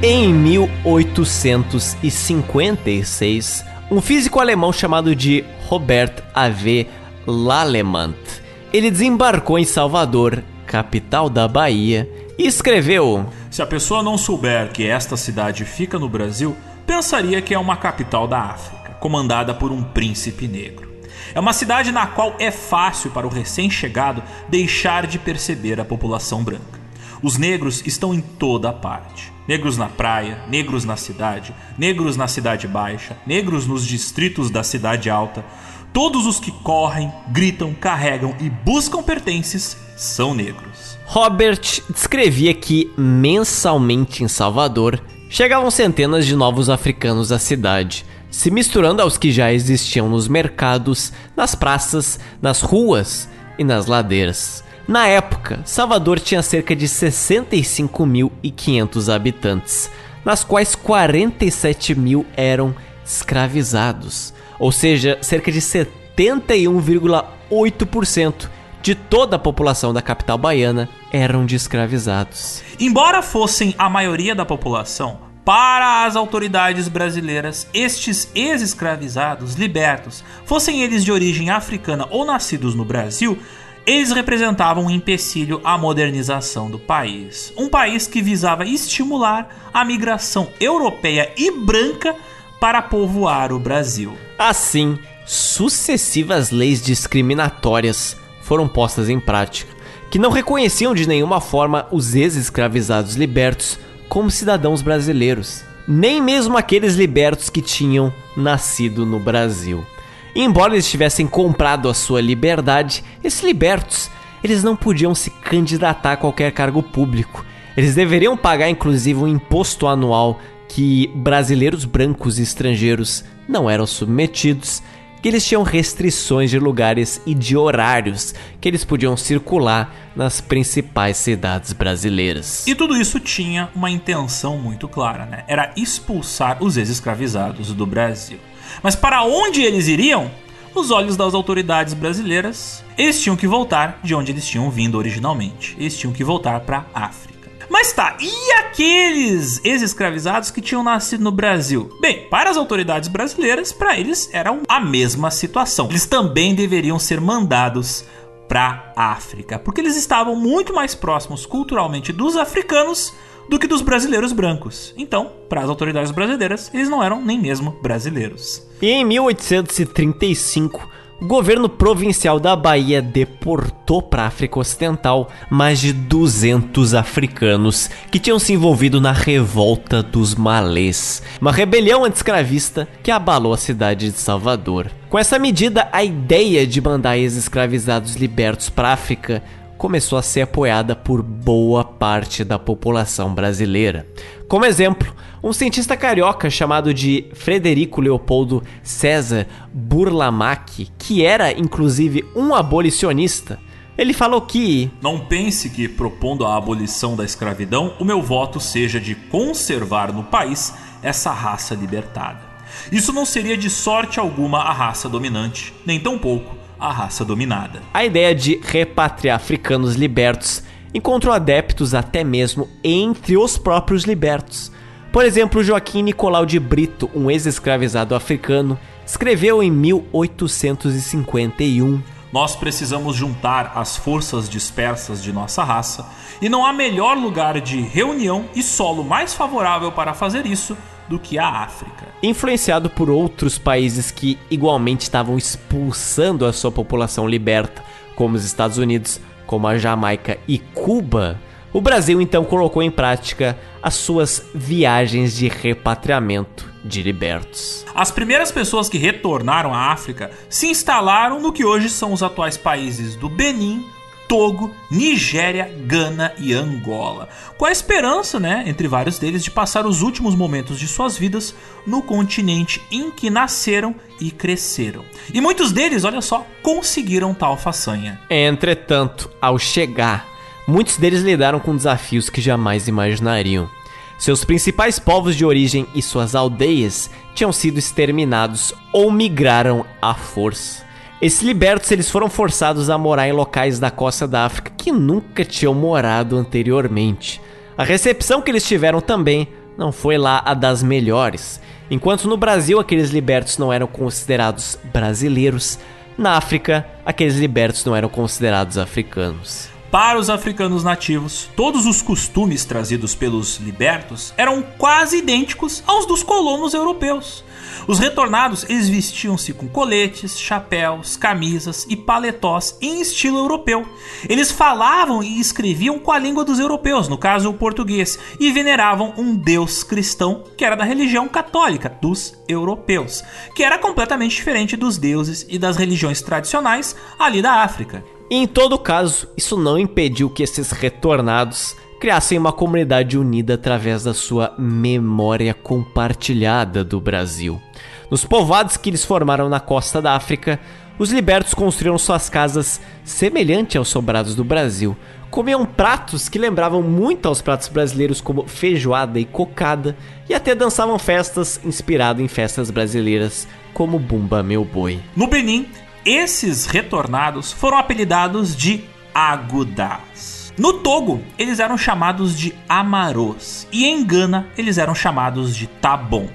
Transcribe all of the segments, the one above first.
Em 1856, um físico alemão chamado de Robert A.V. Lallemand, ele desembarcou em Salvador, capital da Bahia, e escreveu: Se a pessoa não souber que esta cidade fica no Brasil, pensaria que é uma capital da África, comandada por um príncipe negro. É uma cidade na qual é fácil para o recém-chegado deixar de perceber a população branca. Os negros estão em toda parte. Negros na praia, negros na cidade, negros na cidade baixa, negros nos distritos da cidade alta. Todos os que correm, gritam, carregam e buscam pertences são negros. Robert descrevia que mensalmente em Salvador chegavam centenas de novos africanos à cidade, se misturando aos que já existiam nos mercados, nas praças, nas ruas e nas ladeiras. Na época, Salvador tinha cerca de 65.500 habitantes, nas quais 47 mil eram escravizados, ou seja, cerca de 71,8% de toda a população da capital baiana eram de escravizados. Embora fossem a maioria da população, para as autoridades brasileiras, estes ex-escravizados libertos, fossem eles de origem africana ou nascidos no Brasil, eles representavam um empecilho à modernização do país. Um país que visava estimular a migração europeia e branca para povoar o Brasil. Assim, sucessivas leis discriminatórias foram postas em prática, que não reconheciam de nenhuma forma os ex-escravizados libertos como cidadãos brasileiros, nem mesmo aqueles libertos que tinham nascido no Brasil. Embora eles tivessem comprado a sua liberdade, esses libertos, eles não podiam se candidatar a qualquer cargo público. Eles deveriam pagar inclusive um imposto anual que brasileiros brancos e estrangeiros não eram submetidos, que eles tinham restrições de lugares e de horários que eles podiam circular nas principais cidades brasileiras. E tudo isso tinha uma intenção muito clara, né? Era expulsar os ex-escravizados do Brasil. Mas para onde eles iriam? Os olhos das autoridades brasileiras, eles tinham que voltar de onde eles tinham vindo originalmente. Eles tinham que voltar para África. Mas tá, e aqueles ex-escravizados que tinham nascido no Brasil? Bem, para as autoridades brasileiras, para eles era a mesma situação. Eles também deveriam ser mandados para África, porque eles estavam muito mais próximos culturalmente dos africanos do que dos brasileiros brancos. Então, para as autoridades brasileiras, eles não eram nem mesmo brasileiros. E em 1835, o governo provincial da Bahia deportou para a África Ocidental mais de 200 africanos que tinham se envolvido na revolta dos malês, uma rebelião anti-escravista que abalou a cidade de Salvador. Com essa medida, a ideia de mandar ex-escravizados libertos para a África começou a ser apoiada por boa parte da população brasileira. Como exemplo, um cientista carioca chamado de Frederico Leopoldo César Burlamac, que era inclusive um abolicionista, ele falou que. Não pense que, propondo a abolição da escravidão, o meu voto seja de conservar no país essa raça libertada. Isso não seria de sorte alguma a raça dominante, nem tampouco a raça dominada. A ideia de repatriar africanos libertos encontrou adeptos até mesmo entre os próprios libertos. Por exemplo, Joaquim Nicolau de Brito, um ex-escravizado africano, escreveu em 1851 nós precisamos juntar as forças dispersas de nossa raça, e não há melhor lugar de reunião e solo mais favorável para fazer isso do que a África. Influenciado por outros países que igualmente estavam expulsando a sua população liberta, como os Estados Unidos, como a Jamaica e Cuba, o Brasil então colocou em prática as suas viagens de repatriamento de libertos. As primeiras pessoas que retornaram à África se instalaram no que hoje são os atuais países do Benin, Togo, Nigéria, Gana e Angola, com a esperança, né, entre vários deles, de passar os últimos momentos de suas vidas no continente em que nasceram e cresceram. E muitos deles, olha só, conseguiram tal façanha. Entretanto, ao chegar, muitos deles lidaram com desafios que jamais imaginariam. Seus principais povos de origem e suas aldeias tinham sido exterminados ou migraram à força. Esses libertos eles foram forçados a morar em locais da costa da África que nunca tinham morado anteriormente. A recepção que eles tiveram também não foi lá a das melhores. Enquanto no Brasil aqueles libertos não eram considerados brasileiros, na África aqueles libertos não eram considerados africanos. Para os africanos nativos, todos os costumes trazidos pelos libertos eram quase idênticos aos dos colonos europeus. Os retornados eles vestiam-se com coletes, chapéus, camisas e paletós em estilo europeu. Eles falavam e escreviam com a língua dos europeus, no caso o português, e veneravam um deus cristão que era da religião católica dos europeus, que era completamente diferente dos deuses e das religiões tradicionais ali da África. Em todo caso, isso não impediu que esses retornados criassem uma comunidade unida através da sua memória compartilhada do Brasil. Nos povoados que eles formaram na costa da África, os libertos construíram suas casas semelhante aos sobrados do Brasil. Comiam pratos que lembravam muito aos pratos brasileiros, como feijoada e cocada, e até dançavam festas inspirado em festas brasileiras, como Bumba Meu Boi. No Benin, esses retornados foram apelidados de Agudás. No Togo, eles eram chamados de Amarôs. E em Gana, eles eram chamados de Tabon.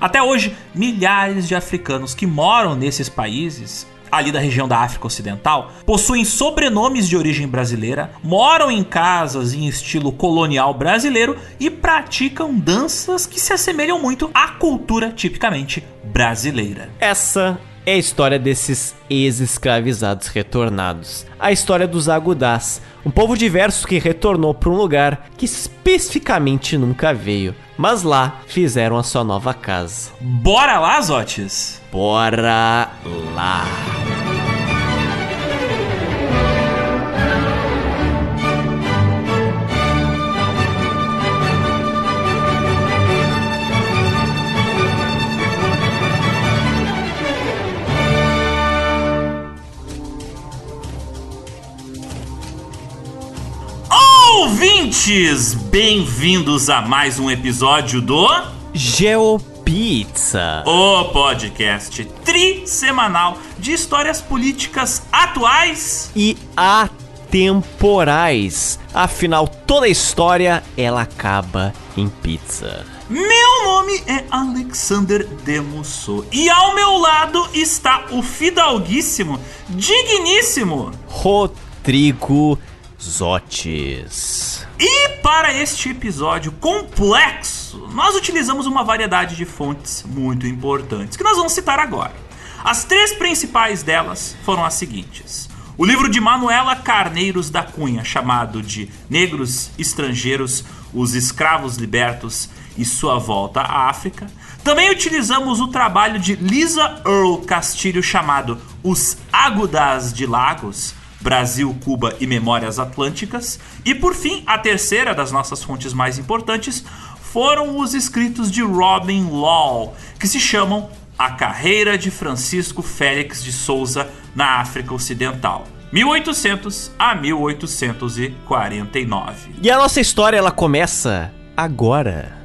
Até hoje, milhares de africanos que moram nesses países, ali da região da África Ocidental, possuem sobrenomes de origem brasileira, moram em casas em estilo colonial brasileiro e praticam danças que se assemelham muito à cultura tipicamente brasileira. Essa é a história desses ex-escravizados retornados. A história dos Agudás, um povo diverso que retornou para um lugar que especificamente nunca veio, mas lá fizeram a sua nova casa. Bora lá, Zotes? Bora lá! Ouvintes, bem-vindos a mais um episódio do Geopizza. O podcast tri-semanal de histórias políticas atuais. E atemporais. Afinal, toda história ela acaba em pizza. Meu nome é Alexander Demusso e ao meu lado está o fidalguíssimo, digníssimo Rodrigo Zotes. E para este episódio complexo, nós utilizamos uma variedade de fontes muito importantes que nós vamos citar agora. As três principais delas foram as seguintes: o livro de Manuela Carneiros da Cunha, chamado de Negros Estrangeiros, os Escravos Libertos e Sua Volta à África. Também utilizamos o trabalho de Lisa Earl Castilho, chamado Os Agudás de Lagos, Brasil, Cuba e Memórias Atlânticas. E por fim, a terceira das nossas fontes mais importantes foram os escritos de Robin Law, que se chamam A Carreira de Francisco Félix de Souza na África Ocidental. 1800 a 1849. E a nossa história ela começa agora.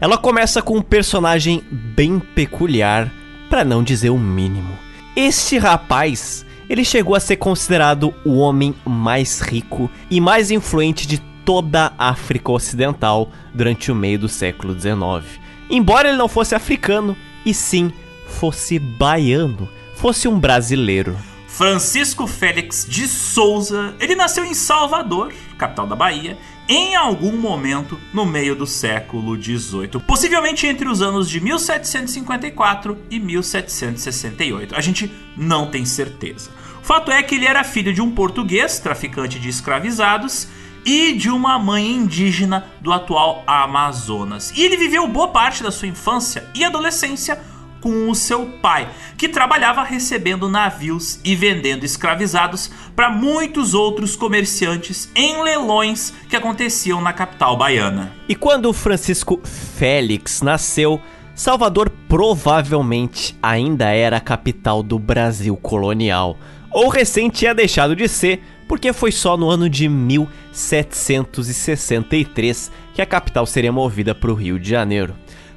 Ela começa com um personagem bem peculiar, para não dizer o mínimo. Este rapaz, ele chegou a ser considerado o homem mais rico e mais influente de toda a África Ocidental durante o meio do século XIX. Embora ele não fosse africano, e sim fosse baiano, fosse um brasileiro. Francisco Félix de Souza, ele nasceu em Salvador, capital da Bahia, em algum momento no meio do século XVIII, possivelmente entre os anos de 1754 e 1768. A gente não tem certeza. Fato é que ele era filho de um português, traficante de escravizados, e de uma mãe indígena do atual Amazonas. E ele viveu boa parte da sua infância e adolescência com o seu pai, que trabalhava recebendo navios e vendendo escravizados para muitos outros comerciantes em leilões que aconteciam na capital baiana. E quando Francisco Félix nasceu, Salvador provavelmente ainda era a capital do Brasil colonial, ou recém tinha deixado de ser, porque foi só no ano de 1763 que a capital seria movida para o Rio de Janeiro.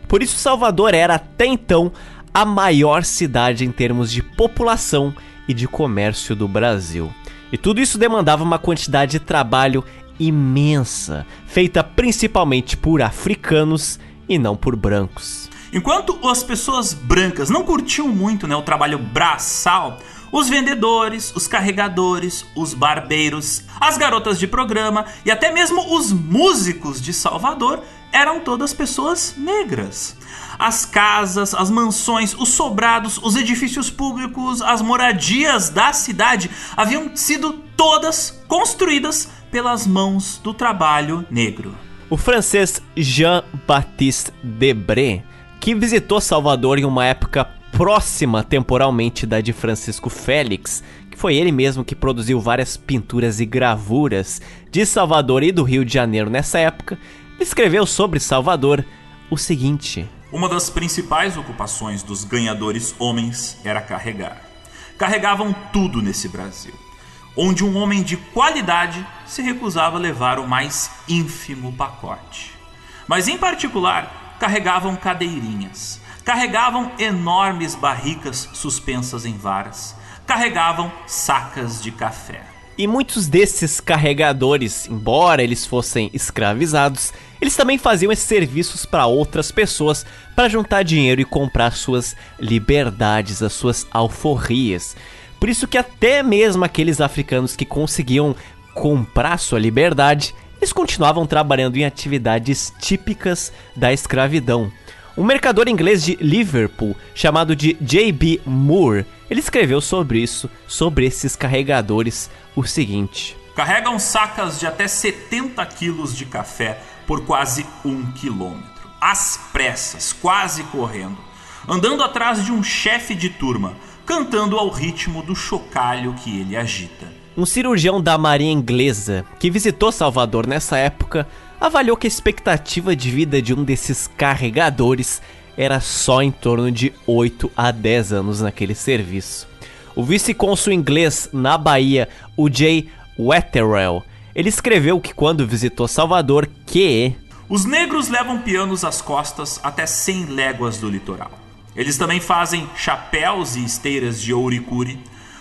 Por isso, Salvador era até então a maior cidade em termos de população e de comércio do Brasil. E tudo isso demandava uma quantidade de trabalho imensa, feita principalmente por africanos e não por brancos. Enquanto as pessoas brancas não curtiam muito né, o trabalho braçal, os vendedores, os carregadores, os barbeiros, as garotas de programa e até mesmo os músicos de Salvador eram todas pessoas negras. As casas, as mansões, os sobrados, os edifícios públicos, as moradias da cidade haviam sido todas construídas pelas mãos do trabalho negro. O francês Jean-Baptiste Debré, que visitou Salvador em uma época próxima temporalmente da de Francisco Félix, que foi ele mesmo que produziu várias pinturas e gravuras de Salvador e do Rio de Janeiro nessa época, escreveu sobre Salvador o seguinte: Uma das principais ocupações dos ganhadores homens era carregar. Carregavam tudo nesse Brasil, onde um homem de qualidade se recusava a levar o mais ínfimo pacote. Mas em particular, carregavam cadeirinhas, carregavam enormes barricas suspensas em varas, carregavam sacas de café. E muitos desses carregadores, embora eles fossem escravizados, eles também faziam esses serviços para outras pessoas para juntar dinheiro e comprar suas liberdades, as suas alforrias. Por isso que até mesmo aqueles africanos que conseguiam comprar sua liberdade, eles continuavam trabalhando em atividades típicas da escravidão. Um mercador inglês de Liverpool, chamado de J.B. Moore, ele escreveu sobre isso, sobre esses carregadores, o seguinte: Carregam sacas de até 70 quilos de café por quase um quilômetro, às pressas, quase correndo, andando atrás de um chefe de turma, cantando ao ritmo do chocalho que ele agita. Um cirurgião da Marinha Inglesa que visitou Salvador nessa época avaliou que a expectativa de vida de um desses carregadores era só em torno de 8 a 10 anos naquele serviço. O vice-cônsul inglês na Bahia, o J. Wetherell, ele escreveu que quando visitou Salvador que os negros levam pianos às costas até 100 léguas do litoral. Eles também fazem chapéus e esteiras de ouricuri,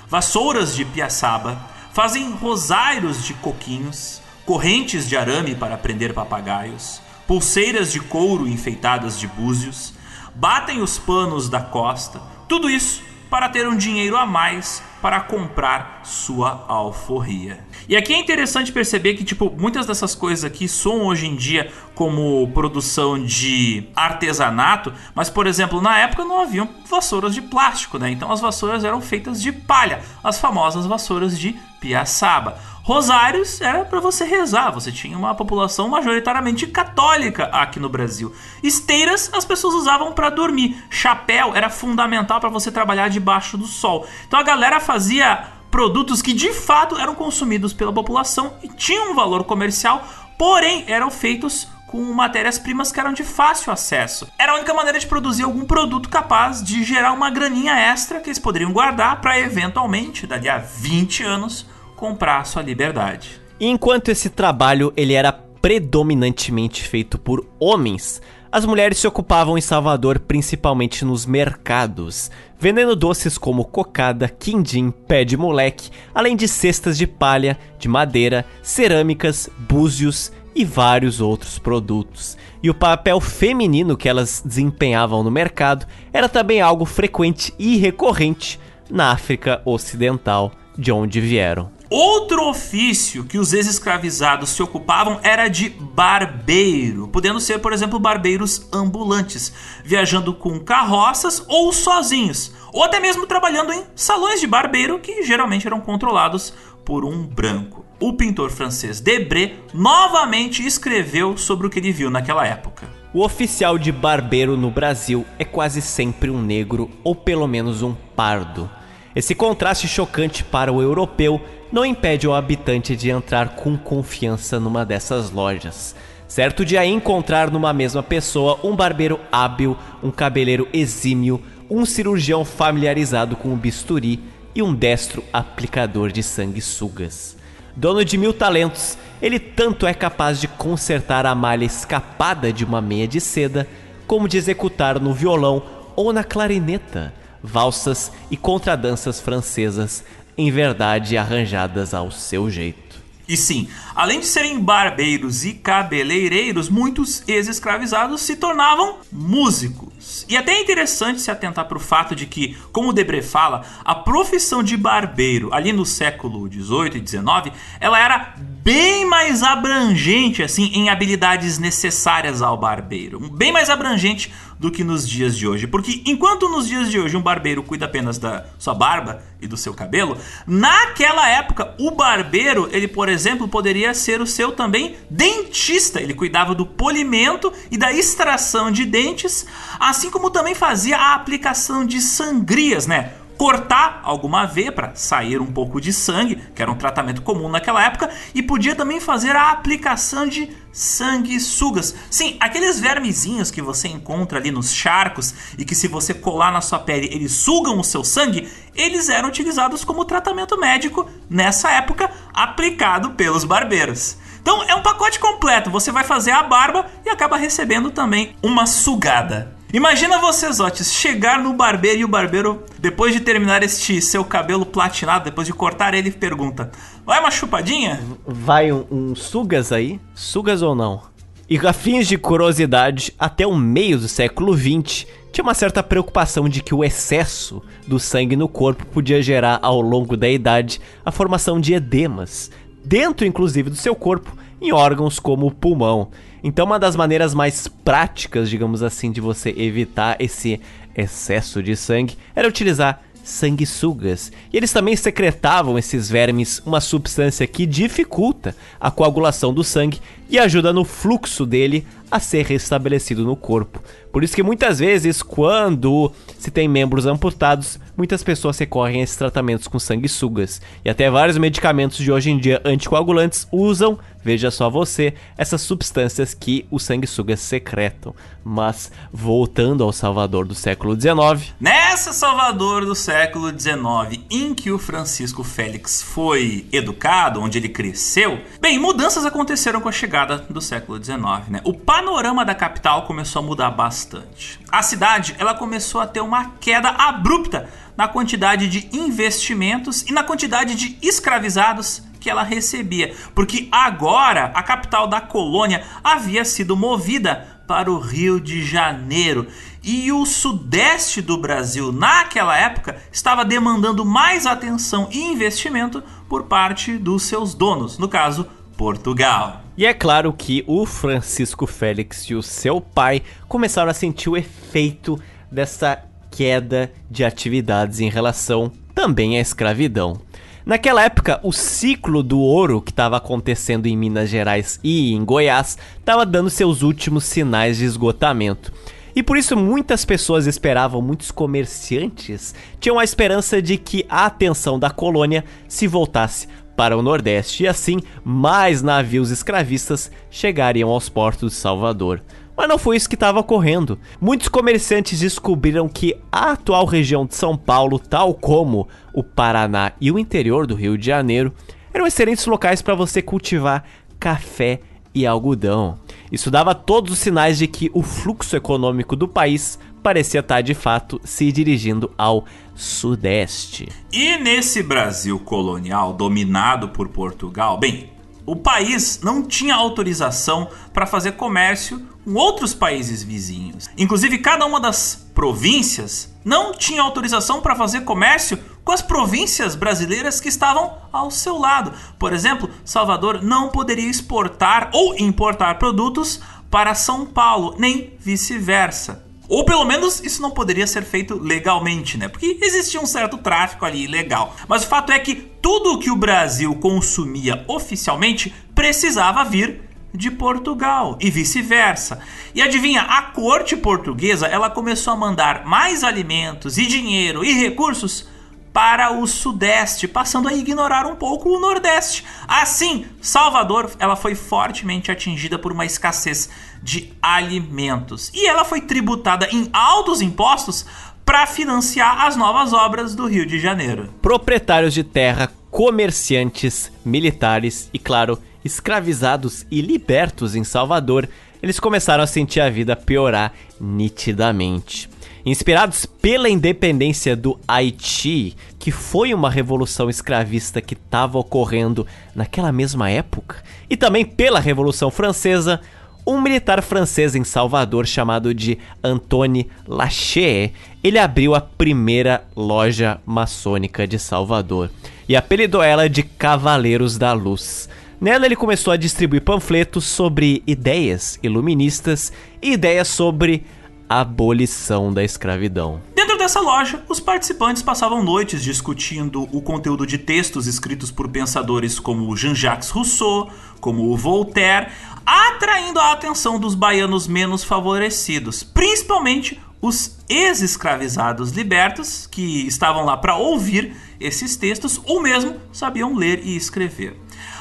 vassouras de piaçaba, fazem rosairos de coquinhos, correntes de arame para prender papagaios, pulseiras de couro enfeitadas de búzios, batem os panos da costa, tudo isso para ter um dinheiro a mais para comprar sua alforria. E aqui é interessante perceber que tipo muitas dessas coisas aqui soam hoje em dia como produção de artesanato, mas por exemplo, na época não haviam vassouras de plástico, né? Então as vassouras eram feitas de palha, as famosas vassouras de piaçaba. Rosários era para você rezar, você tinha uma população majoritariamente católica aqui no Brasil. Esteiras as pessoas usavam para dormir. Chapéu era fundamental para você trabalhar debaixo do sol. Então a galera fazia produtos que de fato eram consumidos pela população e tinham um valor comercial, porém eram feitos com matérias-primas que eram de fácil acesso. Era a única maneira de produzir algum produto capaz de gerar uma graninha extra que eles poderiam guardar para eventualmente, dali a 20 anos, comprar sua liberdade. enquanto esse trabalho ele era predominantemente feito por homens, as mulheres se ocupavam em Salvador principalmente nos mercados, vendendo doces como cocada, quindim, pé de moleque, além de cestas de palha, de madeira, cerâmicas, búzios e vários outros produtos. E o papel feminino que elas desempenhavam no mercado era também algo frequente e recorrente na África Ocidental, de onde vieram. Outro ofício que os ex-escravizados se ocupavam era de barbeiro, podendo ser, por exemplo, barbeiros ambulantes, viajando com carroças ou sozinhos, ou até mesmo trabalhando em salões de barbeiro que geralmente eram controlados por um branco. O pintor francês Debré novamente escreveu sobre o que ele viu naquela época. O oficial de barbeiro no Brasil é quase sempre um negro ou pelo menos um pardo. Esse contraste chocante para o europeu não impede o habitante de entrar com confiança numa dessas lojas. Certo dia encontrar numa mesma pessoa um barbeiro hábil, um cabeleiro exímio, um cirurgião familiarizado com o bisturi e um destro aplicador de sanguessugas. Dono de mil talentos, ele tanto é capaz de consertar a malha escapada de uma meia de seda, como de executar no violão ou na clarineta valsas e contradanças francesas em verdade arranjadas ao seu jeito. E sim, além de serem barbeiros e cabeleireiros, muitos ex-escravizados se tornavam músicos. E até é interessante se atentar para o fato de que, como Debré fala, a profissão de barbeiro ali no século 18 e 19, ela era bem mais abrangente assim em habilidades necessárias ao barbeiro, bem mais abrangente do que nos dias de hoje, porque enquanto nos dias de hoje um barbeiro cuida apenas da sua barba e do seu cabelo, naquela época o barbeiro, ele por exemplo, poderia ser o seu também dentista, ele cuidava do polimento e da extração de dentes, assim como também fazia a aplicação de sangrias, né? cortar alguma veia para sair um pouco de sangue, que era um tratamento comum naquela época, e podia também fazer a aplicação de sanguessugas. Sim, aqueles vermezinhos que você encontra ali nos charcos e que se você colar na sua pele eles sugam o seu sangue, eles eram utilizados como tratamento médico nessa época, aplicado pelos barbeiros. Então é um pacote completo. Você vai fazer a barba e acaba recebendo também uma sugada. Imagina você, Zotes, chegar no barbeiro e o barbeiro, depois de terminar este seu cabelo platinado, depois de cortar ele, pergunta: Vai uma chupadinha? Vai um, um sugas aí? Sugas ou não? E a fins de curiosidade, até o meio do século XX, tinha uma certa preocupação de que o excesso do sangue no corpo podia gerar, ao longo da idade, a formação de edemas, dentro inclusive do seu corpo, em órgãos como o pulmão. Então, uma das maneiras mais práticas, digamos assim, de você evitar esse excesso de sangue era utilizar sanguessugas. E eles também secretavam esses vermes uma substância que dificulta a coagulação do sangue e ajuda no fluxo dele a ser restabelecido no corpo. Por isso que muitas vezes, quando se tem membros amputados, muitas pessoas recorrem a esses tratamentos com sanguessugas. E até vários medicamentos de hoje em dia anticoagulantes usam, veja só você, essas substâncias que os sanguessugas secretam. Mas voltando ao Salvador do século XIX. Nessa Salvador do século XIX, em que o Francisco Félix foi educado, onde ele cresceu, bem, mudanças aconteceram com a chegada do século XIX, né? O panorama da capital começou a mudar bastante. A cidade, ela começou a ter uma queda abrupta na quantidade de investimentos e na quantidade de escravizados que ela recebia, porque agora a capital da colônia havia sido movida para o Rio de Janeiro e o sudeste do Brasil naquela época estava demandando mais atenção e investimento por parte dos seus donos, no caso Portugal. E é claro que o Francisco Félix e o seu pai começaram a sentir o efeito dessa queda de atividades em relação também à escravidão. Naquela época, o ciclo do ouro que estava acontecendo em Minas Gerais e em Goiás estava dando seus últimos sinais de esgotamento. E por isso muitas pessoas esperavam, muitos comerciantes tinham a esperança de que a atenção da colônia se voltasse para o Nordeste e assim mais navios escravistas chegariam aos portos de Salvador. Mas não foi isso que estava ocorrendo. Muitos comerciantes descobriram que a atual região de São Paulo, tal como o Paraná e o interior do Rio de Janeiro, eram excelentes locais para você cultivar café e algodão. Isso dava todos os sinais de que o fluxo econômico do país parecia estar de fato se dirigindo ao sudeste. E nesse Brasil colonial dominado por Portugal, bem, o país não tinha autorização para fazer comércio com outros países vizinhos. Inclusive, cada uma das províncias não tinha autorização para fazer comércio com as províncias brasileiras que estavam ao seu lado. Por exemplo, Salvador não poderia exportar ou importar produtos para São Paulo, nem vice-versa. Ou pelo menos isso não poderia ser feito legalmente, né? Porque existia um certo tráfico ali ilegal. Mas o fato é que tudo o que o Brasil consumia oficialmente precisava vir de Portugal e vice-versa. E adivinha, a corte portuguesa, ela começou a mandar mais alimentos e dinheiro e recursos para o sudeste, passando a ignorar um pouco o nordeste. Assim, Salvador, ela foi fortemente atingida por uma escassez de alimentos e ela foi tributada em altos impostos para financiar as novas obras do Rio de Janeiro. Proprietários de terra, comerciantes, militares e, claro, escravizados e libertos em Salvador, eles começaram a sentir a vida piorar nitidamente. Inspirados pela independência do Haiti, que foi uma revolução escravista que estava ocorrendo naquela mesma época, e também pela Revolução Francesa, um militar francês em Salvador chamado de Antony Lachey, ele abriu a primeira loja maçônica de Salvador e apelidou ela de Cavaleiros da Luz. Nela ele começou a distribuir panfletos sobre ideias iluministas e ideias sobre abolição da escravidão. Dentro dessa loja, os participantes passavam noites discutindo o conteúdo de textos escritos por pensadores como Jean-Jacques Rousseau, como Voltaire, atraindo a atenção dos baianos menos favorecidos, principalmente os ex-escravizados libertos que estavam lá para ouvir esses textos ou mesmo sabiam ler e escrever.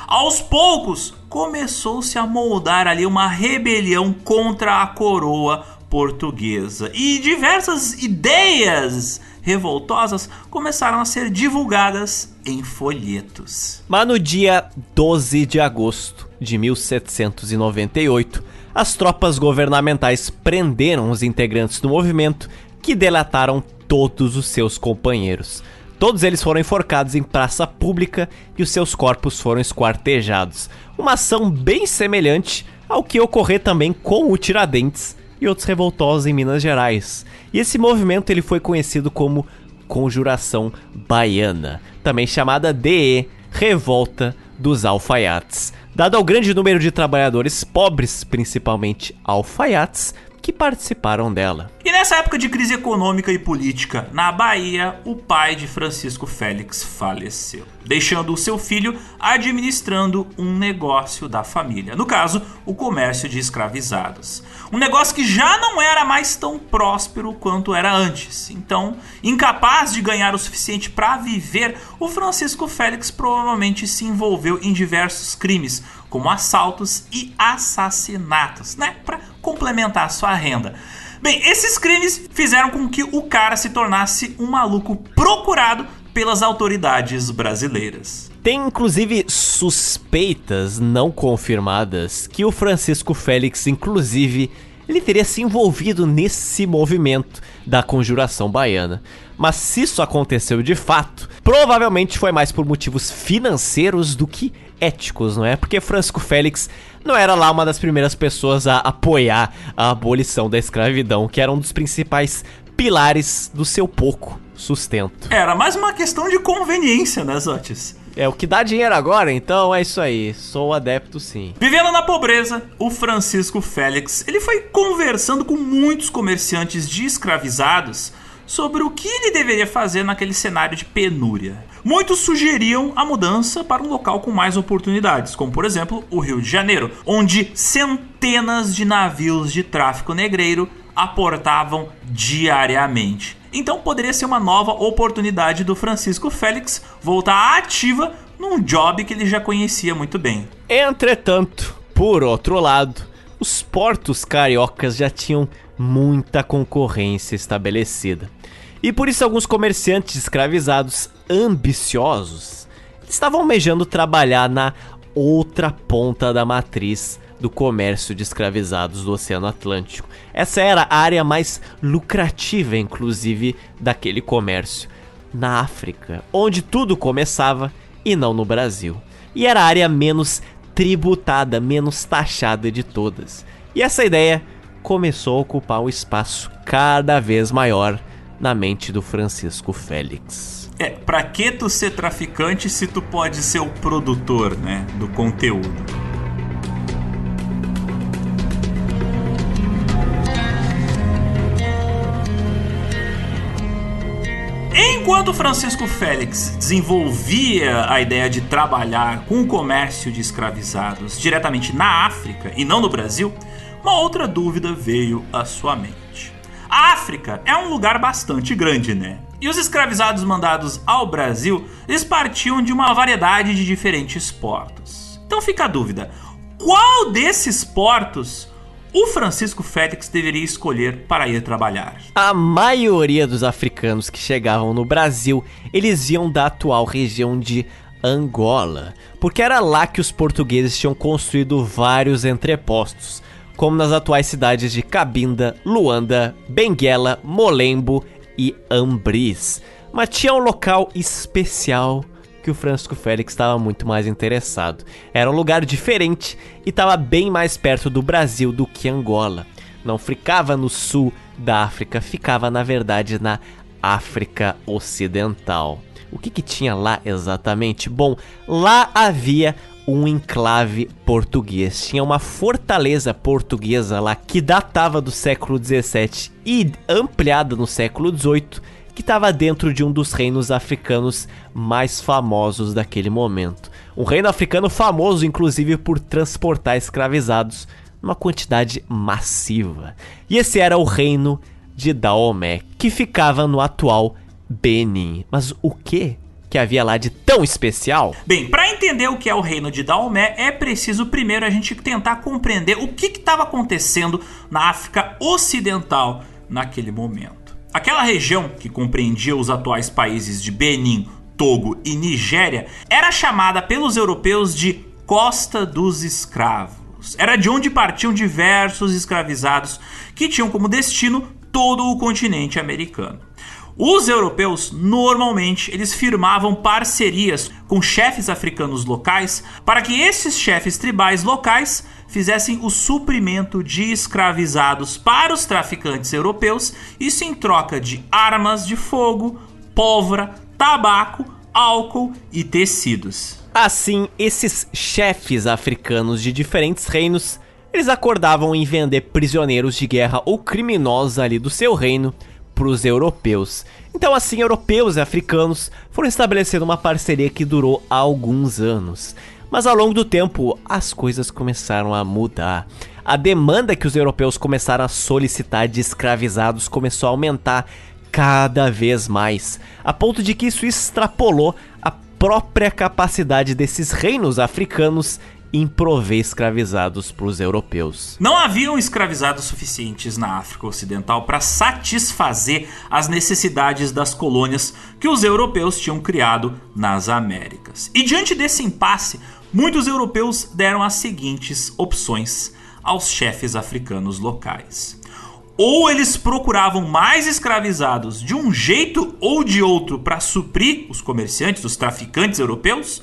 Aos poucos, começou-se a moldar ali uma rebelião contra a coroa portuguesa e diversas ideias revoltosas começaram a ser divulgadas em folhetos. Mas no dia 12 de agosto de 1798, as tropas governamentais prenderam os integrantes do movimento que delataram todos os seus companheiros. Todos eles foram enforcados em praça pública e os seus corpos foram esquartejados. Uma ação bem semelhante ao que ocorreu também com o Tiradentes e outros revoltosos em Minas Gerais. E esse movimento ele foi conhecido como Conjuração Baiana, também chamada de Revolta dos Alfaiates. Dado ao grande número de trabalhadores pobres, principalmente alfaiates, que participaram dela. E nessa época de crise econômica e política na Bahia, o pai de Francisco Félix faleceu, deixando o seu filho administrando um negócio da família, no caso, o comércio de escravizados. Um negócio que já não era mais tão próspero quanto era antes. Então, incapaz de ganhar o suficiente para viver, o Francisco Félix provavelmente se envolveu em diversos crimes, como assaltos e assassinatos, né? Para complementar sua renda. Bem, esses crimes fizeram com que o cara se tornasse um maluco procurado pelas autoridades brasileiras. Tem inclusive suspeitas não confirmadas que o Francisco Félix, inclusive, ele teria se envolvido nesse movimento da conjuração baiana. Mas se isso aconteceu de fato, provavelmente foi mais por motivos financeiros do que éticos, não é? Porque Francisco Félix não era lá uma das primeiras pessoas a apoiar a abolição da escravidão, que era um dos principais pilares do seu pouco sustento. Era mais uma questão de conveniência, né, Zotis? É o que dá dinheiro agora, então é isso aí. Sou adepto sim. Vivendo na pobreza, o Francisco Félix, ele foi conversando com muitos comerciantes de escravizados sobre o que ele deveria fazer naquele cenário de penúria. Muitos sugeriam a mudança para um local com mais oportunidades, como por exemplo o Rio de Janeiro, onde centenas de navios de tráfico negreiro aportavam diariamente. Então poderia ser uma nova oportunidade do Francisco Félix voltar ativa num job que ele já conhecia muito bem. Entretanto, por outro lado, os portos cariocas já tinham muita concorrência estabelecida. E por isso alguns comerciantes escravizados ambiciosos estavam almejando trabalhar na outra ponta da matriz do comércio de escravizados do Oceano Atlântico. Essa era a área mais lucrativa, inclusive, daquele comércio. Na África, onde tudo começava e não no Brasil. E era a área menos tributada, menos taxada de todas. E essa ideia começou a ocupar um espaço cada vez maior na mente do Francisco Félix. É, pra que tu ser traficante se tu pode ser o produtor, né, do conteúdo? Enquanto Francisco Félix desenvolvia a ideia de trabalhar com o comércio de escravizados diretamente na África e não no Brasil, uma outra dúvida veio à sua mente. A África é um lugar bastante grande, né? E os escravizados mandados ao Brasil, eles partiam de uma variedade de diferentes portos. Então fica a dúvida: qual desses portos o Francisco Félix deveria escolher para ir trabalhar? A maioria dos africanos que chegavam no Brasil, eles iam da atual região de Angola, porque era lá que os portugueses tinham construído vários entrepostos. Como nas atuais cidades de Cabinda, Luanda, Benguela, Molembo e Ambris. Mas tinha um local especial que o Francisco Félix estava muito mais interessado. Era um lugar diferente e estava bem mais perto do Brasil do que Angola. Não ficava no sul da África, ficava na verdade na África Ocidental. O que, que tinha lá exatamente? Bom, lá havia um enclave português. Tinha uma fortaleza portuguesa lá que datava do século 17 e ampliada no século 18, que estava dentro de um dos reinos africanos mais famosos daquele momento. Um reino africano famoso, inclusive, por transportar escravizados numa quantidade massiva. E esse era o reino de Daomé, que ficava no atual Benin. Mas o que que havia lá de tão especial? Bem, para entender o que é o reino de Daomé, é preciso primeiro a gente tentar compreender o que estava acontecendo na África Ocidental naquele momento. Aquela região que compreendia os atuais países de Benin, Togo e Nigéria era chamada pelos europeus de Costa dos Escravos. Era de onde partiam diversos escravizados que tinham como destino todo o continente americano. Os europeus normalmente eles firmavam parcerias com chefes africanos locais para que esses chefes tribais locais fizessem o suprimento de escravizados para os traficantes europeus, isso em troca de armas de fogo, pólvora, tabaco, álcool e tecidos. Assim, esses chefes africanos de diferentes reinos, eles acordavam em vender prisioneiros de guerra ou criminosos ali do seu reino para os europeus. Então, assim, europeus e africanos foram estabelecendo uma parceria que durou alguns anos. Mas ao longo do tempo, as coisas começaram a mudar. A demanda que os europeus começaram a solicitar de escravizados começou a aumentar cada vez mais, a ponto de que isso extrapolou a própria capacidade desses reinos africanos em prover escravizados para os europeus. Não haviam escravizados suficientes na África Ocidental para satisfazer as necessidades das colônias que os europeus tinham criado nas Américas. E diante desse impasse, muitos europeus deram as seguintes opções aos chefes africanos locais. Ou eles procuravam mais escravizados de um jeito ou de outro para suprir os comerciantes, os traficantes europeus,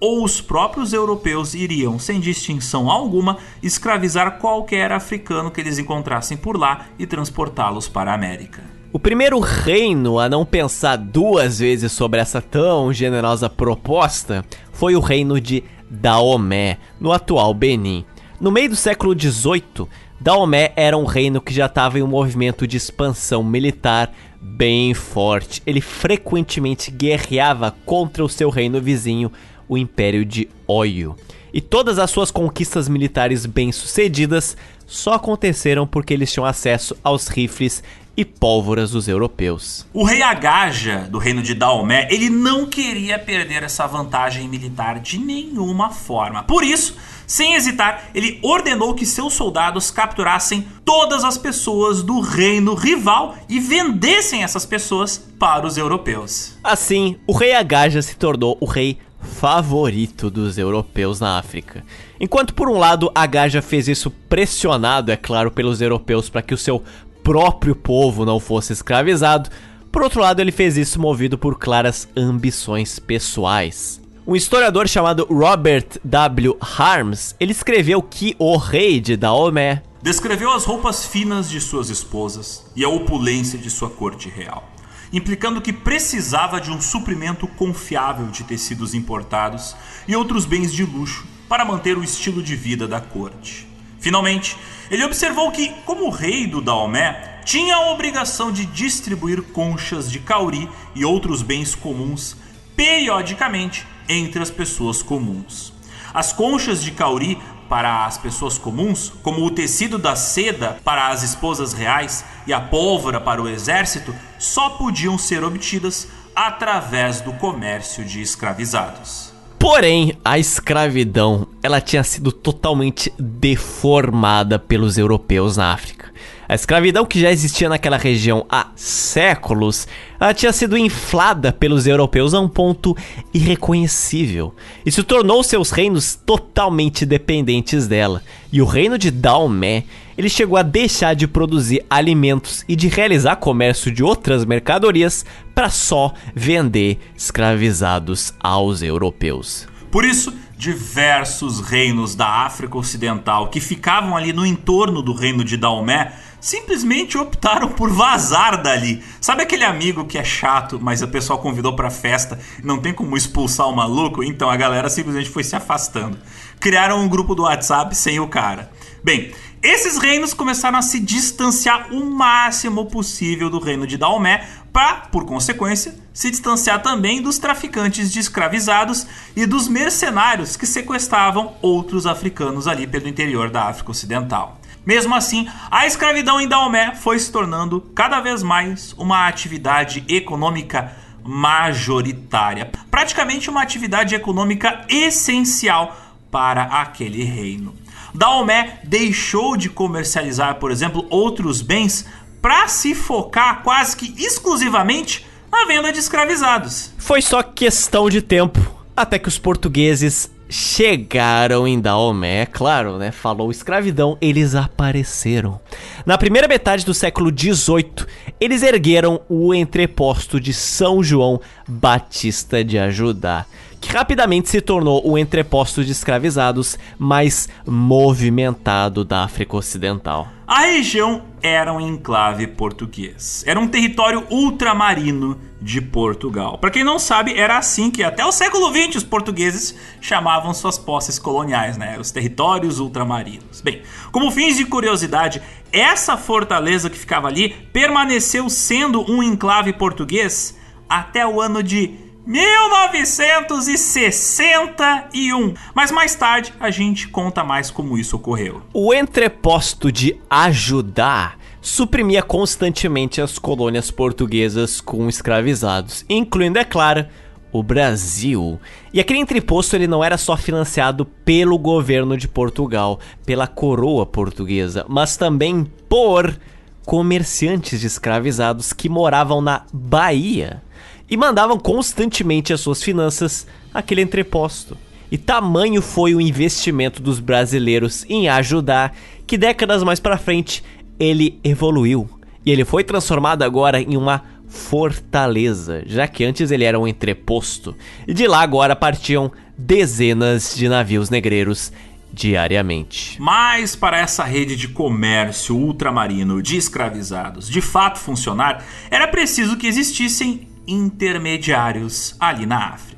ou os próprios europeus iriam, sem distinção alguma, escravizar qualquer africano que eles encontrassem por lá e transportá-los para a América. O primeiro reino a não pensar duas vezes sobre essa tão generosa proposta foi o reino de Daomé, no atual Benin. No meio do século XVIII, Daomé era um reino que já estava em um movimento de expansão militar bem forte. Ele frequentemente guerreava contra o seu reino vizinho, o Império de Oyo. E todas as suas conquistas militares bem-sucedidas só aconteceram porque eles tinham acesso aos rifles e pólvoras dos europeus. O rei Agaja, do reino de Daomé, ele não queria perder essa vantagem militar de nenhuma forma. Por isso, sem hesitar, ele ordenou que seus soldados capturassem todas as pessoas do reino rival e vendessem essas pessoas para os europeus. Assim, o rei Agaja se tornou o rei favorito dos europeus na África. Enquanto por um lado Agaja fez isso pressionado, é claro, pelos europeus para que o seu próprio povo não fosse escravizado, por outro lado ele fez isso movido por claras ambições pessoais. Um historiador chamado Robert W. Harms, ele escreveu que o rei de Daomé descreveu as roupas finas de suas esposas e a opulência de sua corte real implicando que precisava de um suprimento confiável de tecidos importados e outros bens de luxo para manter o estilo de vida da corte. Finalmente, ele observou que, como rei do Daomé, tinha a obrigação de distribuir conchas de cauri e outros bens comuns periodicamente entre as pessoas comuns. As conchas de cauri para as pessoas comuns, como o tecido da seda para as esposas reais e a pólvora para o exército, só podiam ser obtidas através do comércio de escravizados. Porém, a escravidão, ela tinha sido totalmente deformada pelos europeus na África. A escravidão que já existia naquela região há séculos, ela tinha sido inflada pelos europeus a um ponto irreconhecível. Isso tornou seus reinos totalmente dependentes dela. E o reino de Daomé, ele chegou a deixar de produzir alimentos e de realizar comércio de outras mercadorias para só vender escravizados aos europeus. Por isso, diversos reinos da África Ocidental que ficavam ali no entorno do reino de Daomé simplesmente optaram por vazar dali. Sabe aquele amigo que é chato, mas o pessoal convidou para festa não tem como expulsar o maluco? Então a galera simplesmente foi se afastando. Criaram um grupo do WhatsApp sem o cara. Bem, esses reinos começaram a se distanciar o máximo possível do reino de Daomé, para, por consequência, se distanciar também dos traficantes de escravizados e dos mercenários que sequestravam outros africanos ali pelo interior da África Ocidental. Mesmo assim, a escravidão em Daomé foi se tornando cada vez mais uma atividade econômica majoritária, praticamente uma atividade econômica essencial para aquele reino. Daomé deixou de comercializar, por exemplo, outros bens para se focar quase que exclusivamente na venda de escravizados. Foi só questão de tempo até que os portugueses chegaram em Daomé, claro, né? Falou escravidão, eles apareceram. Na primeira metade do século XVIII, eles ergueram o entreposto de São João Batista de Ajudá que rapidamente se tornou o entreposto de escravizados mais movimentado da África Ocidental. A região era um enclave português. Era um território ultramarino de Portugal. Para quem não sabe, era assim que até o século XX os portugueses chamavam suas posses coloniais, né? Os territórios ultramarinos. Bem, como fins de curiosidade, essa fortaleza que ficava ali permaneceu sendo um enclave português até o ano de 1961. Mas mais tarde a gente conta mais como isso ocorreu. O entreposto de ajudar suprimia constantemente as colônias portuguesas com escravizados, incluindo, é claro, o Brasil. E aquele entreposto ele não era só financiado pelo governo de Portugal, pela coroa portuguesa, mas também por comerciantes de escravizados que moravam na Bahia e mandavam constantemente as suas finanças àquele entreposto. E tamanho foi o investimento dos brasileiros em ajudar que décadas mais para frente ele evoluiu e ele foi transformado agora em uma fortaleza, já que antes ele era um entreposto. E de lá agora partiam dezenas de navios negreiros diariamente. Mas para essa rede de comércio ultramarino de escravizados de fato funcionar, era preciso que existissem intermediários ali na África.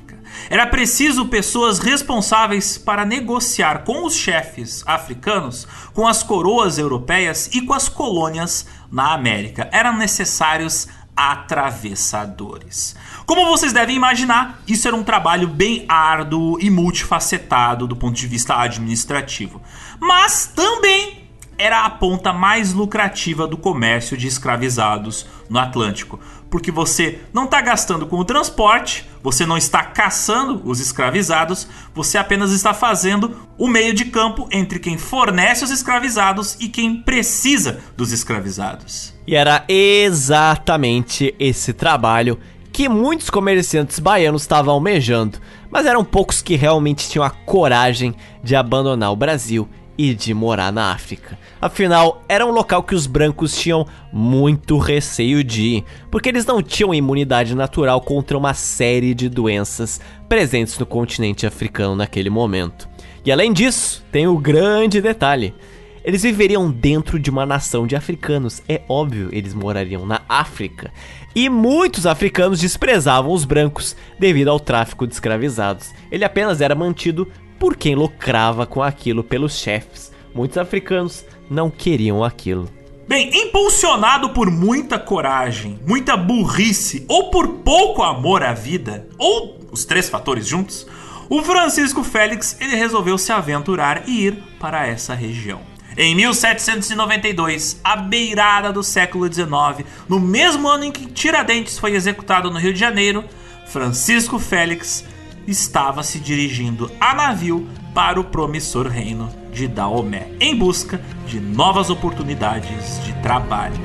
Era preciso pessoas responsáveis para negociar com os chefes africanos, com as coroas europeias e com as colônias na América. Eram necessários atravessadores. Como vocês devem imaginar, isso era um trabalho bem árduo e multifacetado do ponto de vista administrativo, mas também era a ponta mais lucrativa do comércio de escravizados no Atlântico, porque você não está gastando com o transporte, você não está caçando os escravizados, você apenas está fazendo o meio de campo entre quem fornece os escravizados e quem precisa dos escravizados. E era exatamente esse trabalho que muitos comerciantes baianos estavam almejando, mas eram poucos que realmente tinham a coragem de abandonar o Brasil e de morar na África. Afinal, era um local que os brancos tinham muito receio de ir, porque eles não tinham imunidade natural contra uma série de doenças presentes no continente africano naquele momento. E além disso, tem o grande detalhe: eles viveriam dentro de uma nação de africanos, é óbvio, eles morariam na África. E muitos africanos desprezavam os brancos devido ao tráfico de escravizados. Ele apenas era mantido por quem lucrava com aquilo pelos chefes. Muitos africanos não queriam aquilo. Bem, impulsionado por muita coragem, muita burrice ou por pouco amor à vida, ou os três fatores juntos, o Francisco Félix ele resolveu se aventurar e ir para essa região. Em 1792, à beirada do século XIX, no mesmo ano em que Tiradentes foi executado no Rio de Janeiro, Francisco Félix estava se dirigindo a navio para o promissor reino de Daomé, em busca de novas oportunidades de trabalho.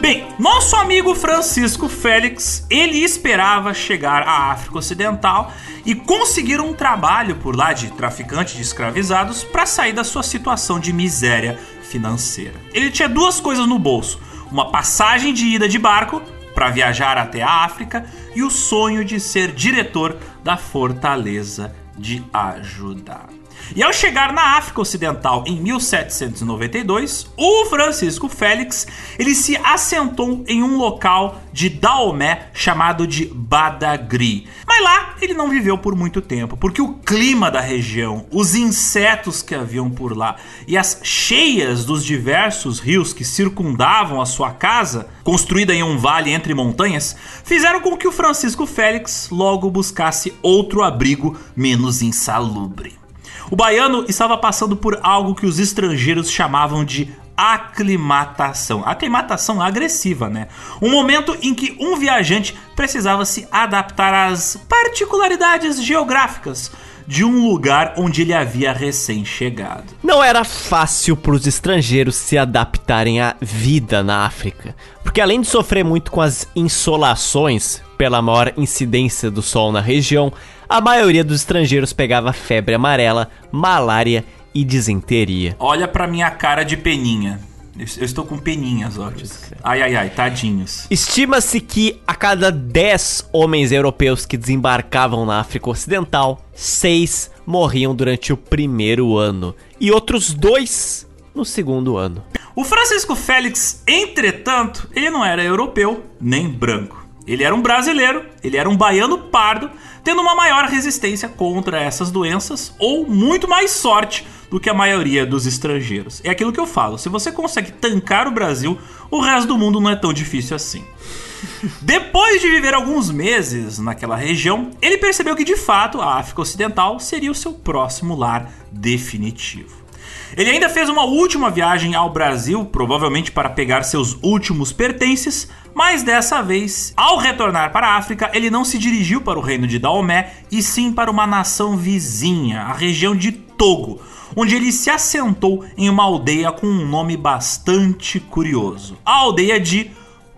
Bem, nosso amigo Francisco Félix, ele esperava chegar à África Ocidental e conseguir um trabalho por lá de traficante de escravizados para sair da sua situação de miséria financeira. Ele tinha duas coisas no bolso: uma passagem de ida de barco para viajar até a África e o sonho de ser diretor da Fortaleza de Ajudar. E ao chegar na África Ocidental em 1792, o Francisco Félix ele se assentou em um local de Daomé chamado de Badagri. Mas lá ele não viveu por muito tempo, porque o clima da região, os insetos que haviam por lá e as cheias dos diversos rios que circundavam a sua casa, construída em um vale entre montanhas, fizeram com que o Francisco Félix logo buscasse outro abrigo menos insalubre. O baiano estava passando por algo que os estrangeiros chamavam de aclimatação. Aclimatação agressiva, né? Um momento em que um viajante precisava se adaptar às particularidades geográficas de um lugar onde ele havia recém-chegado. Não era fácil para os estrangeiros se adaptarem à vida na África, porque além de sofrer muito com as insolações pela maior incidência do sol na região, a maioria dos estrangeiros pegava febre amarela, malária e disenteria. Olha pra minha cara de peninha. Eu estou com peninhas, ó. Ai, ai, ai, tadinhos. Estima-se que a cada 10 homens europeus que desembarcavam na África Ocidental, 6 morriam durante o primeiro ano e outros dois no segundo ano. O Francisco Félix, entretanto, ele não era europeu nem branco. Ele era um brasileiro, ele era um baiano pardo, tendo uma maior resistência contra essas doenças ou muito mais sorte do que a maioria dos estrangeiros. É aquilo que eu falo: se você consegue tancar o Brasil, o resto do mundo não é tão difícil assim. Depois de viver alguns meses naquela região, ele percebeu que de fato a África Ocidental seria o seu próximo lar definitivo. Ele ainda fez uma última viagem ao Brasil, provavelmente para pegar seus últimos pertences, mas dessa vez, ao retornar para a África, ele não se dirigiu para o reino de Daomé, e sim para uma nação vizinha, a região de Togo, onde ele se assentou em uma aldeia com um nome bastante curioso: a aldeia de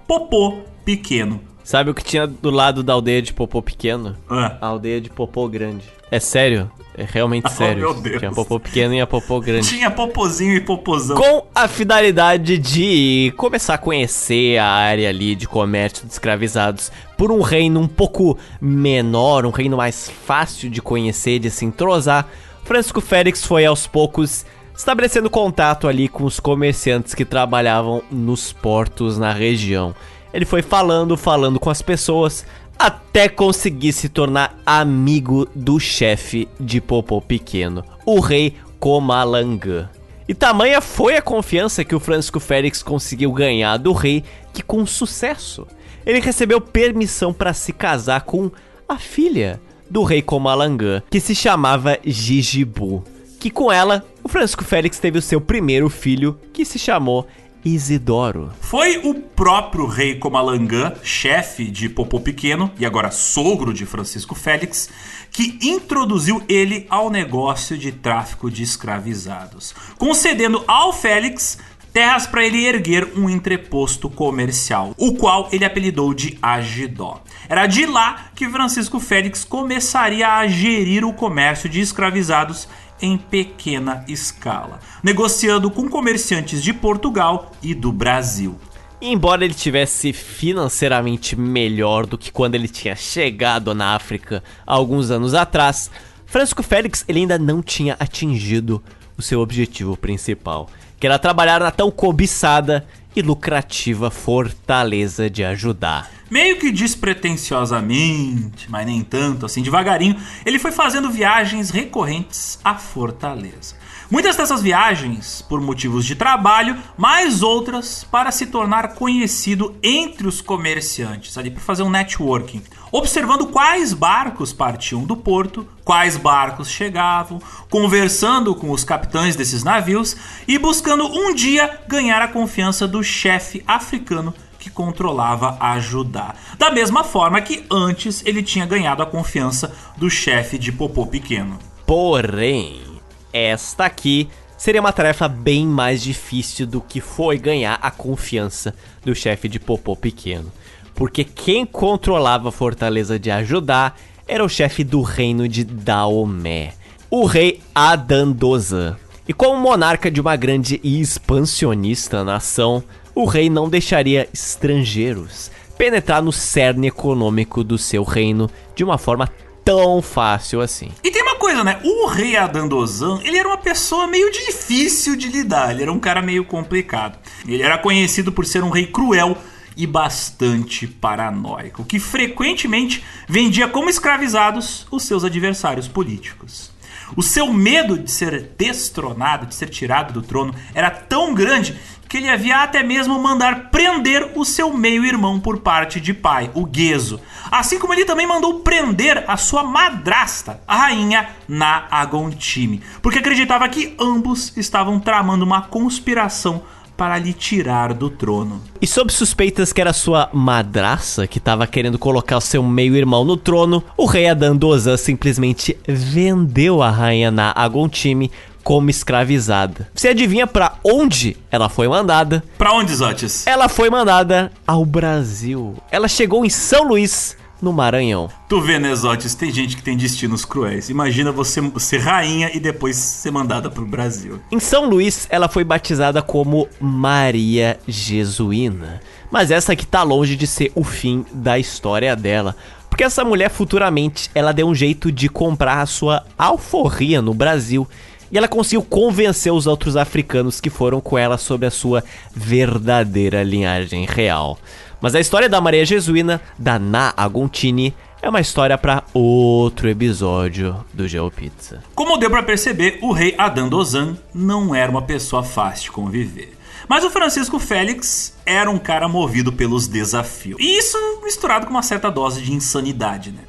Popô Pequeno. Sabe o que tinha do lado da aldeia de Popô Pequeno? Ah. A aldeia de Popô Grande. É sério? É realmente Oh, sério. meu Deus. Tinha Popô Pequeno e a Popô Grande. Tinha popozinho e popozão. Com a finalidade de começar a conhecer a área ali de comércio de escravizados por um reino um pouco menor, um reino mais fácil de conhecer, de se entrosar, Francisco Félix foi aos poucos estabelecendo contato ali com os comerciantes que trabalhavam nos portos na região. Ele foi falando, falando com as pessoas, até conseguir se tornar amigo do chefe de Popô Pequeno, o rei Comalangã. E tamanha foi a confiança que o Francisco Félix conseguiu ganhar do rei que, com sucesso, ele recebeu permissão para se casar com a filha do rei Comalangã, que se chamava Gigibu. Que com ela, o Francisco Félix teve o seu primeiro filho, que se chamou Isidoro. Foi o próprio rei Comalangã, chefe de Popô Pequeno e agora sogro de Francisco Félix, que introduziu ele ao negócio de tráfico de escravizados, concedendo ao Félix terras para ele erguer um entreposto comercial, o qual ele apelidou de Agidó. Era de lá que Francisco Félix começaria a gerir o comércio de escravizados em pequena escala, negociando com comerciantes de Portugal e do Brasil. Embora ele tivesse financeiramente melhor do que quando ele tinha chegado na África alguns anos atrás, Francisco Félix ele ainda não tinha atingido o seu objetivo principal, que era trabalhar na tão cobiçada e lucrativa fortaleza de ajudar. Meio que despretensiosamente, mas nem tanto assim, devagarinho, ele foi fazendo viagens recorrentes à Fortaleza. Muitas dessas viagens por motivos de trabalho, mais outras para se tornar conhecido entre os comerciantes, ali para fazer um networking, observando quais barcos partiam do porto, quais barcos chegavam, conversando com os capitães desses navios e buscando um dia ganhar a confiança do chefe africano que controlava a Judá. Da mesma forma que antes ele tinha ganhado a confiança do chefe de Popô Pequeno. Porém, esta aqui seria uma tarefa bem mais difícil do que foi ganhar a confiança do chefe de Popô Pequeno. Porque quem controlava a fortaleza de Ajudá era o chefe do reino de Daomé, o rei Adandozan. E como monarca de uma grande e expansionista nação, o rei não deixaria estrangeiros penetrar no cerne econômico do seu reino de uma forma tão fácil assim. E tem uma coisa, né? O rei Adandozan, ele era uma pessoa meio difícil de lidar, ele era um cara meio complicado. Ele era conhecido por ser um rei cruel e bastante paranoico, que frequentemente vendia como escravizados os seus adversários políticos. O seu medo de ser destronado, de ser tirado do trono, era tão grande que ele havia até mesmo mandar prender o seu meio-irmão por parte de pai, o Gueso. Assim como ele também mandou prender a sua madrasta, a rainha Na Agontime, porque acreditava que ambos estavam tramando uma conspiração para lhe tirar do trono. E sob suspeitas que era sua madraça que estava querendo colocar o seu meio-irmão no trono, o rei Adandozan simplesmente vendeu a rainha Na Agontime como escravizada. Você adivinha para onde ela foi mandada? Para onde, Zotis? Ela foi mandada ao Brasil. Ela chegou em São Luís, no Maranhão. Tu vê, né, Zotis? Tem gente que tem destinos cruéis. Imagina você ser rainha e depois ser mandada pro Brasil. Em São Luís, ela foi batizada como Maria Jesuína. Mas essa aqui tá longe de ser o fim da história dela. Porque essa mulher futuramente ela deu um jeito de comprar a sua alforria no Brasil e ela conseguiu convencer os outros africanos que foram com ela sobre a sua verdadeira linhagem real. Mas a história da Maria Jesuína, da Na Agontini, é uma história para outro episódio do GeoPizza. Como deu para perceber, o rei Adandozan não era uma pessoa fácil de conviver. Mas o Francisco Félix era um cara movido pelos desafios. E isso misturado com uma certa dose de insanidade, né?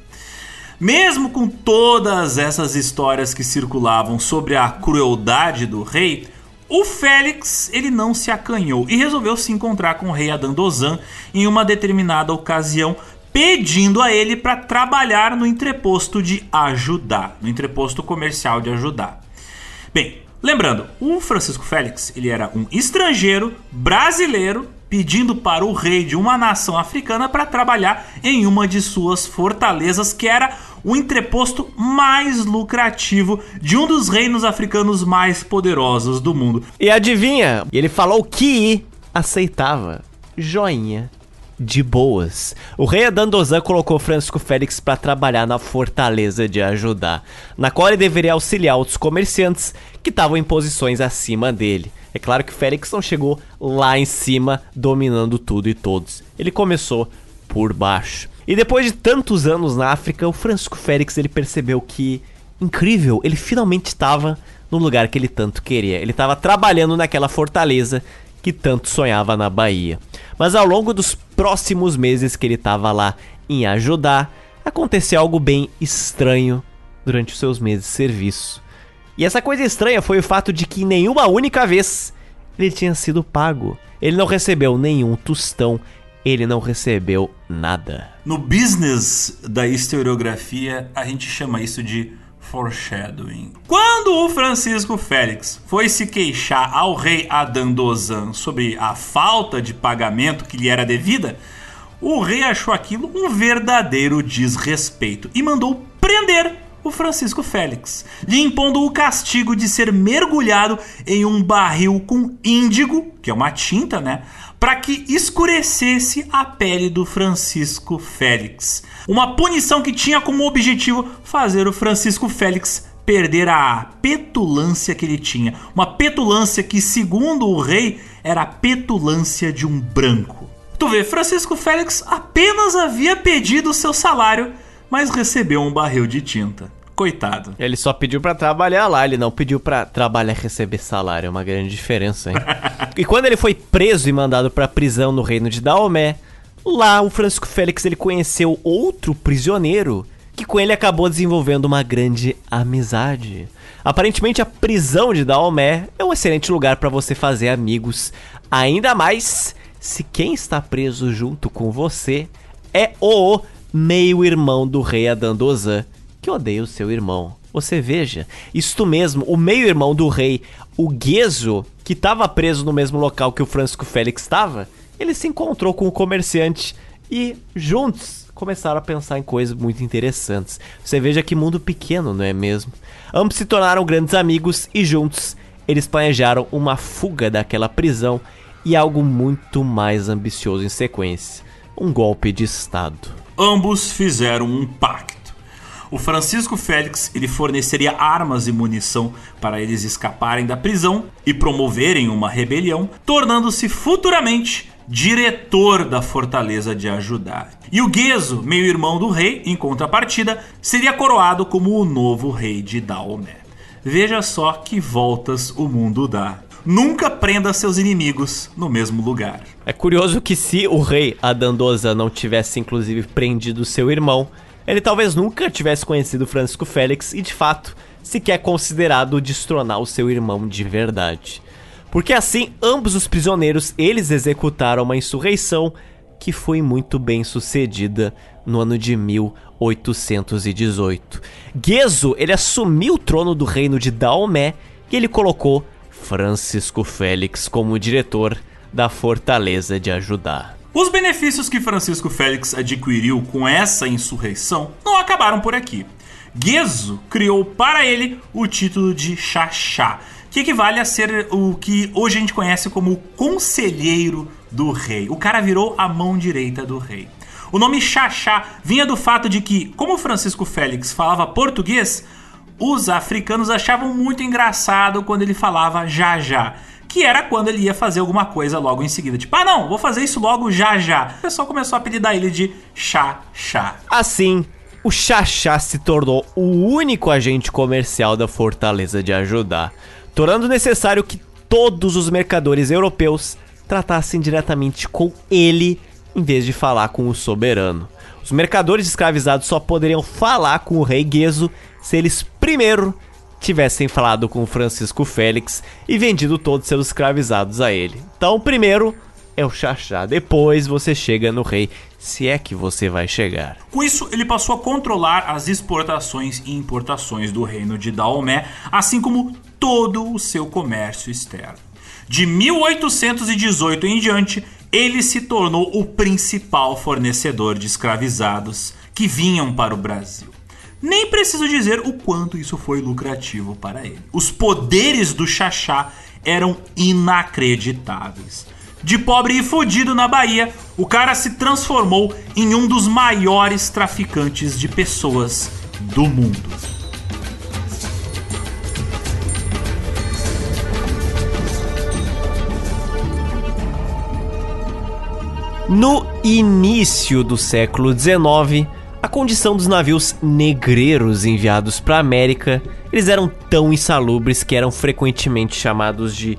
Mesmo com todas essas histórias que circulavam sobre a crueldade do rei, o Félix ele não se acanhou e resolveu se encontrar com o rei Adandozan em uma determinada ocasião, pedindo a ele para trabalhar no entreposto de Ajudar, no entreposto comercial de Ajudar. Bem, lembrando, o Francisco Félix ele era um estrangeiro brasileiro pedindo para o rei de uma nação africana para trabalhar em uma de suas fortalezas, que era o entreposto mais lucrativo de um dos reinos africanos mais poderosos do mundo. E adivinha? Ele falou que aceitava. Joinha de boas. O rei Adandozan colocou Francisco Félix para trabalhar na fortaleza de Ajudar, na qual ele deveria auxiliar outros comerciantes que estavam em posições acima dele. É claro que Félix não chegou lá em cima dominando tudo e todos. Ele começou por baixo. E depois de tantos anos na África, o Francisco Félix ele percebeu que incrível, ele finalmente estava no lugar que ele tanto queria. Ele estava trabalhando naquela fortaleza que tanto sonhava na Bahia. Mas ao longo dos próximos meses que ele estava lá em ajudar, aconteceu algo bem estranho durante os seus meses de serviço. E essa coisa estranha foi o fato de que nenhuma única vez ele tinha sido pago. Ele não recebeu nenhum tostão, ele não recebeu nada. No business da historiografia, a gente chama isso de foreshadowing. Quando o Francisco Félix foi se queixar ao rei Adandozan sobre a falta de pagamento que lhe era devida, o rei achou aquilo um verdadeiro desrespeito e mandou prender o Francisco Félix, lhe impondo o castigo de ser mergulhado em um barril com índigo, que é uma tinta, né? Para que escurecesse a pele do Francisco Félix. Uma punição que tinha como objetivo fazer o Francisco Félix perder a petulância que ele tinha. Uma petulância que, segundo o rei, era a petulância de um branco. Tu vê, Francisco Félix apenas havia pedido o seu salário, mas recebeu um barril de tinta. Coitado. Ele só pediu para trabalhar lá, ele não pediu para trabalhar e receber salário. É uma grande diferença, hein? e quando ele foi preso e mandado pra prisão no reino de Daomé, lá o Francisco Félix ele conheceu outro prisioneiro que com ele acabou desenvolvendo uma grande amizade. Aparentemente a prisão de Daomé é um excelente lugar para você fazer amigos, ainda mais se quem está preso junto com você é o meio-irmão do rei Adandozan, que odeia o seu irmão. Você veja, isto mesmo, o meio-irmão do rei, o Gueso, que estava preso no mesmo local que o Francisco Félix estava, ele se encontrou com o comerciante e juntos começaram a pensar em coisas muito interessantes. Você veja que mundo pequeno, não é mesmo? Ambos se tornaram grandes amigos e juntos eles planejaram uma fuga daquela prisão e algo muito mais ambicioso em sequência: um golpe de Estado. Ambos fizeram um pacto. O Francisco Félix ele forneceria armas e munição para eles escaparem da prisão e promoverem uma rebelião, tornando-se futuramente diretor da fortaleza de Ajudar. E o Gueso, meio-irmão do rei, em contrapartida, seria coroado como o novo rei de Daomé. Veja só que voltas o mundo dá. Nunca prenda seus inimigos no mesmo lugar. É curioso que se o rei Adandosa não tivesse inclusive prendido seu irmão, ele talvez nunca tivesse conhecido Francisco Félix e de fato sequer considerado destronar o seu irmão de verdade. Porque assim, ambos os prisioneiros, eles executaram uma insurreição que foi muito bem sucedida no ano de 1818. Gezo, ele assumiu o trono do reino de Daomé e ele colocou Francisco Félix como diretor da fortaleza de Ajudar. Os benefícios que Francisco Félix adquiriu com essa insurreição não acabaram por aqui. Gezo criou para ele o título de Xaxá, que equivale a ser o que hoje a gente conhece como conselheiro do rei. O cara virou a mão direita do rei. O nome Xaxá vinha do fato de que, como Francisco Félix falava português, os africanos achavam muito engraçado quando ele falava já já. Que era quando ele ia fazer alguma coisa logo em seguida. Tipo, ah não, vou fazer isso logo já já. O pessoal começou a apelidar ele de Xaxá. Assim, o Xaxá se tornou o único agente comercial da Fortaleza de Ajudar, tornando necessário que todos os mercadores europeus tratassem diretamente com ele em vez de falar com o soberano. Os mercadores escravizados só poderiam falar com o rei Gueso se eles primeiro tivessem falado com Francisco Félix e vendido todos seus escravizados a ele. Então, primeiro é o Xaxá, depois você chega no rei, se é que você vai chegar. Com isso, ele passou a controlar as exportações e importações do reino de Daomé, assim como todo o seu comércio externo. De 1818 em diante, ele se tornou o principal fornecedor de escravizados que vinham para o Brasil. Nem preciso dizer o quanto isso foi lucrativo para ele. Os poderes do Xaxá eram inacreditáveis. De pobre e fodido na Bahia, o cara se transformou em um dos maiores traficantes de pessoas do mundo. No início do século XIX, a condição dos navios negreiros enviados para a América, eles eram tão insalubres que eram frequentemente chamados de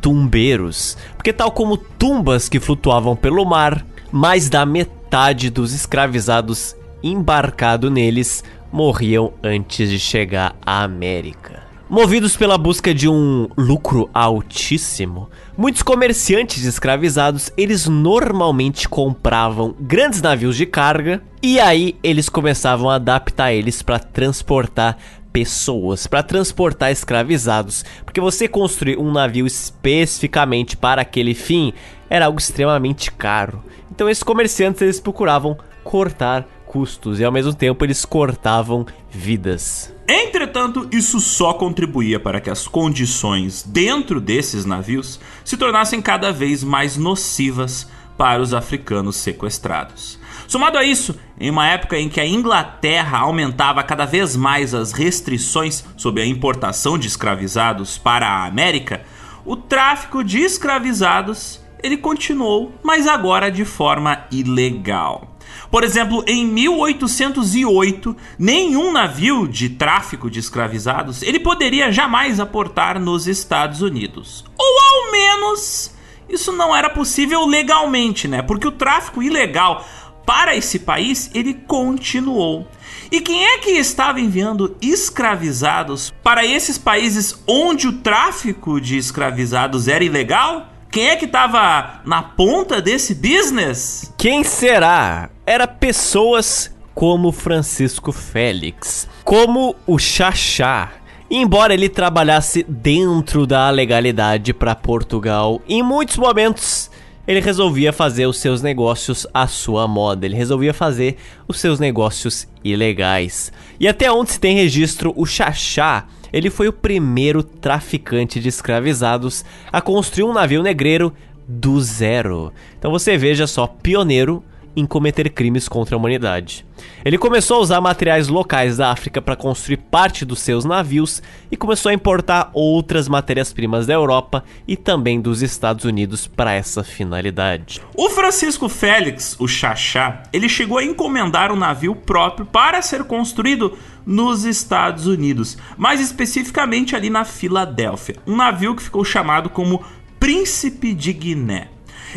tumbeiros, porque tal como tumbas que flutuavam pelo mar, mais da metade dos escravizados embarcado neles morriam antes de chegar à América. Movidos pela busca de um lucro altíssimo, muitos comerciantes escravizados, eles normalmente compravam grandes navios de carga e aí eles começavam a adaptar eles para transportar pessoas, para transportar escravizados, porque você construir um navio especificamente para aquele fim era algo extremamente caro. Então esses comerciantes eles procuravam cortar custos e ao mesmo tempo eles cortavam vidas. Entretanto, isso só contribuía para que as condições dentro desses navios se tornassem cada vez mais nocivas para os africanos sequestrados. Somado a isso, em uma época em que a Inglaterra aumentava cada vez mais as restrições sobre a importação de escravizados para a América, o tráfico de escravizados ele continuou, mas agora de forma ilegal. Por exemplo, em 1808, nenhum navio de tráfico de escravizados ele poderia jamais aportar nos Estados Unidos. Ou ao menos isso não era possível legalmente, né? Porque o tráfico ilegal para esse país ele continuou. E quem é que estava enviando escravizados para esses países onde o tráfico de escravizados era ilegal? Quem é que tava na ponta desse business? Quem será? Era pessoas como Francisco Félix, como o Xaxá. Embora ele trabalhasse dentro da legalidade para Portugal, em muitos momentos ele resolvia fazer os seus negócios à sua moda, ele resolvia fazer os seus negócios ilegais. E até onde se tem registro, o Xaxá ele foi o primeiro traficante de escravizados a construir um navio negreiro do zero. Então você veja só, pioneiro em cometer crimes contra a humanidade. Ele começou a usar materiais locais da África para construir parte dos seus navios e começou a importar outras matérias-primas da Europa e também dos Estados Unidos para essa finalidade. O Francisco Félix, o Xaxá, ele chegou a encomendar um navio próprio para ser construído nos Estados Unidos, mais especificamente ali na Filadélfia, um navio que ficou chamado como Príncipe de Guiné.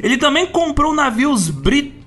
Ele também comprou navios britânicos,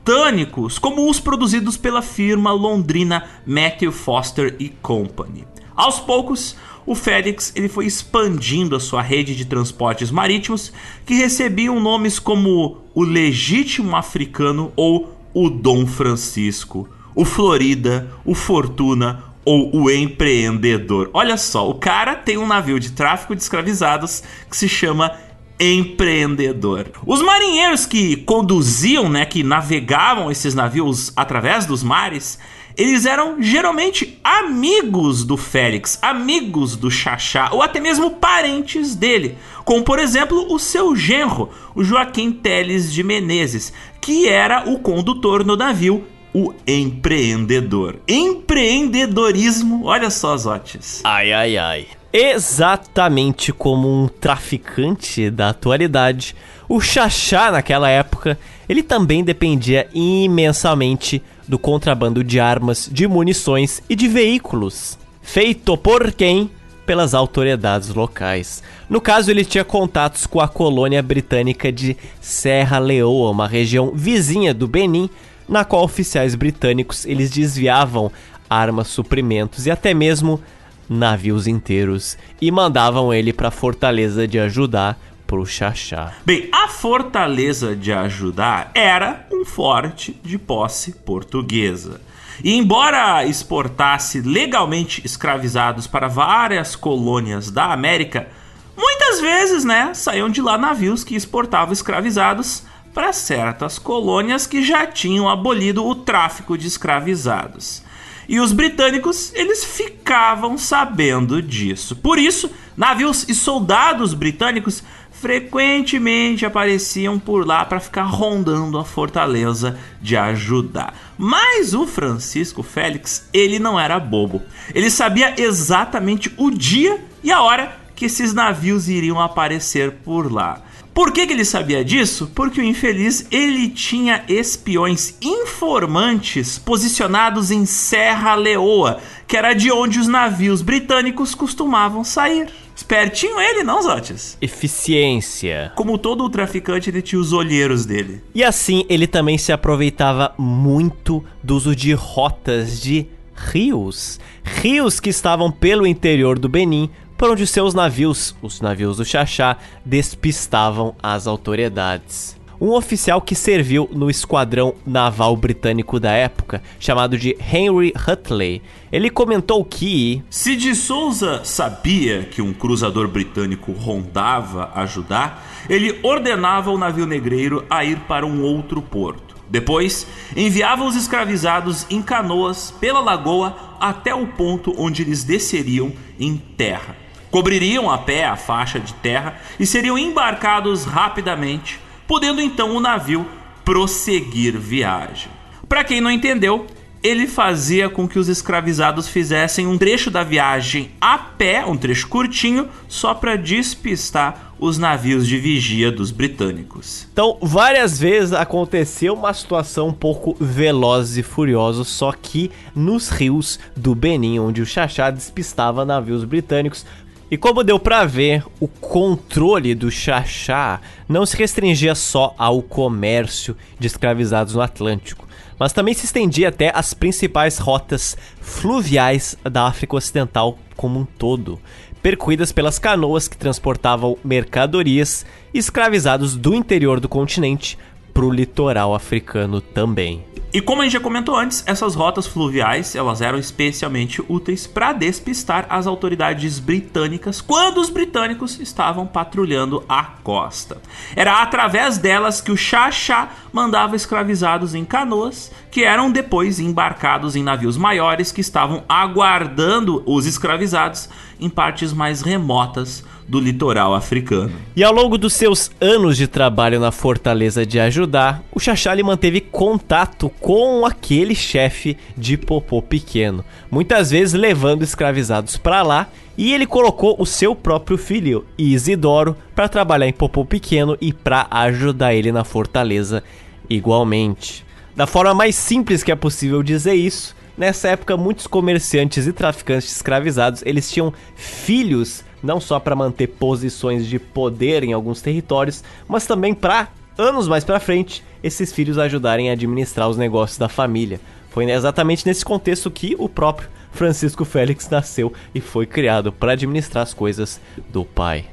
como os produzidos pela firma londrina Matthew Foster Company. Aos poucos, o Félix ele foi expandindo a sua rede de transportes marítimos, que recebiam nomes como o Legítimo Africano ou o Dom Francisco, o Florida, o Fortuna ou o Empreendedor. Olha só, o cara tem um navio de tráfico de escravizados que se chama empreendedor. Os marinheiros que conduziam, né, que navegavam esses navios através dos mares, eles eram geralmente amigos do Félix, amigos do Xaxá, ou até mesmo parentes dele, como por exemplo o seu genro, o Joaquim Teles de Menezes, que era o condutor no navio o empreendedor. Empreendedorismo, olha só, Zotes. Ai, ai, ai. Exatamente como um traficante da atualidade, o Xaxá naquela época, ele também dependia imensamente do contrabando de armas, de munições e de veículos. Feito por quem? Pelas autoridades locais. No caso, ele tinha contatos com a colônia britânica de Serra Leoa, uma região vizinha do Benin, na qual oficiais britânicos eles desviavam armas, suprimentos e até mesmo navios inteiros e mandavam ele para a fortaleza de Ajudá pro Xaxá. Bem, a fortaleza de Ajudá era um forte de posse portuguesa. E embora exportasse legalmente escravizados para várias colônias da América, muitas vezes, né, saíam de lá navios que exportavam escravizados para certas colônias que já tinham abolido o tráfico de escravizados. E os britânicos, eles ficavam sabendo disso. Por isso, navios e soldados britânicos frequentemente apareciam por lá para ficar rondando a fortaleza de ajudar. Mas o Francisco Félix, ele não era bobo. Ele sabia exatamente o dia e a hora que esses navios iriam aparecer por lá. Por que, que ele sabia disso? Porque o infeliz ele tinha espiões informantes posicionados em Serra Leoa, que era de onde os navios britânicos costumavam sair. Espertinho ele, não, Zotes? Eficiência. Como todo traficante, ele tinha os olheiros dele. E assim, ele também se aproveitava muito do uso de rotas de rios. Rios que estavam pelo interior do Benin, por onde seus navios, os navios do Xaxá, despistavam as autoridades. Um oficial que serviu no esquadrão naval britânico da época, chamado de Henry Hutley, ele comentou que se de Souza sabia que um cruzador britânico rondava ajudar, ele ordenava o navio negreiro a ir para um outro porto. Depois, enviava os escravizados em canoas pela lagoa até o ponto onde eles desceriam em terra cobririam a pé a faixa de terra e seriam embarcados rapidamente, podendo então o navio prosseguir viagem. Para quem não entendeu, ele fazia com que os escravizados fizessem um trecho da viagem a pé, um trecho curtinho, só para despistar os navios de vigia dos britânicos. Então, várias vezes aconteceu uma situação um pouco veloz e furiosa, só que nos rios do Benin, onde o Xaxá despistava navios britânicos, e como deu para ver, o controle do Xaxá não se restringia só ao comércio de escravizados no Atlântico, mas também se estendia até as principais rotas fluviais da África Ocidental como um todo. percorridas pelas canoas que transportavam mercadorias e escravizados do interior do continente para o litoral africano também. E como a gente já comentou antes, essas rotas fluviais elas eram especialmente úteis para despistar as autoridades britânicas quando os britânicos estavam patrulhando a costa. Era através delas que o Xaxá mandava escravizados em canoas, que eram depois embarcados em navios maiores que estavam aguardando os escravizados em partes mais remotas do litoral africano. E ao longo dos seus anos de trabalho na Fortaleza de Ajudar, o Xaxali manteve contato com aquele chefe de Popô Pequeno, muitas vezes levando escravizados para lá, e ele colocou o seu próprio filho, Isidoro, para trabalhar em Popô Pequeno e para ajudar ele na Fortaleza igualmente. Da forma mais simples que é possível dizer isso, nessa época muitos comerciantes e traficantes escravizados, eles tinham filhos não só para manter posições de poder em alguns territórios, mas também para anos mais para frente esses filhos ajudarem a administrar os negócios da família. Foi exatamente nesse contexto que o próprio Francisco Félix nasceu e foi criado para administrar as coisas do pai.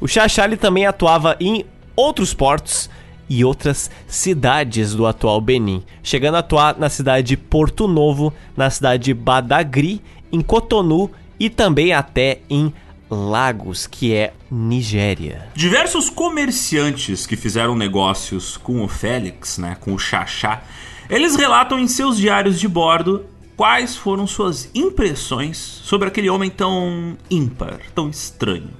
O Xaxali também atuava em outros portos e outras cidades do atual Benin, chegando a atuar na cidade de Porto Novo, na cidade de Badagry, em Cotonou e também até em Lagos, que é Nigéria. Diversos comerciantes que fizeram negócios com o Félix, né, com o Xaxá, eles relatam em seus diários de bordo quais foram suas impressões sobre aquele homem tão ímpar, tão estranho.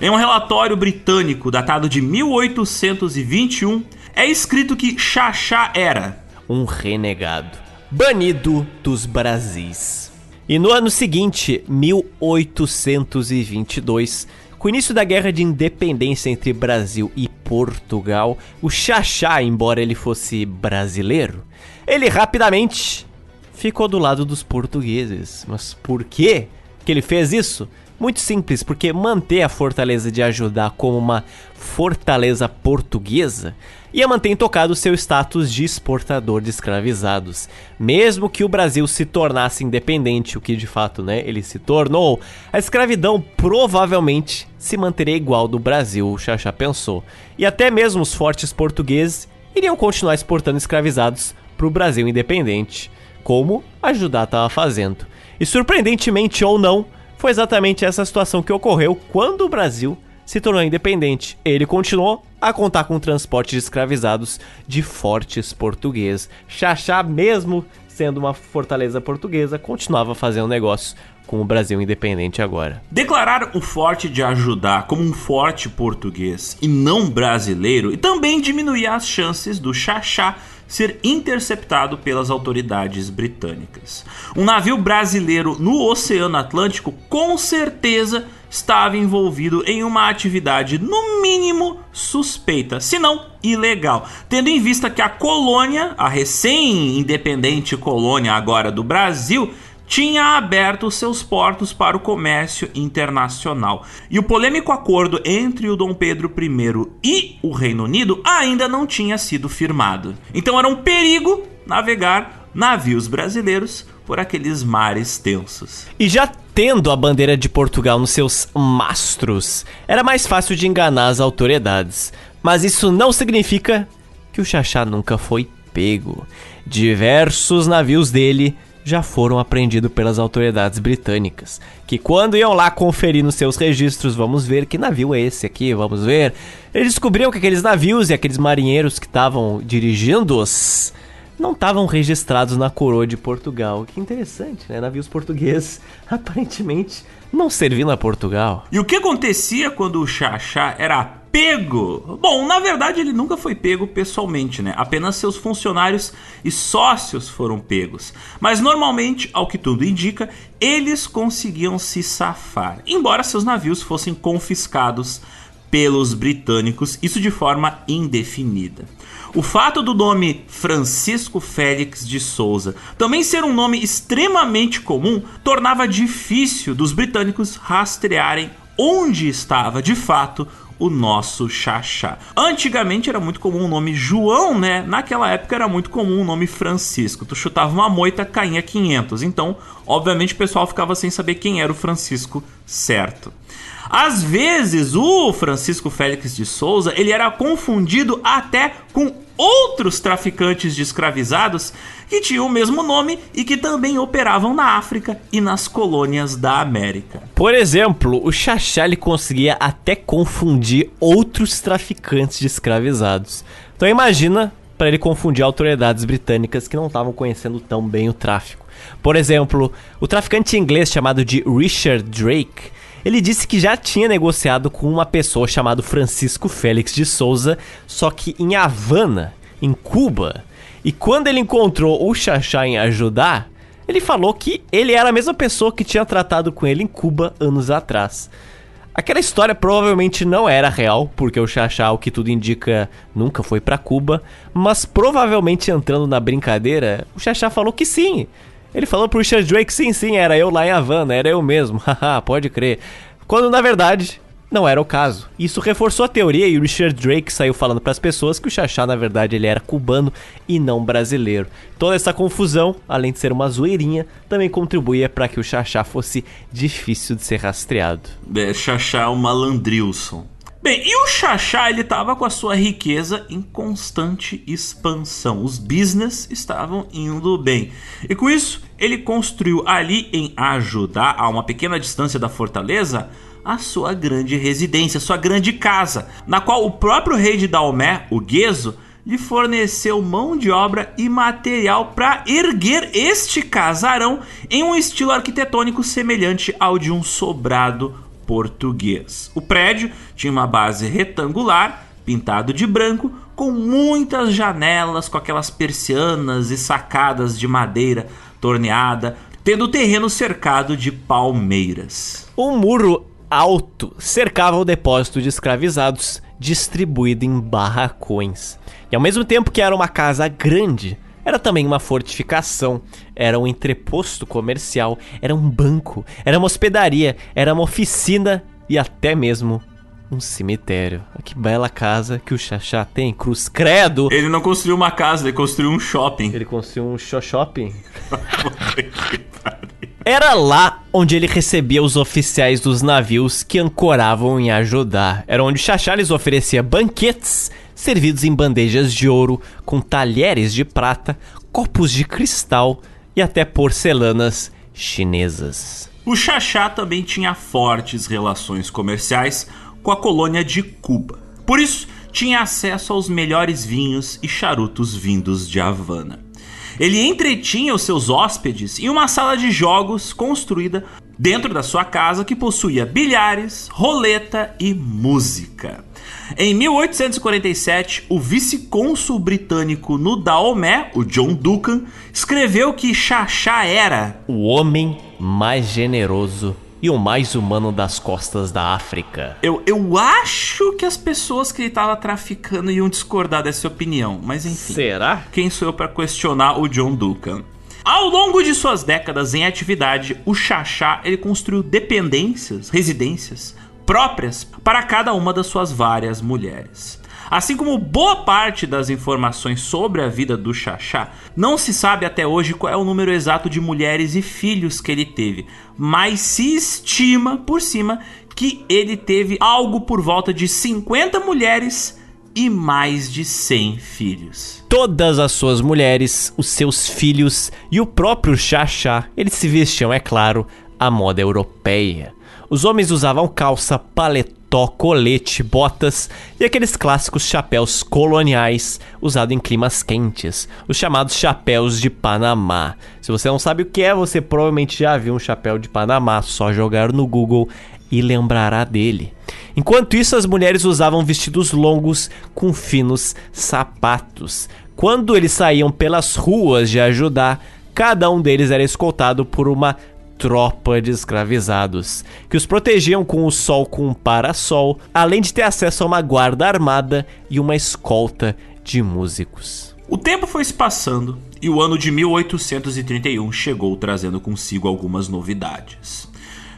Em um relatório britânico datado de 1821, é escrito que Xaxá era um renegado, banido dos Brasis e no ano seguinte, 1822, com o início da Guerra de Independência entre Brasil e Portugal, o Xaxá, embora ele fosse brasileiro, ele rapidamente ficou do lado dos portugueses. Mas por quê que ele fez isso? Muito simples, porque manter a fortaleza de ajudar como uma fortaleza portuguesa ia manter intocado seu status de exportador de escravizados. Mesmo que o Brasil se tornasse independente, o que de fato né, ele se tornou, a escravidão provavelmente se manteria igual do Brasil, o Xaxá pensou. E até mesmo os fortes portugueses iriam continuar exportando escravizados para o Brasil independente, como a Judá estava fazendo. E surpreendentemente ou não, foi exatamente essa situação que ocorreu quando o Brasil se tornou independente. Ele continuou a contar com o transporte de escravizados de fortes portugueses. Xaxá, mesmo sendo uma fortaleza portuguesa, continuava fazendo negócio com o Brasil independente agora. Declarar o forte de ajudar como um forte português e não brasileiro e também diminuir as chances do Xaxá ser interceptado pelas autoridades britânicas. Um navio brasileiro no Oceano Atlântico com certeza estava envolvido em uma atividade no mínimo suspeita, se não ilegal, tendo em vista que a colônia, a recém-independente colônia agora do Brasil, tinha aberto seus portos para o comércio internacional. E o polêmico acordo entre o Dom Pedro I e o Reino Unido ainda não tinha sido firmado. Então era um perigo navegar navios brasileiros por aqueles mares tensos. E já tendo a bandeira de Portugal nos seus mastros, era mais fácil de enganar as autoridades. Mas isso não significa que o Xaxá nunca foi pego. Diversos navios dele já foram apreendidos pelas autoridades britânicas, que quando iam lá conferir nos seus registros, vamos ver que navio é esse aqui, vamos ver, eles descobriram que aqueles navios e aqueles marinheiros que estavam dirigindo-os não estavam registrados na coroa de Portugal. Que interessante, né? Navios portugueses aparentemente não servindo a Portugal. E o que acontecia quando o Xaxá era pego? Bom, na verdade ele nunca foi pego pessoalmente, né? Apenas seus funcionários e sócios foram pegos. Mas normalmente, ao que tudo indica, eles conseguiam se safar, embora seus navios fossem confiscados pelos britânicos, isso de forma indefinida. O fato do nome Francisco Félix de Souza também ser um nome extremamente comum tornava difícil dos britânicos rastrearem onde estava de fato o nosso Xaxá. Antigamente era muito comum o nome João, né? Naquela época era muito comum o nome Francisco. Tu chutava uma moita, caía 500. Então, obviamente, o pessoal ficava sem saber quem era o Francisco certo. Às vezes, o Francisco Félix de Souza, ele era confundido até com outros traficantes de escravizados que tinham o mesmo nome e que também operavam na África e nas colônias da América. Por exemplo, o Xaxá conseguia até confundir outros traficantes de escravizados. Então imagina para ele confundir autoridades britânicas que não estavam conhecendo tão bem o tráfico. Por exemplo, o traficante inglês chamado de Richard Drake ele disse que já tinha negociado com uma pessoa chamada Francisco Félix de Souza, só que em Havana, em Cuba. E quando ele encontrou o Xaxá em ajudar, ele falou que ele era a mesma pessoa que tinha tratado com ele em Cuba anos atrás. Aquela história provavelmente não era real, porque o Xaxá, o que tudo indica, nunca foi para Cuba, mas provavelmente entrando na brincadeira, o Xaxá falou que sim, ele falou pro Richard Drake, sim, sim, era eu lá em Havana, era eu mesmo, haha, pode crer. Quando na verdade não era o caso. Isso reforçou a teoria e o Richard Drake saiu falando para as pessoas que o Xaxá na verdade ele era cubano e não brasileiro. Toda essa confusão, além de ser uma zoeirinha, também contribuía para que o Xaxá fosse difícil de ser rastreado. É, Xaxá é o malandrilson. Bem, e o Xaxá ele estava com a sua riqueza em constante expansão. Os business estavam indo bem. E com isso, ele construiu ali em Ajudar, a uma pequena distância da fortaleza, a sua grande residência, sua grande casa, na qual o próprio rei de Daomé, o Gueso, lhe forneceu mão de obra e material para erguer este casarão em um estilo arquitetônico semelhante ao de um sobrado português. O prédio tinha uma base retangular, pintado de branco, com muitas janelas, com aquelas persianas e sacadas de madeira torneada, tendo o terreno cercado de palmeiras. Um muro alto cercava o depósito de escravizados, distribuído em barracões. E ao mesmo tempo que era uma casa grande, era também uma fortificação, era um entreposto comercial, era um banco, era uma hospedaria, era uma oficina e até mesmo um cemitério. Que bela casa que o Xaxá tem, Cruz Credo. Ele não construiu uma casa, ele construiu um shopping. Ele construiu um shopping. Era lá onde ele recebia os oficiais dos navios que ancoravam em ajudar. Era onde o Xaxá lhes oferecia banquetes servidos em bandejas de ouro, com talheres de prata, copos de cristal e até porcelanas chinesas. O Xaxá também tinha fortes relações comerciais com a colônia de Cuba. Por isso, tinha acesso aos melhores vinhos e charutos vindos de Havana. Ele entretinha os seus hóspedes em uma sala de jogos construída dentro da sua casa que possuía bilhares, roleta e música. Em 1847, o vice-cônsul britânico no Daomé, o John Duncan, escreveu que Xaxá era o homem mais generoso e o mais humano das costas da África. Eu, eu acho que as pessoas que ele estava traficando iam discordar dessa opinião, mas enfim. Será? Quem sou eu para questionar o John Duncan? Ao longo de suas décadas em atividade, o Xaxá ele construiu dependências, residências próprias para cada uma das suas várias mulheres. Assim como boa parte das informações sobre a vida do Xaxá, não se sabe até hoje qual é o número exato de mulheres e filhos que ele teve, mas se estima por cima que ele teve algo por volta de 50 mulheres e mais de 100 filhos. Todas as suas mulheres, os seus filhos e o próprio Xaxá, eles se vestiam, é claro, à moda europeia. Os homens usavam calça, paletó, colete, botas e aqueles clássicos chapéus coloniais usados em climas quentes, os chamados chapéus de Panamá. Se você não sabe o que é, você provavelmente já viu um chapéu de Panamá, só jogar no Google e lembrará dele. Enquanto isso, as mulheres usavam vestidos longos com finos sapatos. Quando eles saíam pelas ruas de ajudar, cada um deles era escoltado por uma tropa de escravizados, que os protegiam com o sol com um parasol, além de ter acesso a uma guarda armada e uma escolta de músicos. O tempo foi se passando e o ano de 1831 chegou trazendo consigo algumas novidades.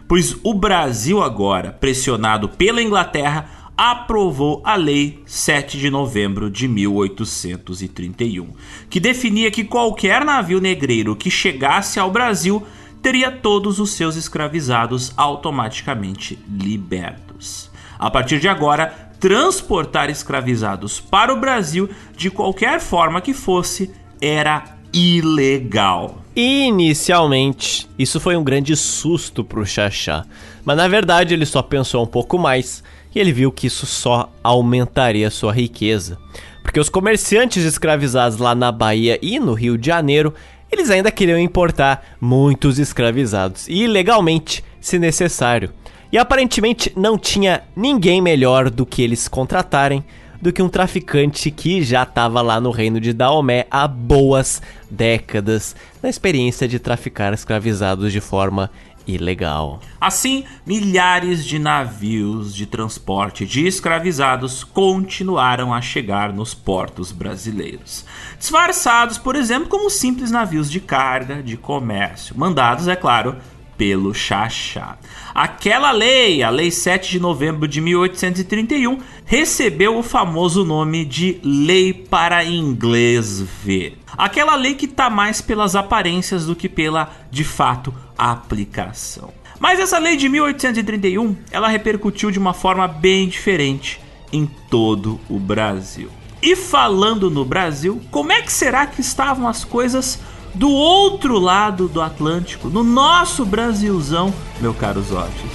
Pois o Brasil agora, pressionado pela Inglaterra, aprovou a Lei 7 de novembro de 1831, que definia que qualquer navio negreiro que chegasse ao Brasil teria todos os seus escravizados automaticamente libertos. A partir de agora, transportar escravizados para o Brasil de qualquer forma que fosse era ilegal. Inicialmente, isso foi um grande susto para o Xaxá, mas na verdade ele só pensou um pouco mais e ele viu que isso só aumentaria sua riqueza. Porque os comerciantes escravizados lá na Bahia e no Rio de Janeiro, eles ainda queriam importar muitos escravizados, e ilegalmente, se necessário. E aparentemente não tinha ninguém melhor do que eles contratarem do que um traficante que já estava lá no reino de Daomé há boas décadas, na experiência de traficar escravizados de forma ilegal. Assim, milhares de navios de transporte de escravizados continuaram a chegar nos portos brasileiros. Disfarçados, por exemplo, como simples navios de carga de comércio, mandados, é claro, pelo Xaxá. Aquela lei, a Lei 7 de novembro de 1831, recebeu o famoso nome de Lei para Inglês Ver. Aquela lei que está mais pelas aparências do que pela, de fato, aplicação. Mas essa lei de 1831, ela repercutiu de uma forma bem diferente em todo o Brasil. E falando no Brasil, como é que será que estavam as coisas do outro lado do Atlântico, no nosso Brasilzão, meu caro Zotes.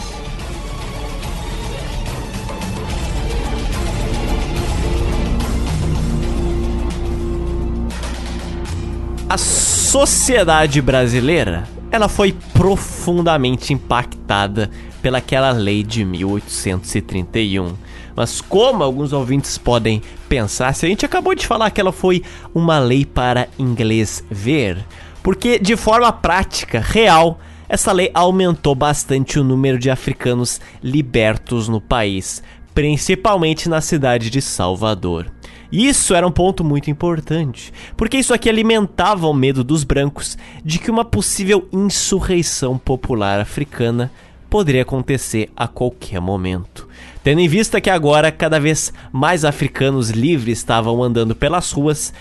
A sociedade brasileira, ela foi profundamente impactada pelaquela lei de 1831 mas como alguns ouvintes podem pensar, se a gente acabou de falar que ela foi uma lei para inglês ver, porque de forma prática, real, essa lei aumentou bastante o número de africanos libertos no país, principalmente na cidade de Salvador. Isso era um ponto muito importante, porque isso aqui alimentava o medo dos brancos de que uma possível insurreição popular africana poderia acontecer a qualquer momento. Tendo em vista que agora cada vez mais africanos livres estavam andando pelas ruas,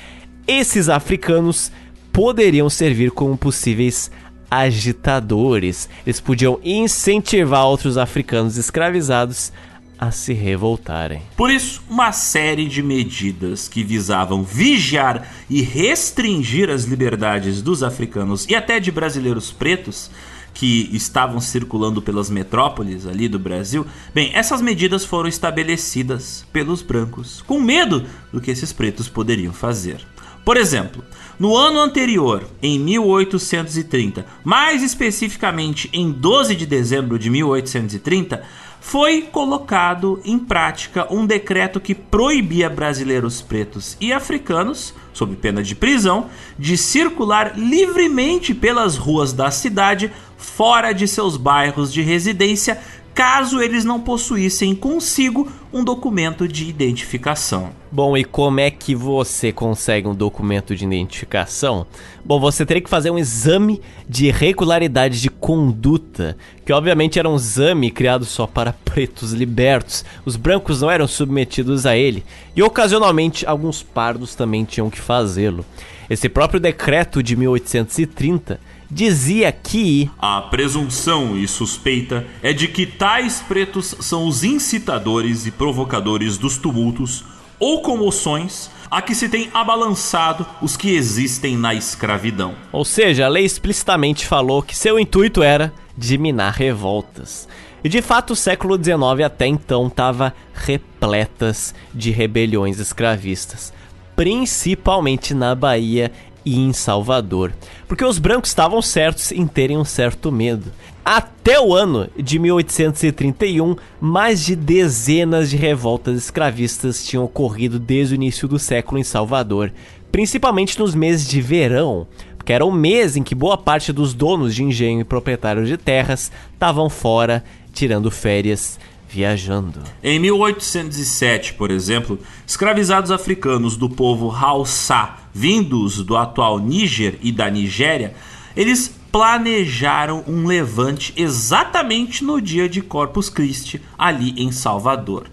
esses africanos poderiam servir como possíveis agitadores. Eles podiam incentivar outros africanos escravizados a se revoltarem. Por isso, uma série de medidas que visavam vigiar e restringir as liberdades dos africanos e até de brasileiros pretos que estavam circulando pelas metrópoles ali do Brasil, bem, essas medidas foram estabelecidas pelos brancos, com medo do que esses pretos poderiam fazer. Por exemplo, no ano anterior, em 1830, mais especificamente em 12 de dezembro de 1830, foi colocado em prática um decreto que proibia brasileiros pretos e africanos, sob pena de prisão, de circular livremente pelas ruas da cidade fora de seus bairros de residência, caso eles não possuíssem consigo um documento de identificação. Bom, e como é que você consegue um documento de identificação? Bom, você teria que fazer um exame de regularidade de conduta, que obviamente era um exame criado só para pretos libertos. Os brancos não eram submetidos a ele, e ocasionalmente alguns pardos também tinham que fazê-lo. Esse próprio decreto de 1830 dizia que a presunção e suspeita é de que tais pretos são os incitadores e provocadores dos tumultos ou comoções a que se tem abalançado os que existem na escravidão. Ou seja, a lei explicitamente falou que seu intuito era diminar revoltas. E de fato, o século XIX até então estava repletas de rebeliões escravistas, principalmente na Bahia e em Salvador, porque os brancos estavam certos em terem um certo medo. Até o ano de 1831, mais de dezenas de revoltas escravistas tinham ocorrido desde o início do século em Salvador, principalmente nos meses de verão, porque era o mês em que boa parte dos donos de engenho e proprietários de terras estavam fora, tirando férias viajando. Em 1807, por exemplo, escravizados africanos do povo Hausa, vindos do atual Níger e da Nigéria, eles planejaram um levante exatamente no dia de Corpus Christi, ali em Salvador.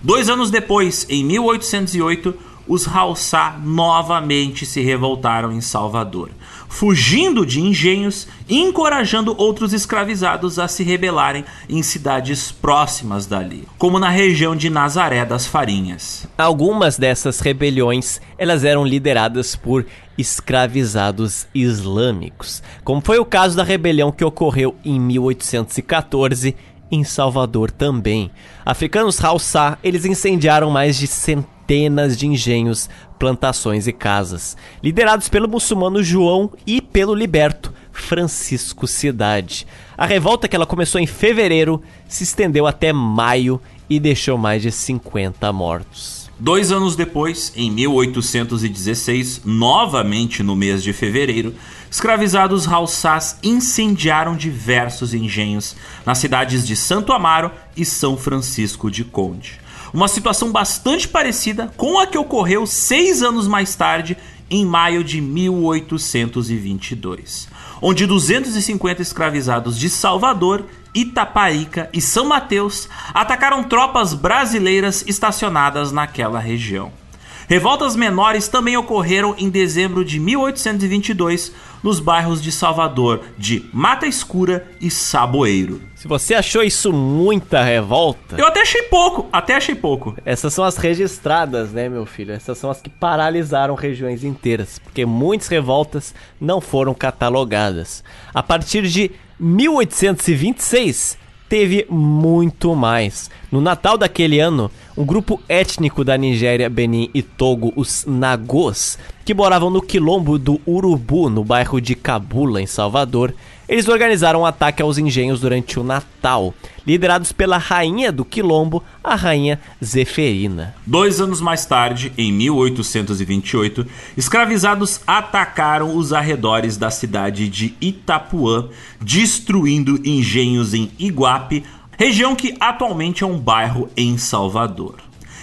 Dois anos depois, em 1808, os Halsá novamente se revoltaram em Salvador, fugindo de engenhos e encorajando outros escravizados a se rebelarem em cidades próximas dali, como na região de Nazaré das Farinhas. Algumas dessas rebeliões, elas eram lideradas por escravizados islâmicos, como foi o caso da rebelião que ocorreu em 1814 em Salvador também. Africanos Hausa, eles incendiaram mais de centenas de engenhos, plantações e casas, liderados pelo muçulmano João e pelo liberto Francisco Cidade. A revolta que ela começou em fevereiro se estendeu até maio e deixou mais de 50 mortos. Dois anos depois, em 1816, novamente no mês de fevereiro, escravizados Hausás incendiaram diversos engenhos nas cidades de Santo Amaro e São Francisco de Conde. Uma situação bastante parecida com a que ocorreu seis anos mais tarde, em maio de 1822, onde 250 escravizados de Salvador Itaparica e São Mateus atacaram tropas brasileiras estacionadas naquela região. Revoltas menores também ocorreram em dezembro de 1822 nos bairros de Salvador de Mata Escura e Saboeiro. Se você achou isso muita revolta. Eu até achei pouco, até achei pouco. Essas são as registradas, né, meu filho? Essas são as que paralisaram regiões inteiras, porque muitas revoltas não foram catalogadas. A partir de 1826 teve muito mais. No Natal daquele ano, um grupo étnico da Nigéria, Benin e Togo, os Nagôs, que moravam no quilombo do Urubu, no bairro de Cabula, em Salvador, eles organizaram um ataque aos engenhos durante o Natal, liderados pela rainha do Quilombo, a rainha Zeferina. Dois anos mais tarde, em 1828, escravizados atacaram os arredores da cidade de Itapuã, destruindo engenhos em Iguape, região que atualmente é um bairro em Salvador.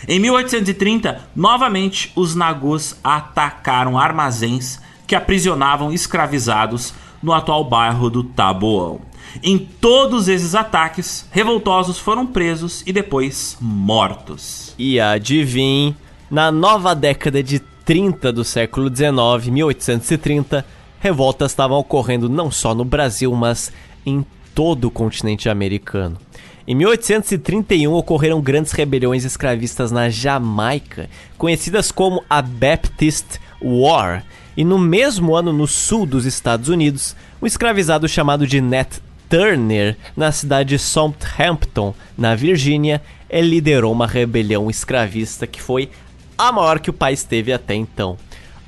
Em 1830, novamente os Nagôs atacaram armazéns que aprisionavam escravizados no atual bairro do Taboão. Em todos esses ataques, revoltosos foram presos e depois mortos. E adivinhe, na nova década de 30 do século 19, 1830, revoltas estavam ocorrendo não só no Brasil, mas em todo o continente americano. Em 1831 ocorreram grandes rebeliões escravistas na Jamaica, conhecidas como a Baptist War, e no mesmo ano, no sul dos Estados Unidos, um escravizado chamado de Nat Turner, na cidade de Southampton, na Virgínia, liderou uma rebelião escravista que foi a maior que o país teve até então.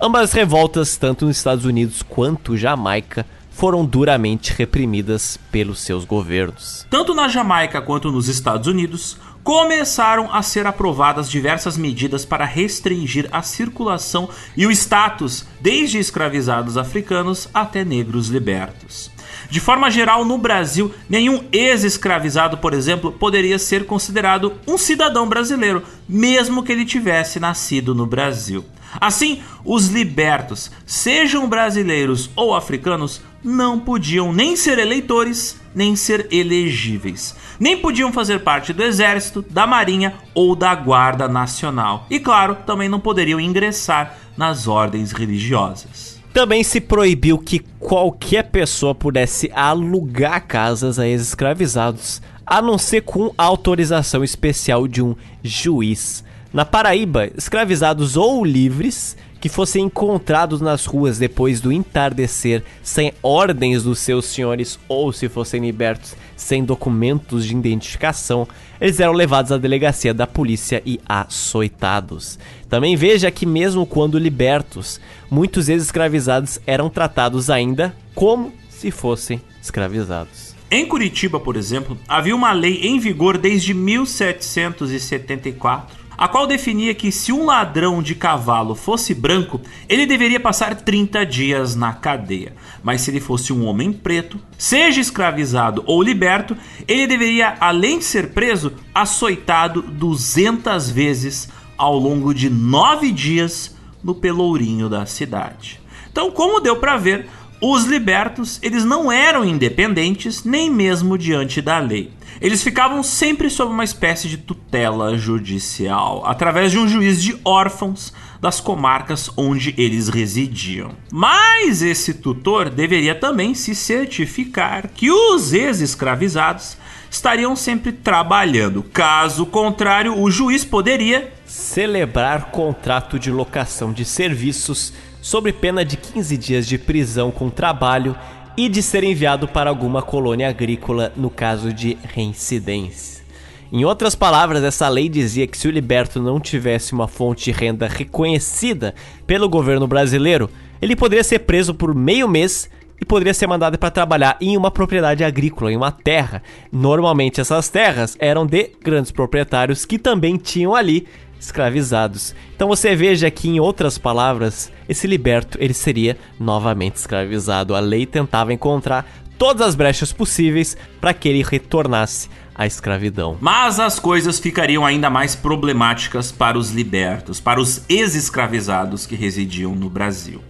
Ambas revoltas, tanto nos Estados Unidos quanto Jamaica, foram duramente reprimidas pelos seus governos. Tanto na Jamaica quanto nos Estados Unidos, começaram a ser aprovadas diversas medidas para restringir a circulação e o status, desde escravizados africanos até negros libertos. De forma geral, no Brasil, nenhum ex-escravizado, por exemplo, poderia ser considerado um cidadão brasileiro, mesmo que ele tivesse nascido no Brasil. Assim, os libertos, sejam brasileiros ou africanos, não podiam nem ser eleitores, nem ser elegíveis. Nem podiam fazer parte do exército, da marinha ou da guarda nacional. E claro, também não poderiam ingressar nas ordens religiosas. Também se proibiu que qualquer pessoa pudesse alugar casas a ex-escravizados, a não ser com autorização especial de um juiz. Na Paraíba, escravizados ou livres que fossem encontrados nas ruas depois do entardecer sem ordens dos seus senhores ou se fossem libertos sem documentos de identificação, eles eram levados à delegacia da polícia e açoitados. Também veja que mesmo quando libertos, muitos ex-escravizados eram tratados ainda como se fossem escravizados. Em Curitiba, por exemplo, havia uma lei em vigor desde 1774 a qual definia que se um ladrão de cavalo fosse branco, ele deveria passar 30 dias na cadeia. Mas se ele fosse um homem preto, seja escravizado ou liberto, ele deveria, além de ser preso, açoitado 200 vezes ao longo de nove dias no pelourinho da cidade. Então, como deu para ver, os libertos, eles não eram independentes nem mesmo diante da lei. Eles ficavam sempre sob uma espécie de tutela judicial, através de um juiz de órfãos das comarcas onde eles residiam. Mas esse tutor deveria também se certificar que os ex-escravizados estariam sempre trabalhando. Caso contrário, o juiz poderia celebrar contrato de locação de serviços sob pena de 15 dias de prisão com trabalho e de ser enviado para alguma colônia agrícola no caso de reincidência. Em outras palavras, essa lei dizia que se o liberto não tivesse uma fonte de renda reconhecida pelo governo brasileiro, ele poderia ser preso por meio mês e poderia ser mandado para trabalhar em uma propriedade agrícola, em uma terra. Normalmente essas terras eram de grandes proprietários que também tinham ali escravizados. Então você veja que em outras palavras, esse liberto ele seria novamente escravizado. A lei tentava encontrar todas as brechas possíveis para que ele retornasse à escravidão. Mas as coisas ficariam ainda mais problemáticas para os libertos, para os ex-escravizados que residiam no Brasil.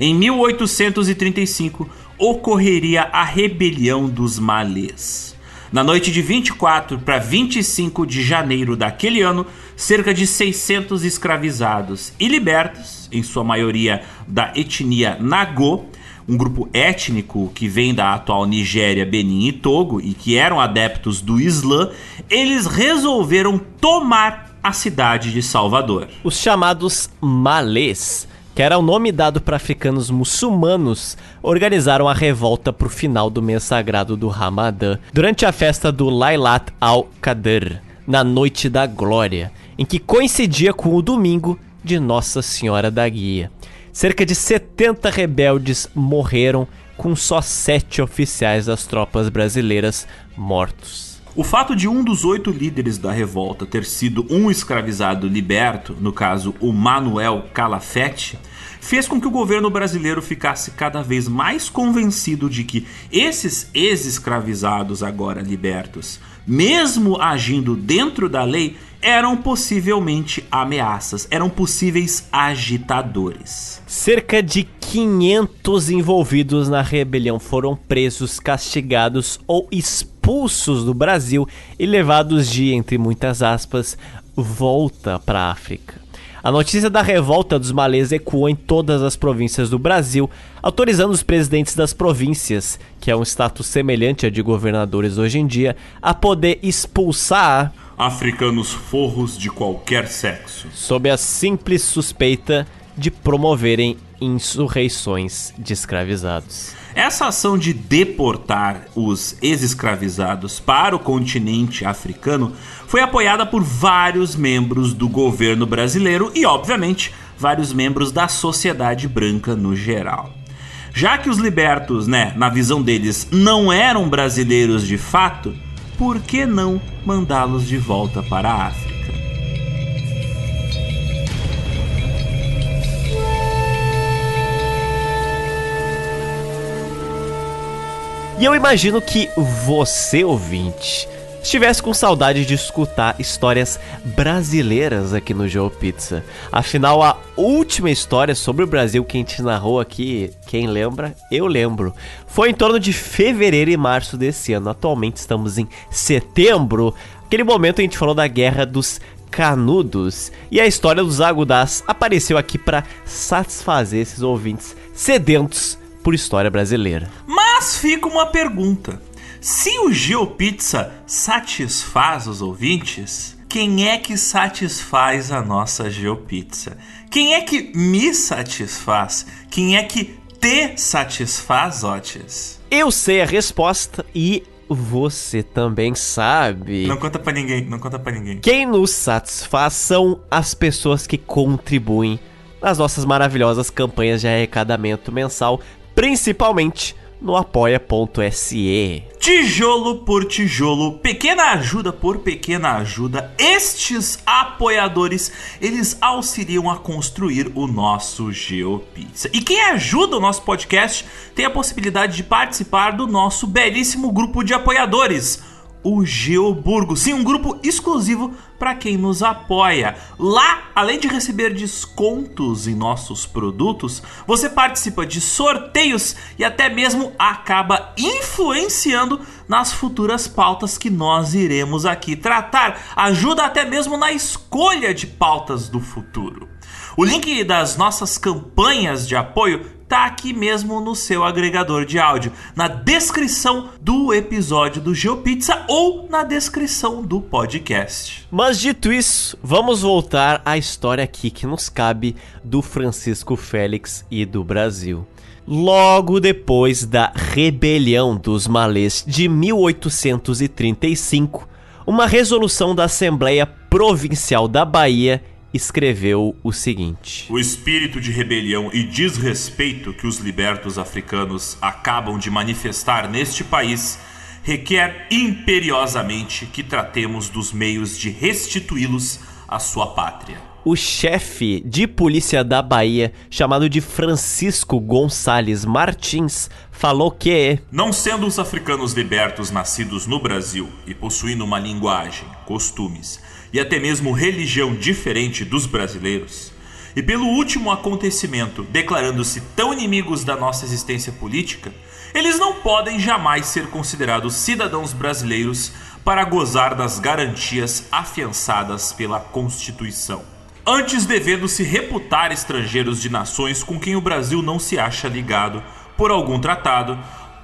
Em 1835 ocorreria a rebelião dos malês. Na noite de 24 para 25 de janeiro daquele ano, cerca de 600 escravizados e libertos, em sua maioria da etnia Nagô, um grupo étnico que vem da atual Nigéria, Benin e Togo e que eram adeptos do Islã, eles resolveram tomar a cidade de Salvador. Os chamados malês, que era o nome dado para africanos muçulmanos, organizaram a revolta para o final do mês sagrado do Ramadã, durante a festa do Lailat al-Qadr, na Noite da Glória em que coincidia com o domingo de Nossa Senhora da Guia. Cerca de 70 rebeldes morreram, com só sete oficiais das tropas brasileiras mortos. O fato de um dos oito líderes da revolta ter sido um escravizado liberto, no caso o Manuel Calafete, fez com que o governo brasileiro ficasse cada vez mais convencido de que esses ex-escravizados agora libertos, mesmo agindo dentro da lei, eram possivelmente ameaças, eram possíveis agitadores. Cerca de 500 envolvidos na rebelião foram presos, castigados ou expulsos do Brasil e levados de, entre muitas aspas, volta para a África. A notícia da revolta dos malês ecoou em todas as províncias do Brasil, autorizando os presidentes das províncias, que é um status semelhante a de governadores hoje em dia, a poder expulsar africanos forros de qualquer sexo, sob a simples suspeita de promoverem insurreições de escravizados. Essa ação de deportar os ex-escravizados para o continente africano foi apoiada por vários membros do governo brasileiro e, obviamente, vários membros da sociedade branca no geral. Já que os libertos, né, na visão deles, não eram brasileiros de fato, por que não mandá-los de volta para a África? E eu imagino que você, ouvinte, estivesse com saudade de escutar histórias brasileiras aqui no Joe Pizza. Afinal, a última história sobre o Brasil que a gente narrou aqui, quem lembra? Eu lembro. Foi em torno de fevereiro e março desse ano. Atualmente estamos em setembro. Aquele momento a gente falou da Guerra dos Canudos. E a história dos Agudás apareceu aqui para satisfazer esses ouvintes sedentos por história brasileira. Mas fica uma pergunta. Se o GeoPizza satisfaz os ouvintes, quem é que satisfaz a nossa GeoPizza? Quem é que me satisfaz? Quem é que te satisfaz, Otis? Eu sei a resposta e você também sabe. Não conta para ninguém, não conta para ninguém. Quem nos satisfaz são as pessoas que contribuem nas nossas maravilhosas campanhas de arrecadamento mensal, principalmente no apoia.se. Tijolo por tijolo, pequena ajuda por pequena ajuda, estes apoiadores, eles auxiliam a construir o nosso GeoPizza. E quem ajuda o nosso podcast tem a possibilidade de participar do nosso belíssimo grupo de apoiadores o Geoburgo. Sim, um grupo exclusivo para quem nos apoia. Lá, além de receber descontos em nossos produtos, você participa de sorteios e até mesmo acaba influenciando nas futuras pautas que nós iremos aqui tratar. Ajuda até mesmo na escolha de pautas do futuro. O link das nossas campanhas de apoio tá aqui mesmo no seu agregador de áudio, na descrição do episódio do GeoPizza ou na descrição do podcast. Mas dito isso, vamos voltar à história aqui que nos cabe do Francisco Félix e do Brasil. Logo depois da rebelião dos malês de 1835, uma resolução da Assembleia Provincial da Bahia escreveu o seguinte: O espírito de rebelião e desrespeito que os libertos africanos acabam de manifestar neste país requer imperiosamente que tratemos dos meios de restituí-los à sua pátria. O chefe de polícia da Bahia, chamado de Francisco Gonçalves Martins, falou que, Não sendo os africanos libertos nascidos no Brasil e possuindo uma linguagem, costumes e até mesmo religião diferente dos brasileiros, e pelo último acontecimento declarando-se tão inimigos da nossa existência política, eles não podem jamais ser considerados cidadãos brasileiros para gozar das garantias afiançadas pela Constituição. Antes devendo se reputar estrangeiros de nações com quem o Brasil não se acha ligado por algum tratado,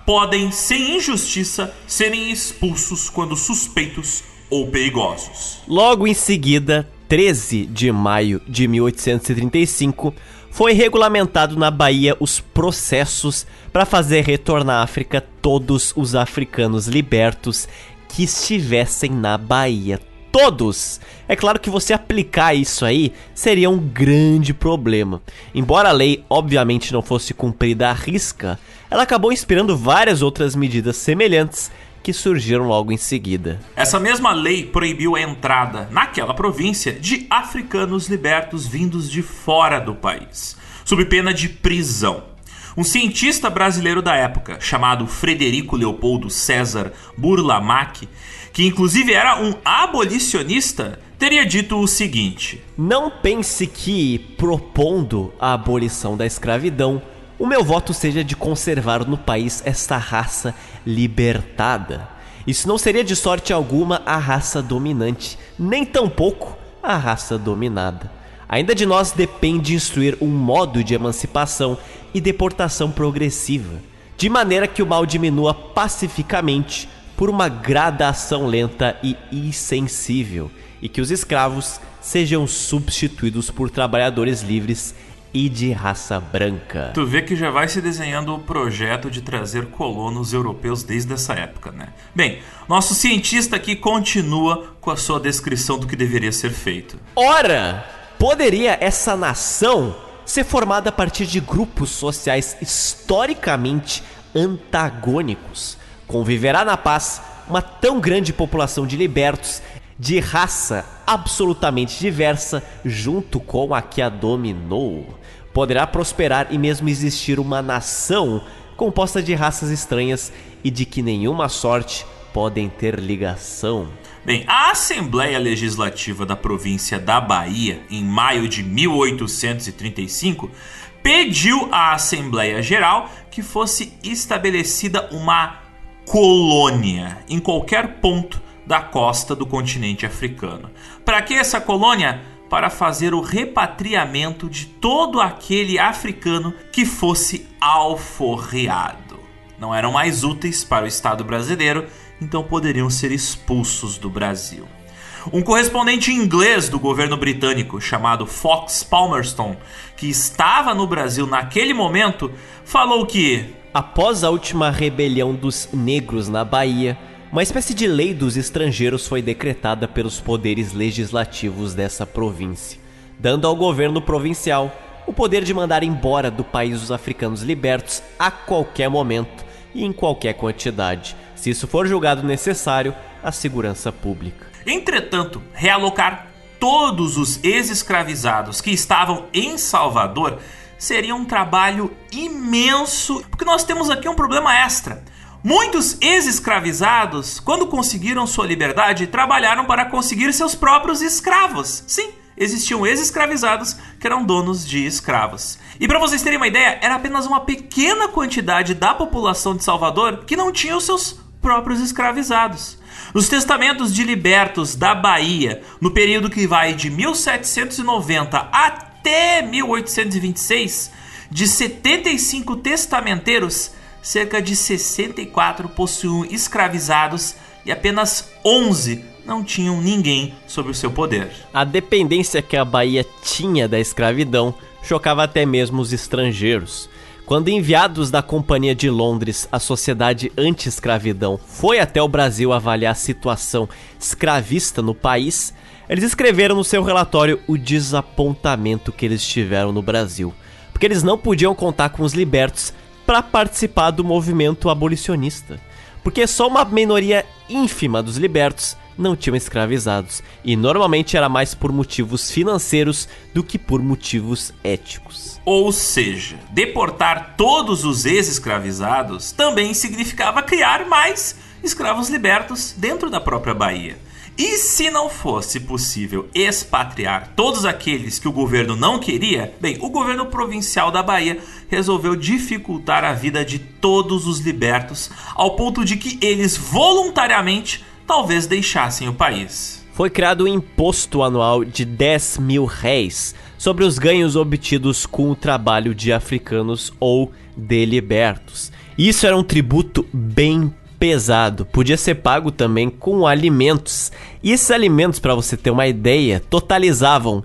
podem, sem injustiça, serem expulsos quando suspeitos ou perigosos. logo em seguida, 13 de maio de 1835, foi regulamentado na Bahia os processos para fazer retornar à África todos os africanos libertos que estivessem na Bahia. Todos! É claro que você aplicar isso aí seria um grande problema. Embora a lei obviamente não fosse cumprida à risca, ela acabou inspirando várias outras medidas semelhantes que surgiram logo em seguida. Essa mesma lei proibiu a entrada naquela província de africanos libertos vindos de fora do país, sob pena de prisão. Um cientista brasileiro da época, chamado Frederico Leopoldo César Burlamac, que inclusive era um abolicionista, teria dito o seguinte: Não pense que, propondo a abolição da escravidão, o meu voto seja de conservar no país esta raça libertada. Isso não seria de sorte alguma a raça dominante, nem tampouco a raça dominada. Ainda de nós depende instruir um modo de emancipação e deportação progressiva, de maneira que o mal diminua pacificamente por uma gradação lenta e insensível, e que os escravos sejam substituídos por trabalhadores livres e de raça branca. Tu vê que já vai se desenhando o projeto de trazer colonos europeus desde essa época, né? Bem, nosso cientista aqui continua com a sua descrição do que deveria ser feito. Ora, poderia essa nação ser formada a partir de grupos sociais historicamente antagônicos? Conviverá na paz uma tão grande população de libertos de raça absolutamente diversa junto com a que a dominou. Poderá prosperar e mesmo existir uma nação composta de raças estranhas e de que nenhuma sorte podem ter ligação. Bem, a Assembleia Legislativa da província da Bahia, em maio de 1835, pediu à Assembleia Geral que fosse estabelecida uma colônia em qualquer ponto da costa do continente africano. Para que essa colônia? Para fazer o repatriamento de todo aquele africano que fosse alforreado. Não eram mais úteis para o Estado brasileiro, então poderiam ser expulsos do Brasil. Um correspondente inglês do governo britânico chamado Fox Palmerston, que estava no Brasil naquele momento, falou que Após a última rebelião dos negros na Bahia, uma espécie de lei dos estrangeiros foi decretada pelos poderes legislativos dessa província, dando ao governo provincial o poder de mandar embora do país os africanos libertos a qualquer momento e em qualquer quantidade, se isso for julgado necessário à segurança pública. Entretanto, realocar todos os ex-escravizados que estavam em Salvador seria um trabalho imenso, porque nós temos aqui um problema extra. Muitos ex-escravizados, quando conseguiram sua liberdade, trabalharam para conseguir seus próprios escravos. Sim, existiam ex-escravizados que eram donos de escravos. E para vocês terem uma ideia, era apenas uma pequena quantidade da população de Salvador que não tinha os seus próprios escravizados. Os testamentos de libertos da Bahia, no período que vai de 1790 até 1826, de 75 testamenteiros, cerca de 64 possuíam escravizados e apenas 11 não tinham ninguém sob o seu poder. A dependência que a Bahia tinha da escravidão chocava até mesmo os estrangeiros. Quando enviados da Companhia de Londres, a Sociedade Anti-Escravidão, foi até o Brasil avaliar a situação escravista no país, eles escreveram no seu relatório o desapontamento que eles tiveram no Brasil, porque eles não podiam contar com os libertos para participar do movimento abolicionista, porque só uma minoria ínfima dos libertos não tinham escravizados, e normalmente era mais por motivos financeiros do que por motivos éticos. Ou seja, deportar todos os ex-escravizados também significava criar mais escravos libertos dentro da própria Bahia. E se não fosse possível expatriar todos aqueles que o governo não queria, bem, o governo provincial da Bahia resolveu dificultar a vida de todos os libertos, ao ponto de que eles voluntariamente talvez deixassem o país. Foi criado um imposto anual de 10 mil réis sobre os ganhos obtidos com o trabalho de africanos ou de libertos. Isso era um tributo bem pesado, podia ser pago também com alimentos. E esses alimentos, para você ter uma ideia, totalizavam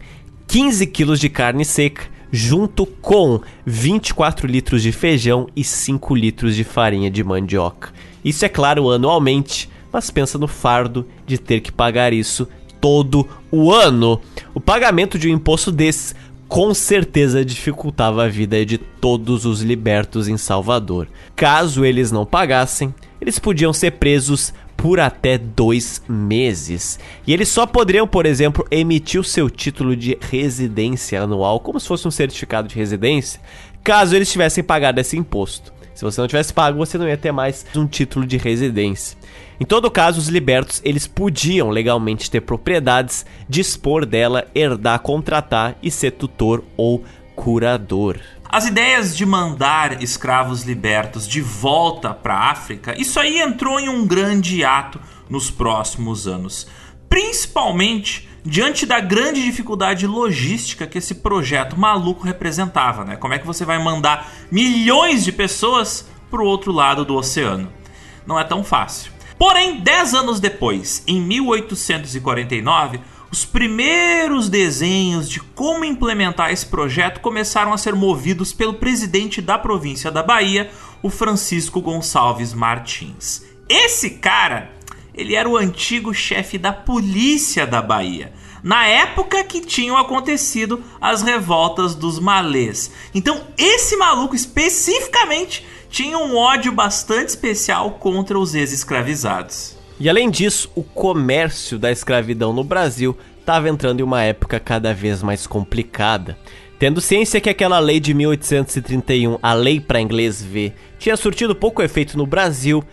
15 quilos de carne seca, junto com 24 litros de feijão e 5 litros de farinha de mandioca. Isso é claro anualmente, mas pensa no fardo de ter que pagar isso todo o ano. O pagamento de um imposto desses com certeza dificultava a vida de todos os libertos em Salvador. Caso eles não pagassem, eles podiam ser presos por até dois meses. E eles só poderiam, por exemplo, emitir o seu título de residência anual, como se fosse um certificado de residência, caso eles tivessem pagado esse imposto. Se você não tivesse pago, você não ia ter mais um título de residência. Em todo caso, os libertos eles podiam legalmente ter propriedades, dispor dela, herdar, contratar e ser tutor ou curador. As ideias de mandar escravos libertos de volta para a África, isso aí entrou em um grande ato nos próximos anos, principalmente diante da grande dificuldade logística que esse projeto maluco representava, né? Como é que você vai mandar milhões de pessoas para o outro lado do oceano? Não é tão fácil. Porém, 10 anos depois, em 1849, os primeiros desenhos de como implementar esse projeto começaram a ser movidos pelo presidente da província da Bahia, o Francisco Gonçalves Martins. Esse cara, ele era o antigo chefe da polícia da Bahia, na época que tinham acontecido as revoltas dos malês. Então, esse maluco especificamente tinha um ódio bastante especial contra os ex-escravizados. E além disso, o comércio da escravidão no Brasil estava entrando em uma época cada vez mais complicada. Tendo ciência que aquela lei de 1831, a lei para inglês ver, tinha surtido pouco efeito no Brasil,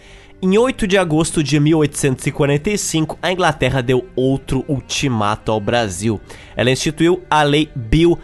em 8 de agosto de 1845, a Inglaterra deu outro ultimato ao Brasil. Ela instituiu a Lei Bill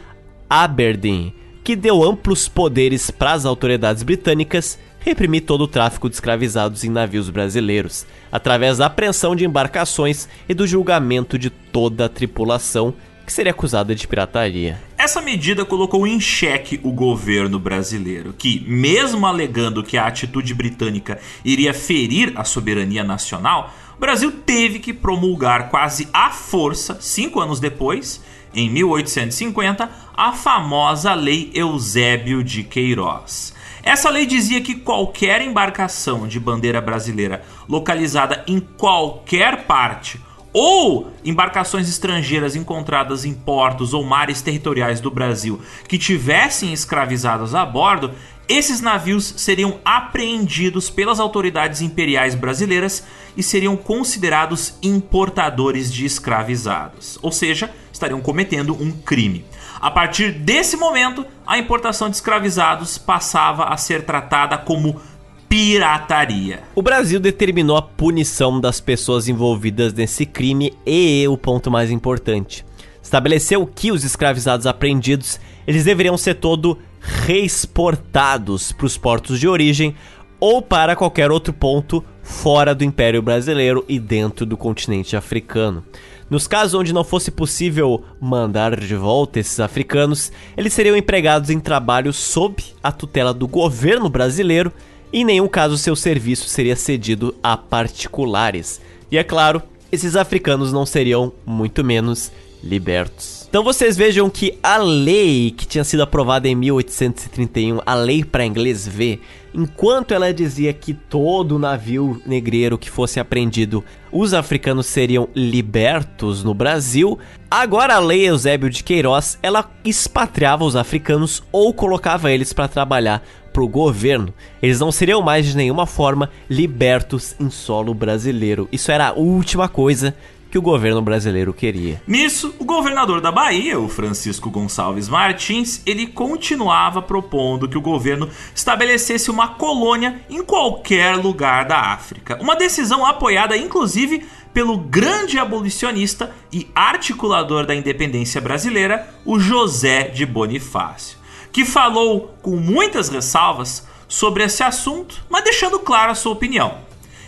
Aberdeen, que deu amplos poderes para as autoridades britânicas reprimir todo o tráfico de escravizados em navios brasileiros, através da apreensão de embarcações e do julgamento de toda a tripulação que seria acusada de pirataria. Essa medida colocou em xeque o governo brasileiro, que, mesmo alegando que a atitude britânica iria ferir a soberania nacional, o Brasil teve que promulgar quase à força, cinco anos depois, em 1850, a famosa Lei Eusébio de Queiroz. Essa lei dizia que qualquer embarcação de bandeira brasileira localizada em qualquer parte ou embarcações estrangeiras encontradas em portos ou mares territoriais do Brasil que tivessem escravizados a bordo, esses navios seriam apreendidos pelas autoridades imperiais brasileiras e seriam considerados importadores de escravizados, ou seja, estariam cometendo um crime. A partir desse momento, a importação de escravizados passava a ser tratada como pirataria. O Brasil determinou a punição das pessoas envolvidas nesse crime e, o ponto mais importante, estabeleceu que os escravizados apreendidos eles deveriam ser todo reexportados para os portos de origem ou para qualquer outro ponto fora do Império Brasileiro e dentro do continente africano. Nos casos onde não fosse possível mandar de volta esses africanos, eles seriam empregados em trabalho sob a tutela do governo brasileiro e em nenhum caso seu serviço seria cedido a particulares. E é claro, esses africanos não seriam muito menos libertos. Então vocês vejam que a lei que tinha sido aprovada em 1831, a lei para inglês ver, enquanto ela dizia que todo navio negreiro que fosse apreendido, os africanos seriam libertos no Brasil, agora a lei Eusébio de Queiroz, ela expatriava os africanos ou colocava eles para trabalhar para o governo. Eles não seriam mais de nenhuma forma libertos em solo brasileiro. Isso era a última coisa que o governo brasileiro queria. Nisso, o governador da Bahia, o Francisco Gonçalves Martins, ele continuava propondo que o governo estabelecesse uma colônia em qualquer lugar da África. Uma decisão apoiada inclusive pelo grande abolicionista e articulador da independência brasileira, o José de Bonifácio, que falou com muitas ressalvas sobre esse assunto, mas deixando clara a sua opinião.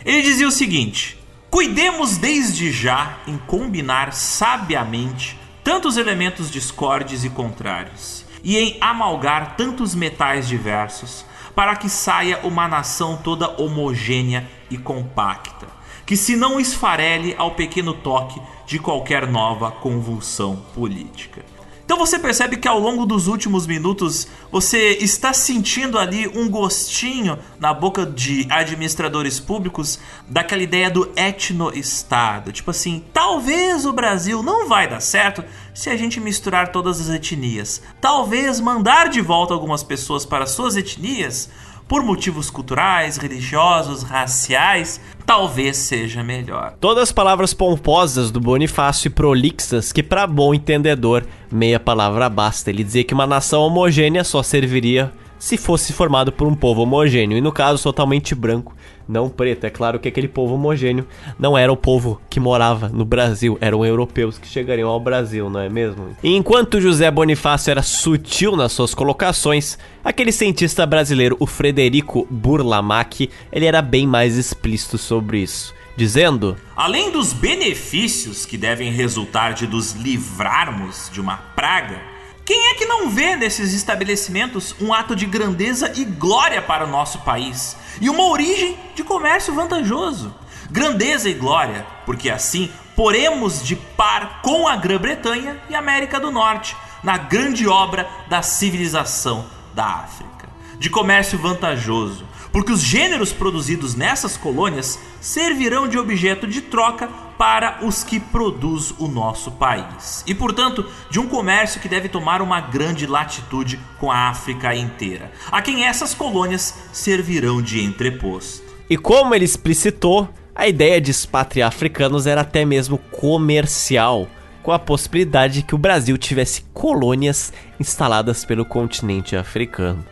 Ele dizia o seguinte: Cuidemos desde já em combinar sabiamente tantos elementos discordes e contrários, e em amalgar tantos metais diversos, para que saia uma nação toda homogênea e compacta, que se não esfarele ao pequeno toque de qualquer nova convulsão política. Então você percebe que ao longo dos últimos minutos você está sentindo ali um gostinho na boca de administradores públicos daquela ideia do etno-estado. Tipo assim, talvez o Brasil não vai dar certo se a gente misturar todas as etnias. Talvez mandar de volta algumas pessoas para suas etnias por motivos culturais, religiosos, raciais, talvez seja melhor. Todas as palavras pomposas do Bonifácio e prolixas que para bom entendedor meia palavra basta. Ele dizia que uma nação homogênea só serviria se fosse formado por um povo homogêneo, e no caso totalmente branco, não preto. É claro que aquele povo homogêneo não era o povo que morava no Brasil, eram europeus que chegariam ao Brasil, não é mesmo? Enquanto José Bonifácio era sutil nas suas colocações, aquele cientista brasileiro, o Frederico Burlamac, ele era bem mais explícito sobre isso dizendo: Além dos benefícios que devem resultar de nos livrarmos de uma praga, quem é que não vê nesses estabelecimentos um ato de grandeza e glória para o nosso país e uma origem de comércio vantajoso? Grandeza e glória, porque assim poremos de par com a Grã-Bretanha e América do Norte na grande obra da civilização da África. De comércio vantajoso, porque os gêneros produzidos nessas colônias servirão de objeto de troca para os que produz o nosso país. E, portanto, de um comércio que deve tomar uma grande latitude com a África inteira, a quem essas colônias servirão de entreposto. E como ele explicitou, a ideia de expatriar africanos era até mesmo comercial, com a possibilidade de que o Brasil tivesse colônias instaladas pelo continente africano.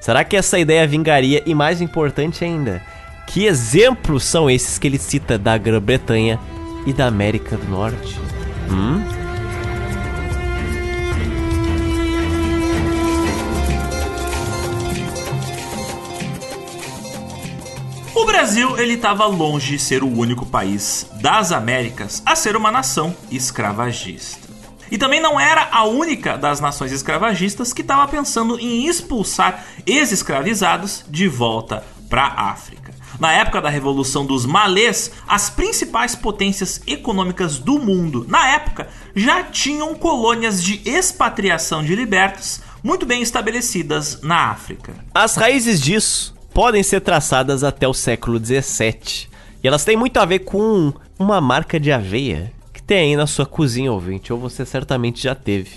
Será que essa ideia vingaria? E mais importante ainda, que exemplos são esses que ele cita da Grã-Bretanha e da América do Norte? Hum? O Brasil ele estava longe de ser o único país das Américas a ser uma nação escravagista. E também não era a única das nações escravagistas que estava pensando em expulsar ex-escravizados de volta para a África. Na época da Revolução dos Malês, as principais potências econômicas do mundo, na época, já tinham colônias de expatriação de libertos muito bem estabelecidas na África. As raízes disso podem ser traçadas até o século 17. E elas têm muito a ver com uma marca de aveia tem aí na sua cozinha, ouvinte, ou você certamente já teve.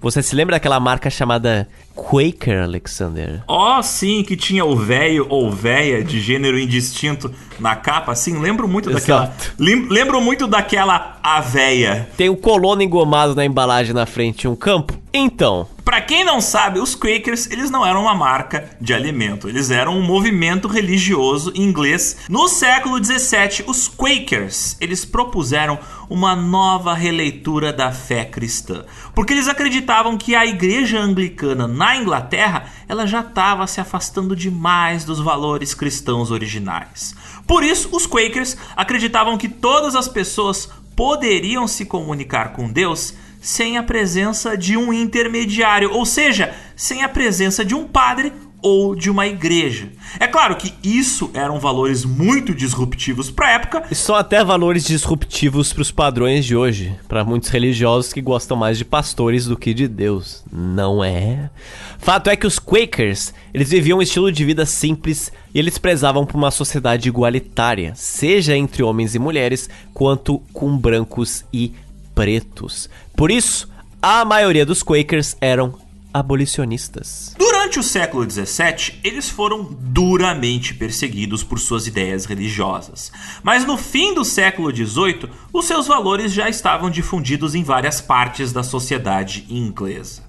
Você se lembra daquela marca chamada Quaker, Alexander? Oh, sim, que tinha o velho ou véia de gênero indistinto na capa, assim, lembro muito Exato. daquela. lembro muito daquela aveia. Tem o colono engomado na embalagem na frente e um campo? Então, Para quem não sabe, os Quakers eles não eram uma marca de alimento, eles eram um movimento religioso inglês. No século 17, os Quakers eles propuseram uma nova releitura da fé cristã, porque eles acreditavam que a igreja anglicana na Inglaterra ela já estava se afastando demais dos valores cristãos originais. Por isso, os Quakers acreditavam que todas as pessoas poderiam se comunicar com Deus sem a presença de um intermediário, ou seja, sem a presença de um padre ou de uma igreja. É claro que isso eram valores muito disruptivos para a época. E são até valores disruptivos para os padrões de hoje, para muitos religiosos que gostam mais de pastores do que de Deus. Não é? Fato é que os Quakers, eles viviam um estilo de vida simples e eles prezavam por uma sociedade igualitária, seja entre homens e mulheres, quanto com brancos e pretos. Por isso, a maioria dos Quakers eram abolicionistas. Durante o século XVII, eles foram duramente perseguidos por suas ideias religiosas. Mas no fim do século XVIII, os seus valores já estavam difundidos em várias partes da sociedade inglesa.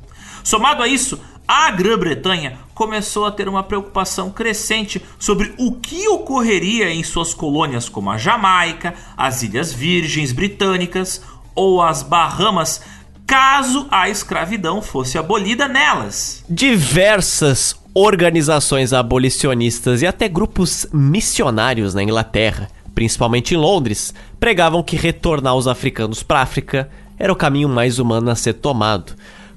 Somado a isso, a Grã-Bretanha começou a ter uma preocupação crescente sobre o que ocorreria em suas colônias como a Jamaica, as Ilhas Virgens Britânicas ou as Bahamas, caso a escravidão fosse abolida nelas. Diversas organizações abolicionistas e até grupos missionários na Inglaterra, principalmente em Londres, pregavam que retornar os africanos para a África era o caminho mais humano a ser tomado.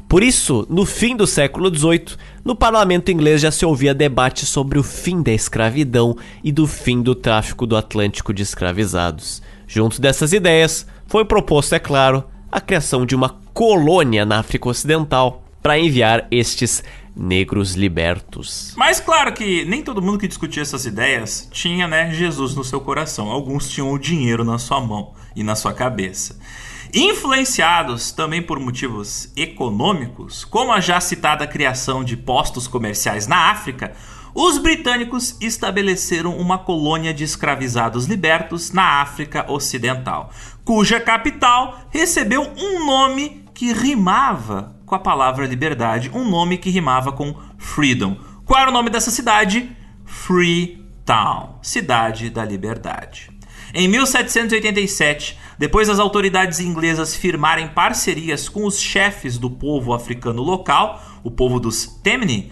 Por isso, no fim do século XVIII, no parlamento inglês já se ouvia debate sobre o fim da escravidão e do fim do tráfico do Atlântico de escravizados. Junto dessas ideias, foi proposto, é claro, a criação de uma colônia na África Ocidental para enviar estes negros libertos. Mas claro que nem todo mundo que discutia essas ideias tinha, né, Jesus no seu coração. Alguns tinham o dinheiro na sua mão e na sua cabeça. Influenciados também por motivos econômicos, como a já citada criação de postos comerciais na África, os britânicos estabeleceram uma colônia de escravizados libertos na África Ocidental, cuja capital recebeu um nome que rimava com a palavra liberdade, um nome que rimava com freedom. Qual era o nome dessa cidade? Freetown, Cidade da Liberdade. Em 1787, depois das autoridades inglesas firmarem parcerias com os chefes do povo africano local, o povo dos Temne,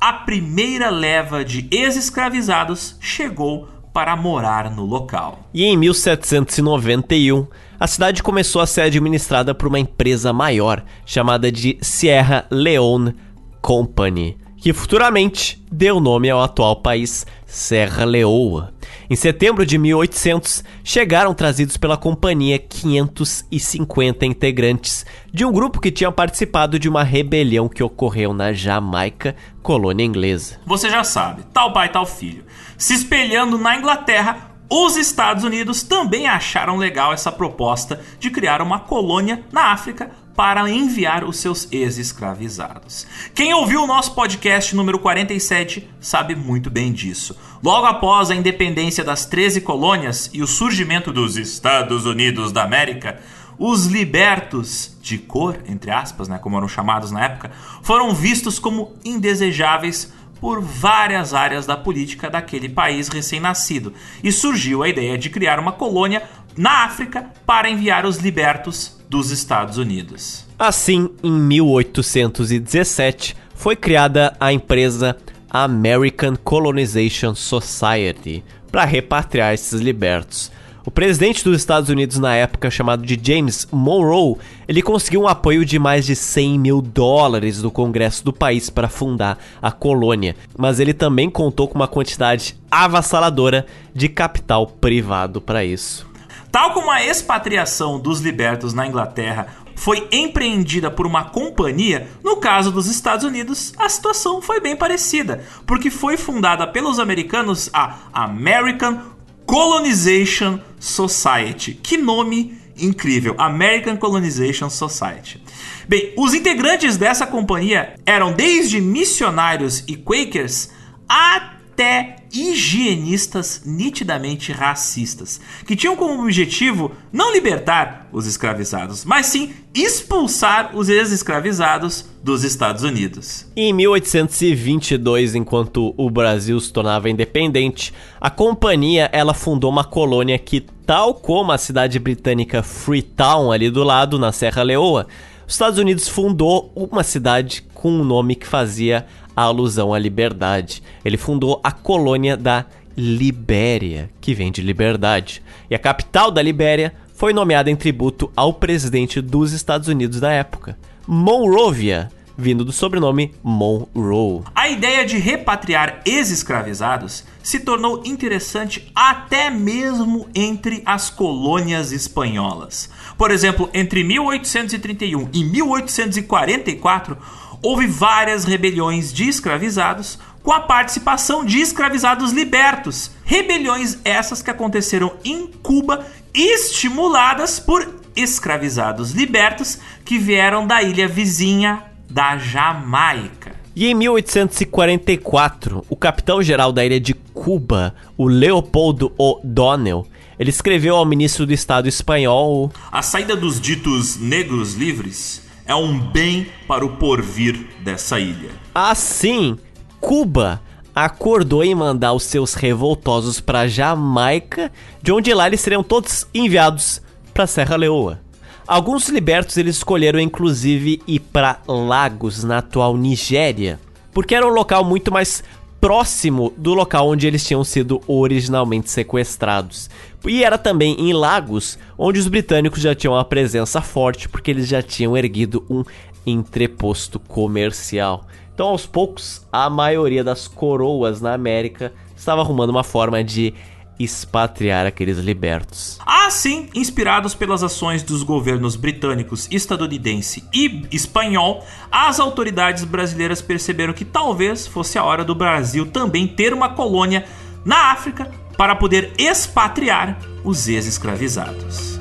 a primeira leva de ex-escravizados chegou para morar no local. E em 1791, a cidade começou a ser administrada por uma empresa maior chamada de Sierra Leone Company que futuramente deu nome ao atual país Serra Leoa. Em setembro de 1800, chegaram trazidos pela companhia 550 integrantes de um grupo que tinha participado de uma rebelião que ocorreu na Jamaica, colônia inglesa. Você já sabe, tal pai, tal filho. Se espelhando na Inglaterra, os Estados Unidos também acharam legal essa proposta de criar uma colônia na África para enviar os seus ex-escravizados. Quem ouviu o nosso podcast número 47 sabe muito bem disso. Logo após a independência das 13 colônias e o surgimento dos Estados Unidos da América, os libertos de cor, entre aspas, né, como eram chamados na época, foram vistos como indesejáveis por várias áreas da política daquele país recém-nascido, e surgiu a ideia de criar uma colônia na África para enviar os libertos dos Estados Unidos. Assim, em 1817, foi criada a empresa American Colonization Society para repatriar esses libertos. O presidente dos Estados Unidos na época, chamado de James Monroe, ele conseguiu um apoio de mais de 100 mil dólares do Congresso do país para fundar a colônia, mas ele também contou com uma quantidade avassaladora de capital privado para isso. Tal como a expatriação dos libertos na Inglaterra foi empreendida por uma companhia, no caso dos Estados Unidos, a situação foi bem parecida, porque foi fundada pelos americanos a American Colonization Society. Que nome incrível! American Colonization Society. Bem, os integrantes dessa companhia eram desde missionários e Quakers até até higienistas nitidamente racistas, que tinham como objetivo não libertar os escravizados, mas sim expulsar os ex-escravizados dos Estados Unidos. Em 1822, enquanto o Brasil se tornava independente, a companhia ela fundou uma colônia que, tal como a cidade britânica Freetown ali do lado, na Serra Leoa, os Estados Unidos fundou uma cidade com um nome que fazia alusão à liberdade. Ele fundou a colônia da Libéria, que vem de liberdade. E a capital da Libéria foi nomeada em tributo ao presidente dos Estados Unidos da época, Monrovia, vindo do sobrenome Monroe. A ideia de repatriar ex-escravizados se tornou interessante até mesmo entre as colônias espanholas. Por exemplo, entre 1831 e 1844, houve várias rebeliões de escravizados com a participação de escravizados libertos. Rebeliões essas que aconteceram em Cuba, estimuladas por escravizados libertos que vieram da ilha vizinha da Jamaica. E em 1844, o capitão-geral da ilha de Cuba, o Leopoldo O'Donnell, ele escreveu ao ministro do Estado espanhol: A saída dos ditos negros livres é um bem para o porvir dessa ilha. Assim, Cuba acordou em mandar os seus revoltosos para Jamaica, de onde lá eles seriam todos enviados para Serra Leoa. Alguns libertos eles escolheram inclusive ir para Lagos, na atual Nigéria, porque era um local muito mais próximo do local onde eles tinham sido originalmente sequestrados. E era também em Lagos, onde os britânicos já tinham uma presença forte, porque eles já tinham erguido um entreposto comercial. Então, aos poucos, a maioria das coroas na América estava arrumando uma forma de expatriar aqueles libertos. Assim, inspirados pelas ações dos governos britânicos, estadunidense e espanhol, as autoridades brasileiras perceberam que talvez fosse a hora do Brasil também ter uma colônia na África para poder expatriar os ex-escravizados.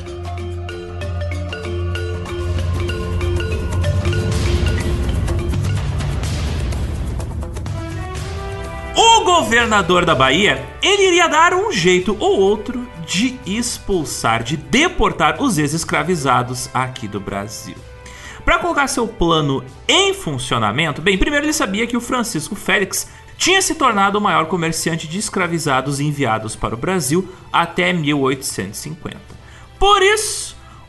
O governador da Bahia, ele iria dar um jeito ou outro de expulsar, de deportar os ex-escravizados aqui do Brasil. Para colocar seu plano em funcionamento, bem, primeiro ele sabia que o Francisco Félix tinha se tornado o maior comerciante de escravizados enviados para o Brasil até 1850. Por isso,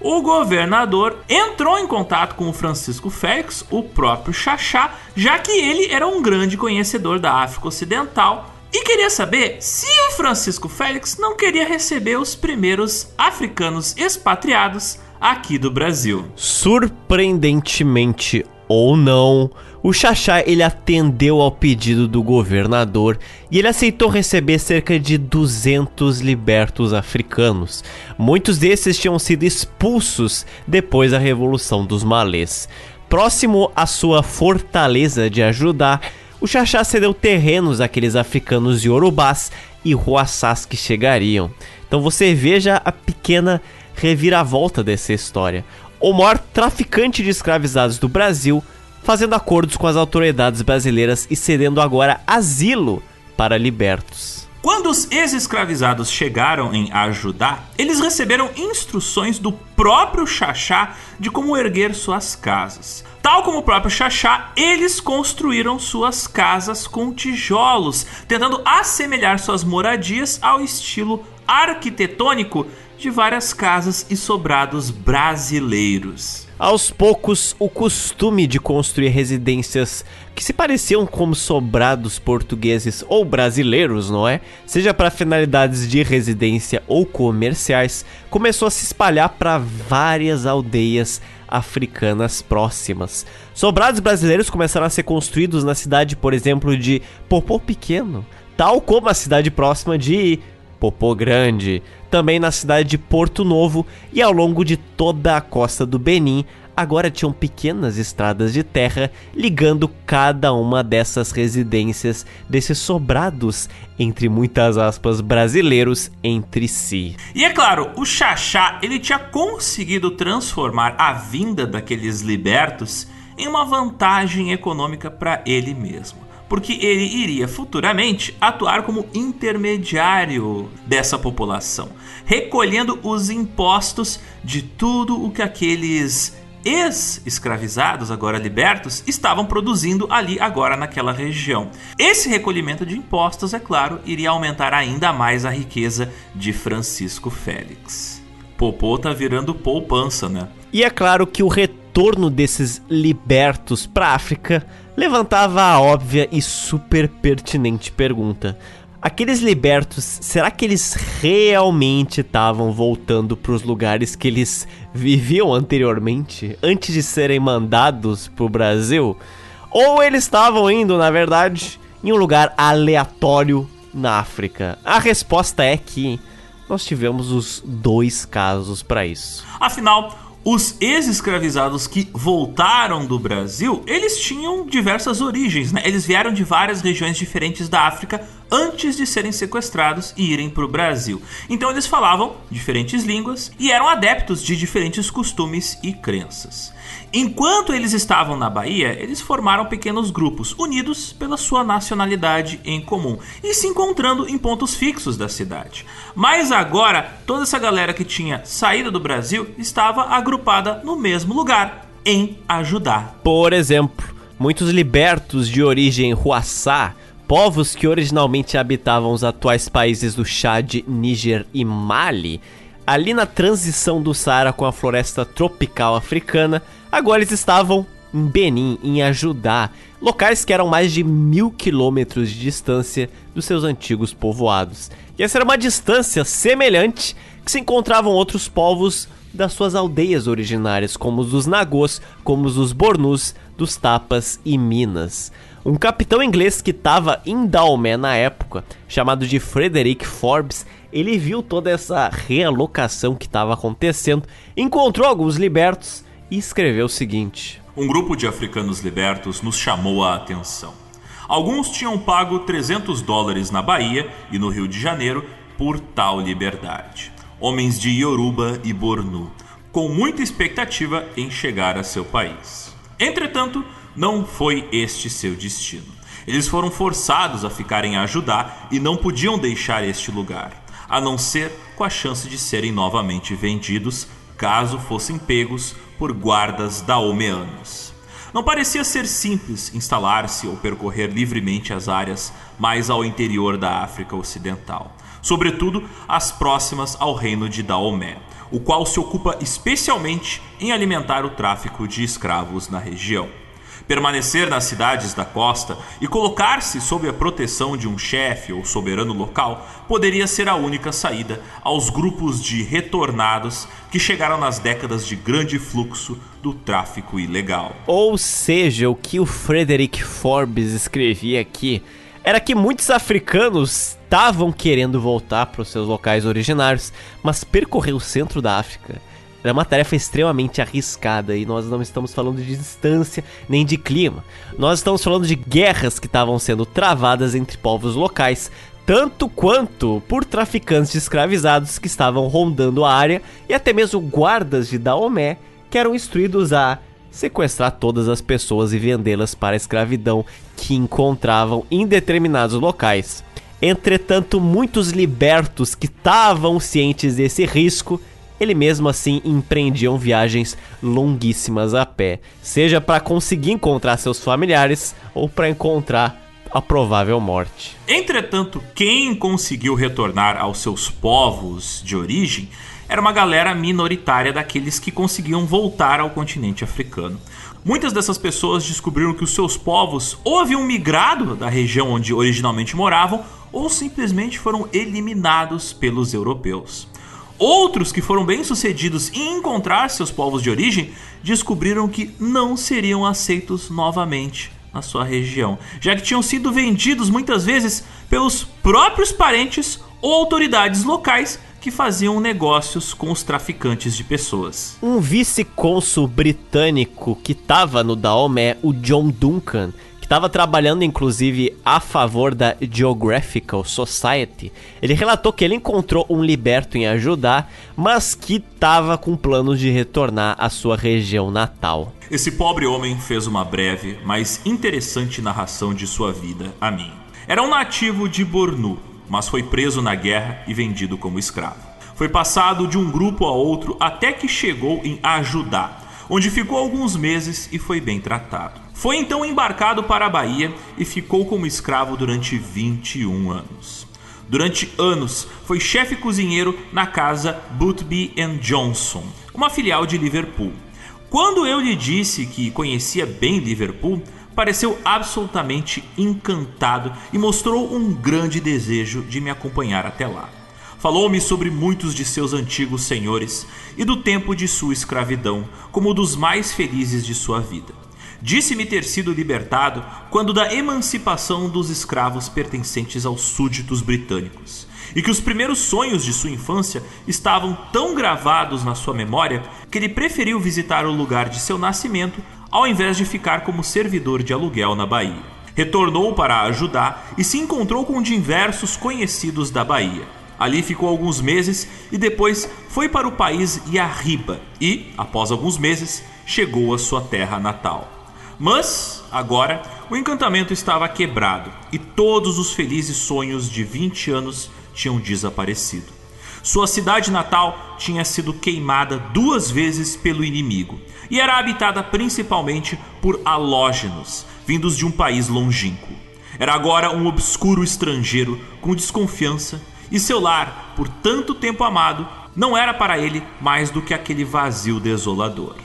o governador entrou em contato com o Francisco Félix, o próprio Xaxá, já que ele era um grande conhecedor da África Ocidental e queria saber se o Francisco Félix não queria receber os primeiros africanos expatriados aqui do Brasil. Surpreendentemente ou não, o Xaxá ele atendeu ao pedido do governador e ele aceitou receber cerca de 200 libertos africanos. Muitos desses tinham sido expulsos depois da Revolução dos Malês. Próximo à sua fortaleza de ajudar, o Xaxá cedeu terrenos àqueles africanos yorubás e ruaçás que chegariam. Então você veja a pequena reviravolta dessa história. O maior traficante de escravizados do Brasil fazendo acordos com as autoridades brasileiras e cedendo agora asilo para libertos. Quando os ex-escravizados chegaram em ajudar, eles receberam instruções do próprio Xaxá de como erguer suas casas. Tal como o próprio Xaxá, eles construíram suas casas com tijolos, tentando assemelhar suas moradias ao estilo arquitetônico de várias casas e sobrados brasileiros. Aos poucos, o costume de construir residências que se pareciam como sobrados portugueses ou brasileiros, não é? Seja para finalidades de residência ou comerciais, começou a se espalhar para várias aldeias africanas próximas. Sobrados brasileiros começaram a ser construídos na cidade, por exemplo, de Popô Pequeno, tal como a cidade próxima de Popô Grande, também na cidade de Porto Novo e ao longo de toda a costa do Benin, agora tinham pequenas estradas de terra ligando cada uma dessas residências, desses sobrados, entre muitas aspas, brasileiros entre si. E é claro, o Xaxá ele tinha conseguido transformar a vinda daqueles libertos em uma vantagem econômica para ele mesmo. Porque ele iria futuramente atuar como intermediário dessa população, recolhendo os impostos de tudo o que aqueles ex-escravizados, agora libertos, estavam produzindo ali agora naquela região. Esse recolhimento de impostos, é claro, iria aumentar ainda mais a riqueza de Francisco Félix. Popô tá virando poupança, né? E é claro que o retorno desses libertos para África levantava a óbvia e super pertinente pergunta: aqueles libertos, será que eles realmente estavam voltando para os lugares que eles viviam anteriormente, antes de serem mandados para o Brasil? Ou eles estavam indo, na verdade, em um lugar aleatório na África? A resposta é que nós tivemos os dois casos para isso. Afinal, os ex-escravizados que voltaram do Brasil, eles tinham diversas origens, né? Eles vieram de várias regiões diferentes da África antes de serem sequestrados e irem para o Brasil. Então eles falavam diferentes línguas e eram adeptos de diferentes costumes e crenças. Enquanto eles estavam na Bahia, eles formaram pequenos grupos, unidos pela sua nacionalidade em comum e se encontrando em pontos fixos da cidade. Mas agora, toda essa galera que tinha saído do Brasil estava agrupada no mesmo lugar, em ajudar. Por exemplo, muitos libertos de origem Huaçá povos que originalmente habitavam os atuais países do Chad, Níger e Mali, ali na transição do Saara com a floresta tropical africana, agora eles estavam em Benin, em Ajudá, locais que eram mais de mil quilômetros de distância dos seus antigos povoados. E essa era uma distância semelhante que se encontravam outros povos das suas aldeias originárias, como os dos Nagôs, como os dos Bornus, dos Tapas e Minas. Um capitão inglês que estava em Dalmé na época, chamado de Frederick Forbes, ele viu toda essa realocação que estava acontecendo, encontrou alguns libertos e escreveu o seguinte: Um grupo de africanos libertos nos chamou a atenção. Alguns tinham pago 300 dólares na Bahia e no Rio de Janeiro por tal liberdade. Homens de Yoruba e Bornu, com muita expectativa em chegar a seu país. Entretanto, não foi este seu destino. Eles foram forçados a ficarem a ajudar e não podiam deixar este lugar, a não ser com a chance de serem novamente vendidos caso fossem pegos por guardas daomeanos. Não parecia ser simples instalar-se ou percorrer livremente as áreas mais ao interior da África Ocidental, sobretudo as próximas ao reino de Daomé, o qual se ocupa especialmente em alimentar o tráfico de escravos na região. Permanecer nas cidades da costa e colocar-se sob a proteção de um chefe ou soberano local poderia ser a única saída aos grupos de retornados que chegaram nas décadas de grande fluxo do tráfico ilegal. Ou seja, o que o Frederick Forbes escrevia aqui era que muitos africanos estavam querendo voltar para os seus locais originários, mas percorrer o centro da África era uma tarefa extremamente arriscada e nós não estamos falando de distância nem de clima. Nós estamos falando de guerras que estavam sendo travadas entre povos locais, tanto quanto por traficantes de escravizados que estavam rondando a área e até mesmo guardas de Daomé que eram instruídos a sequestrar todas as pessoas e vendê-las para a escravidão que encontravam em determinados locais. Entretanto, muitos libertos que estavam cientes desse risco ele mesmo assim empreendiam viagens longuíssimas a pé, seja para conseguir encontrar seus familiares ou para encontrar a provável morte. Entretanto, quem conseguiu retornar aos seus povos de origem era uma galera minoritária daqueles que conseguiam voltar ao continente africano. Muitas dessas pessoas descobriram que os seus povos ou haviam migrado da região onde originalmente moravam ou simplesmente foram eliminados pelos europeus. Outros que foram bem-sucedidos em encontrar seus povos de origem descobriram que não seriam aceitos novamente na sua região, já que tinham sido vendidos muitas vezes pelos próprios parentes ou autoridades locais que faziam negócios com os traficantes de pessoas. Um vice-cônsul britânico que estava no Daomé, o John Duncan, que estava trabalhando inclusive a favor da Geographical Society, ele relatou que ele encontrou um liberto em ajudar, mas que estava com planos de retornar à sua região natal. Esse pobre homem fez uma breve, mas interessante narração de sua vida a mim. Era um nativo de Bornu, mas foi preso na guerra e vendido como escravo. Foi passado de um grupo a outro até que chegou em Ajudá, onde ficou alguns meses e foi bem tratado. Foi então embarcado para a Bahia e ficou como escravo durante 21 anos. Durante anos, foi chefe cozinheiro na casa Boothby Johnson, uma filial de Liverpool. Quando eu lhe disse que conhecia bem Liverpool, pareceu absolutamente encantado e mostrou um grande desejo de me acompanhar até lá. Falou-me sobre muitos de seus antigos senhores e do tempo de sua escravidão como dos mais felizes de sua vida. Disse-me ter sido libertado quando da emancipação dos escravos pertencentes aos súditos britânicos, e que os primeiros sonhos de sua infância estavam tão gravados na sua memória que ele preferiu visitar o lugar de seu nascimento ao invés de ficar como servidor de aluguel na Bahia. Retornou para ajudar e se encontrou com diversos conhecidos da Bahia Ali ficou alguns meses e depois foi para o país Yarriba e, após alguns meses, chegou à sua terra natal. Mas, agora, o encantamento estava quebrado e todos os felizes sonhos de 20 anos tinham desaparecido. Sua cidade natal tinha sido queimada duas vezes pelo inimigo e era habitada principalmente por halógenos, vindos de um país longínquo. Era agora um obscuro estrangeiro com desconfiança e seu lar, por tanto tempo amado, não era para ele mais do que aquele vazio desolador.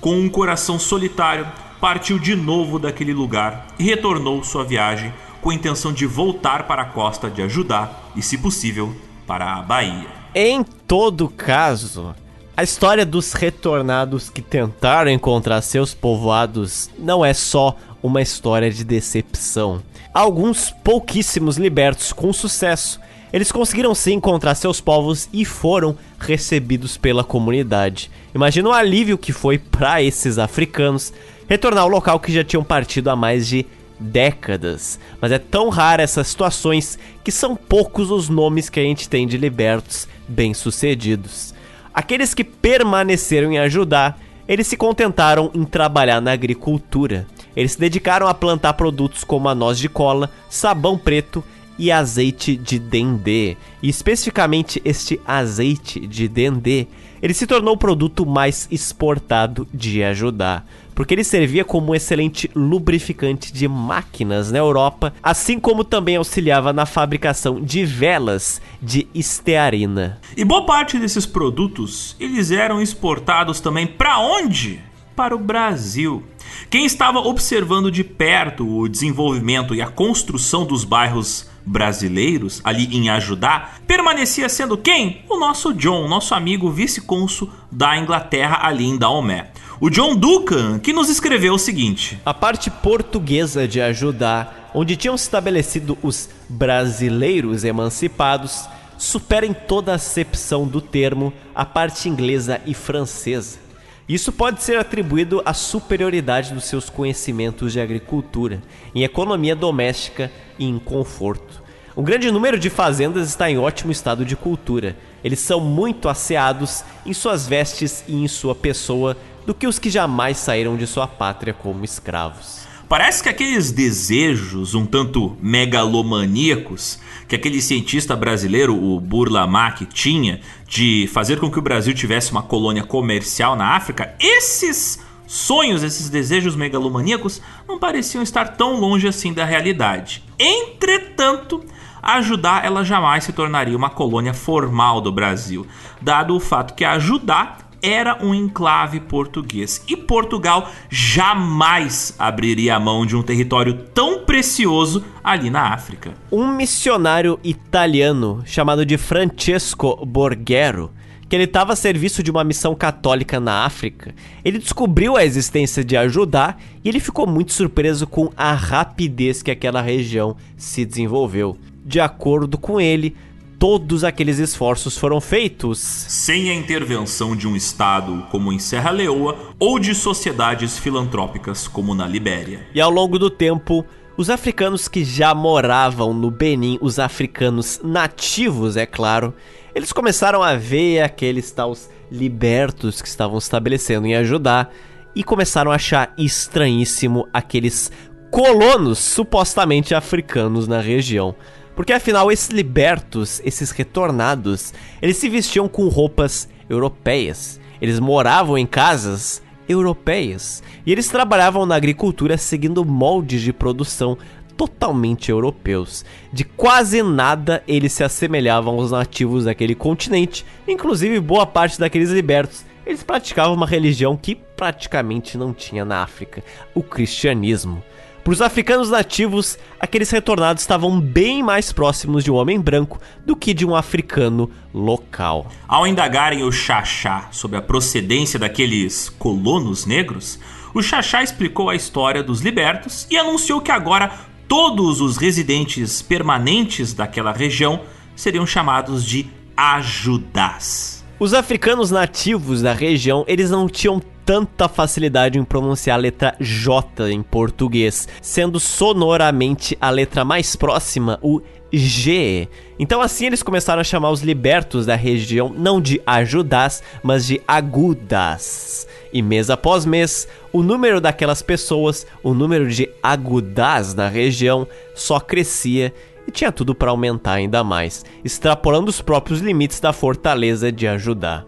Com um coração solitário, partiu de novo daquele lugar e retornou sua viagem com a intenção de voltar para a costa de ajudar e, se possível, para a Bahia. Em todo caso, a história dos retornados que tentaram encontrar seus povoados não é só uma história de decepção. Alguns pouquíssimos libertos com sucesso eles conseguiram sim encontrar seus povos e foram recebidos pela comunidade. Imagina o alívio que foi para esses africanos retornar ao local que já tinham partido há mais de décadas. Mas é tão rara essas situações que são poucos os nomes que a gente tem de libertos bem-sucedidos. Aqueles que permaneceram em ajudar, eles se contentaram em trabalhar na agricultura. Eles se dedicaram a plantar produtos como a noz de cola, sabão preto e azeite de dendê. E especificamente este azeite de dendê, ele se tornou o produto mais exportado de ajudar, porque ele servia como um excelente lubrificante de máquinas na Europa, assim como também auxiliava na fabricação de velas de estearina. E boa parte desses produtos, eles eram exportados também para onde? Para o Brasil. Quem estava observando de perto o desenvolvimento e a construção dos bairros brasileiros ali em ajudar, permanecia sendo quem? O nosso John, nosso amigo vice-cônsul da Inglaterra ali em Daomé. O John Duncan, que nos escreveu o seguinte: A parte portuguesa de ajudar, onde tinham se estabelecido os brasileiros emancipados, supera em toda a acepção do termo a parte inglesa e francesa. Isso pode ser atribuído à superioridade dos seus conhecimentos de agricultura, em economia doméstica e em conforto. Um grande número de fazendas está em ótimo estado de cultura. Eles são muito asseados em suas vestes e em sua pessoa do que os que jamais saíram de sua pátria como escravos. Parece que aqueles desejos um tanto megalomaníacos que aquele cientista brasileiro, o Burlamac, tinha de fazer com que o Brasil tivesse uma colônia comercial na África, esses sonhos, esses desejos megalomaníacos não pareciam estar tão longe assim da realidade. Entretanto, ajudar ela jamais se tornaria uma colônia formal do Brasil, dado o fato que ajudar era um enclave português e Portugal jamais abriria a mão de um território tão precioso ali na África. Um missionário italiano chamado de Francesco Borghero que ele estava a serviço de uma missão católica na África, ele descobriu a existência de ajudar e ele ficou muito surpreso com a rapidez que aquela região se desenvolveu. De acordo com ele, todos aqueles esforços foram feitos sem a intervenção de um Estado como em Serra Leoa ou de sociedades filantrópicas como na Libéria. E ao longo do tempo, os africanos que já moravam no Benin, os africanos nativos, é claro, eles começaram a ver aqueles tais libertos que estavam estabelecendo em ajudar e começaram a achar estranhíssimo aqueles colonos supostamente africanos na região. Porque afinal, esses libertos, esses retornados, eles se vestiam com roupas europeias. Eles moravam em casas europeias. E eles trabalhavam na agricultura seguindo moldes de produção totalmente europeus. De quase nada eles se assemelhavam aos nativos daquele continente, inclusive boa parte daqueles libertos. Eles praticavam uma religião que praticamente não tinha na África, o cristianismo. Para os africanos nativos, aqueles retornados estavam bem mais próximos de um homem branco do que de um africano local. Ao indagarem o Xaxá sobre a procedência daqueles colonos negros, o Xaxá explicou a história dos libertos e anunciou que agora todos os residentes permanentes daquela região seriam chamados de ajudás. Os africanos nativos da região, eles não tinham tanta facilidade em pronunciar a letra J em português, sendo sonoramente a letra mais próxima o G. Então assim eles começaram a chamar os libertos da região não de ajudas, mas de agudas. E mês após mês, o número daquelas pessoas, o número de agudas na região só crescia tinha tudo para aumentar ainda mais, extrapolando os próprios limites da fortaleza de ajudar.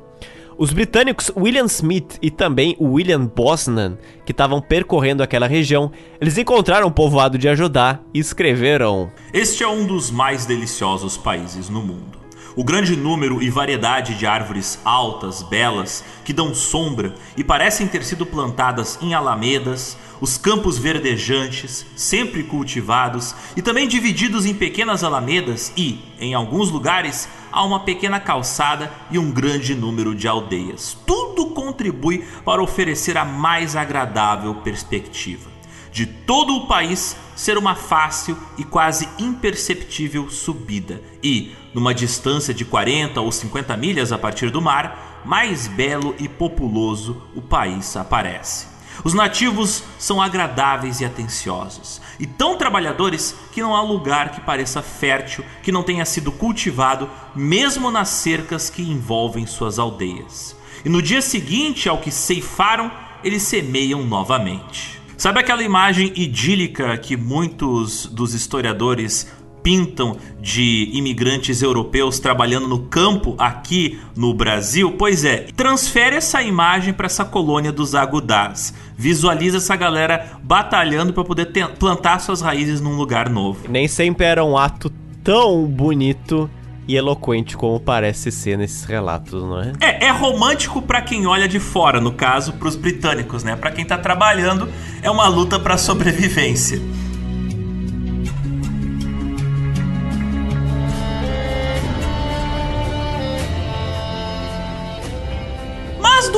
Os britânicos William Smith e também William Bosnan, que estavam percorrendo aquela região, eles encontraram o povoado de Ajudá e escreveram: Este é um dos mais deliciosos países no mundo. O grande número e variedade de árvores altas, belas, que dão sombra e parecem ter sido plantadas em alamedas, os campos verdejantes, sempre cultivados e também divididos em pequenas alamedas e, em alguns lugares, há uma pequena calçada e um grande número de aldeias. Tudo contribui para oferecer a mais agradável perspectiva de todo o país ser uma fácil e quase imperceptível subida, e, numa distância de 40 ou 50 milhas a partir do mar, mais belo e populoso o país aparece. Os nativos são agradáveis e atenciosos, e tão trabalhadores que não há lugar que pareça fértil que não tenha sido cultivado, mesmo nas cercas que envolvem suas aldeias. E no dia seguinte ao que ceifaram, eles semeiam novamente. Sabe aquela imagem idílica que muitos dos historiadores pintam de imigrantes europeus trabalhando no campo aqui no Brasil? Pois é, transfere essa imagem para essa colônia dos agudás. Visualiza essa galera batalhando para poder plantar suas raízes num lugar novo. Nem sempre era um ato tão bonito e eloquente como parece ser nesses relatos, não é? É, é romântico para quem olha de fora, no caso, para os britânicos, né? Para quem tá trabalhando, é uma luta para sobrevivência.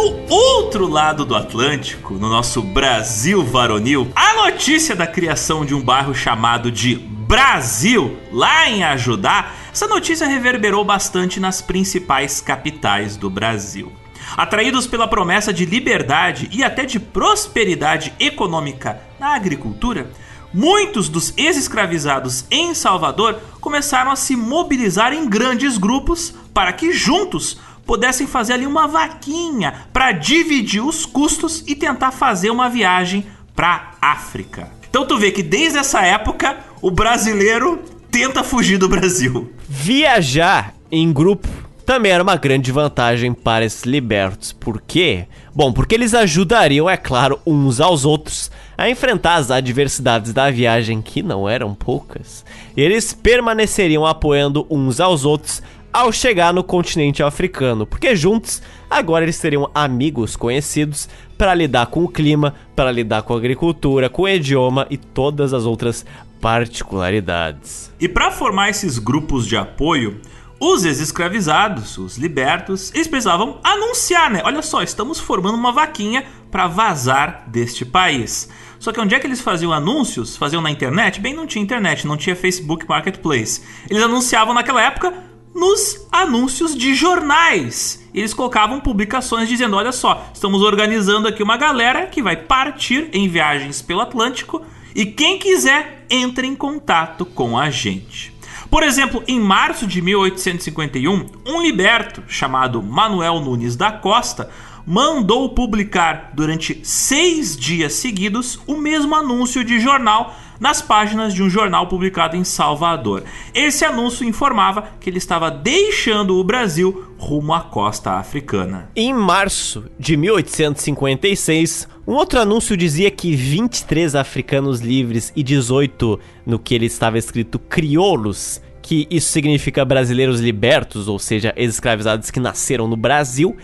Do outro lado do Atlântico, no nosso Brasil varonil, a notícia da criação de um bairro chamado de Brasil, lá em Ajudá, essa notícia reverberou bastante nas principais capitais do Brasil. Atraídos pela promessa de liberdade e até de prosperidade econômica na agricultura, muitos dos ex-escravizados em Salvador começaram a se mobilizar em grandes grupos para que juntos pudessem fazer ali uma vaquinha para dividir os custos e tentar fazer uma viagem para África. Então tu vê que desde essa época o brasileiro tenta fugir do Brasil. Viajar em grupo também era uma grande vantagem para esses libertos. Por quê? Bom, porque eles ajudariam, é claro, uns aos outros a enfrentar as adversidades da viagem, que não eram poucas. Eles permaneceriam apoiando uns aos outros ao chegar no continente africano, porque juntos agora eles seriam amigos conhecidos para lidar com o clima, para lidar com a agricultura, com o idioma e todas as outras particularidades. E para formar esses grupos de apoio, os ex-escravizados, os libertos, eles precisavam anunciar, né? Olha só, estamos formando uma vaquinha para vazar deste país. Só que onde é que eles faziam anúncios? Faziam na internet? Bem, não tinha internet, não tinha Facebook Marketplace. Eles anunciavam naquela época nos anúncios de jornais. Eles colocavam publicações dizendo: olha só, estamos organizando aqui uma galera que vai partir em viagens pelo Atlântico e quem quiser entre em contato com a gente. Por exemplo, em março de 1851, um liberto chamado Manuel Nunes da Costa mandou publicar durante seis dias seguidos o mesmo anúncio de jornal nas páginas de um jornal publicado em Salvador. Esse anúncio informava que ele estava deixando o Brasil rumo à costa africana. Em março de 1856, um outro anúncio dizia que 23 africanos livres e 18 no que ele estava escrito crioulos, que isso significa brasileiros libertos, ou seja, escravizados que nasceram no Brasil,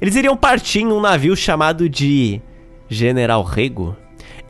eles iriam partir em um navio chamado de General Rego.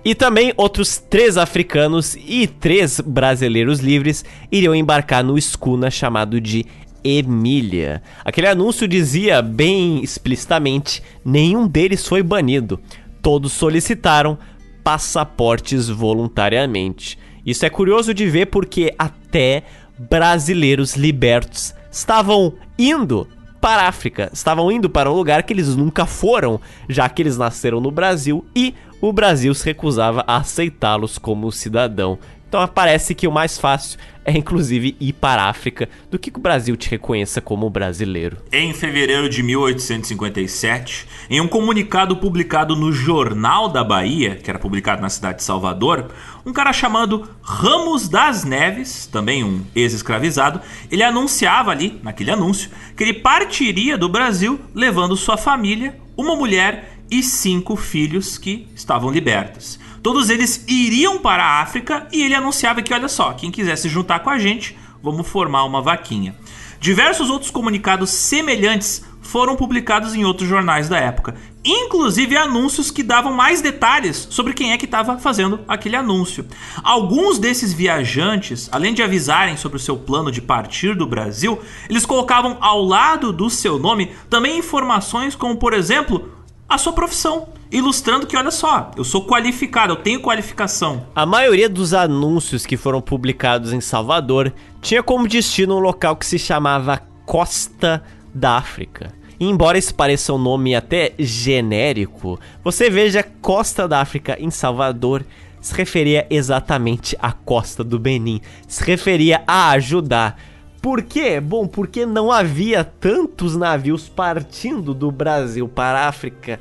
E também outros três africanos e três brasileiros livres iriam embarcar no escuna chamado de Emília. Aquele anúncio dizia bem explicitamente: nenhum deles foi banido. Todos solicitaram passaportes voluntariamente. Isso é curioso de ver porque até brasileiros libertos estavam indo para a África, estavam indo para um lugar que eles nunca foram, já que eles nasceram no Brasil e o Brasil se recusava a aceitá-los como cidadão. Então parece que o mais fácil é inclusive ir para a África do que, que o Brasil te reconheça como brasileiro. Em fevereiro de 1857, em um comunicado publicado no Jornal da Bahia, que era publicado na cidade de Salvador, um cara chamado Ramos das Neves, também um ex-escravizado, ele anunciava ali, naquele anúncio, que ele partiria do Brasil levando sua família, uma mulher e cinco filhos que estavam libertos. Todos eles iriam para a África e ele anunciava que, olha só, quem quiser se juntar com a gente, vamos formar uma vaquinha. Diversos outros comunicados semelhantes foram publicados em outros jornais da época, inclusive anúncios que davam mais detalhes sobre quem é que estava fazendo aquele anúncio. Alguns desses viajantes, além de avisarem sobre o seu plano de partir do Brasil, eles colocavam ao lado do seu nome também informações como, por exemplo, a sua profissão, ilustrando que olha só, eu sou qualificado, eu tenho qualificação. A maioria dos anúncios que foram publicados em Salvador tinha como destino um local que se chamava Costa da África. E embora isso pareça um nome até genérico, você veja Costa da África em Salvador se referia exatamente à costa do Benin, se referia a ajudar por quê? Bom, porque não havia tantos navios partindo do Brasil para a África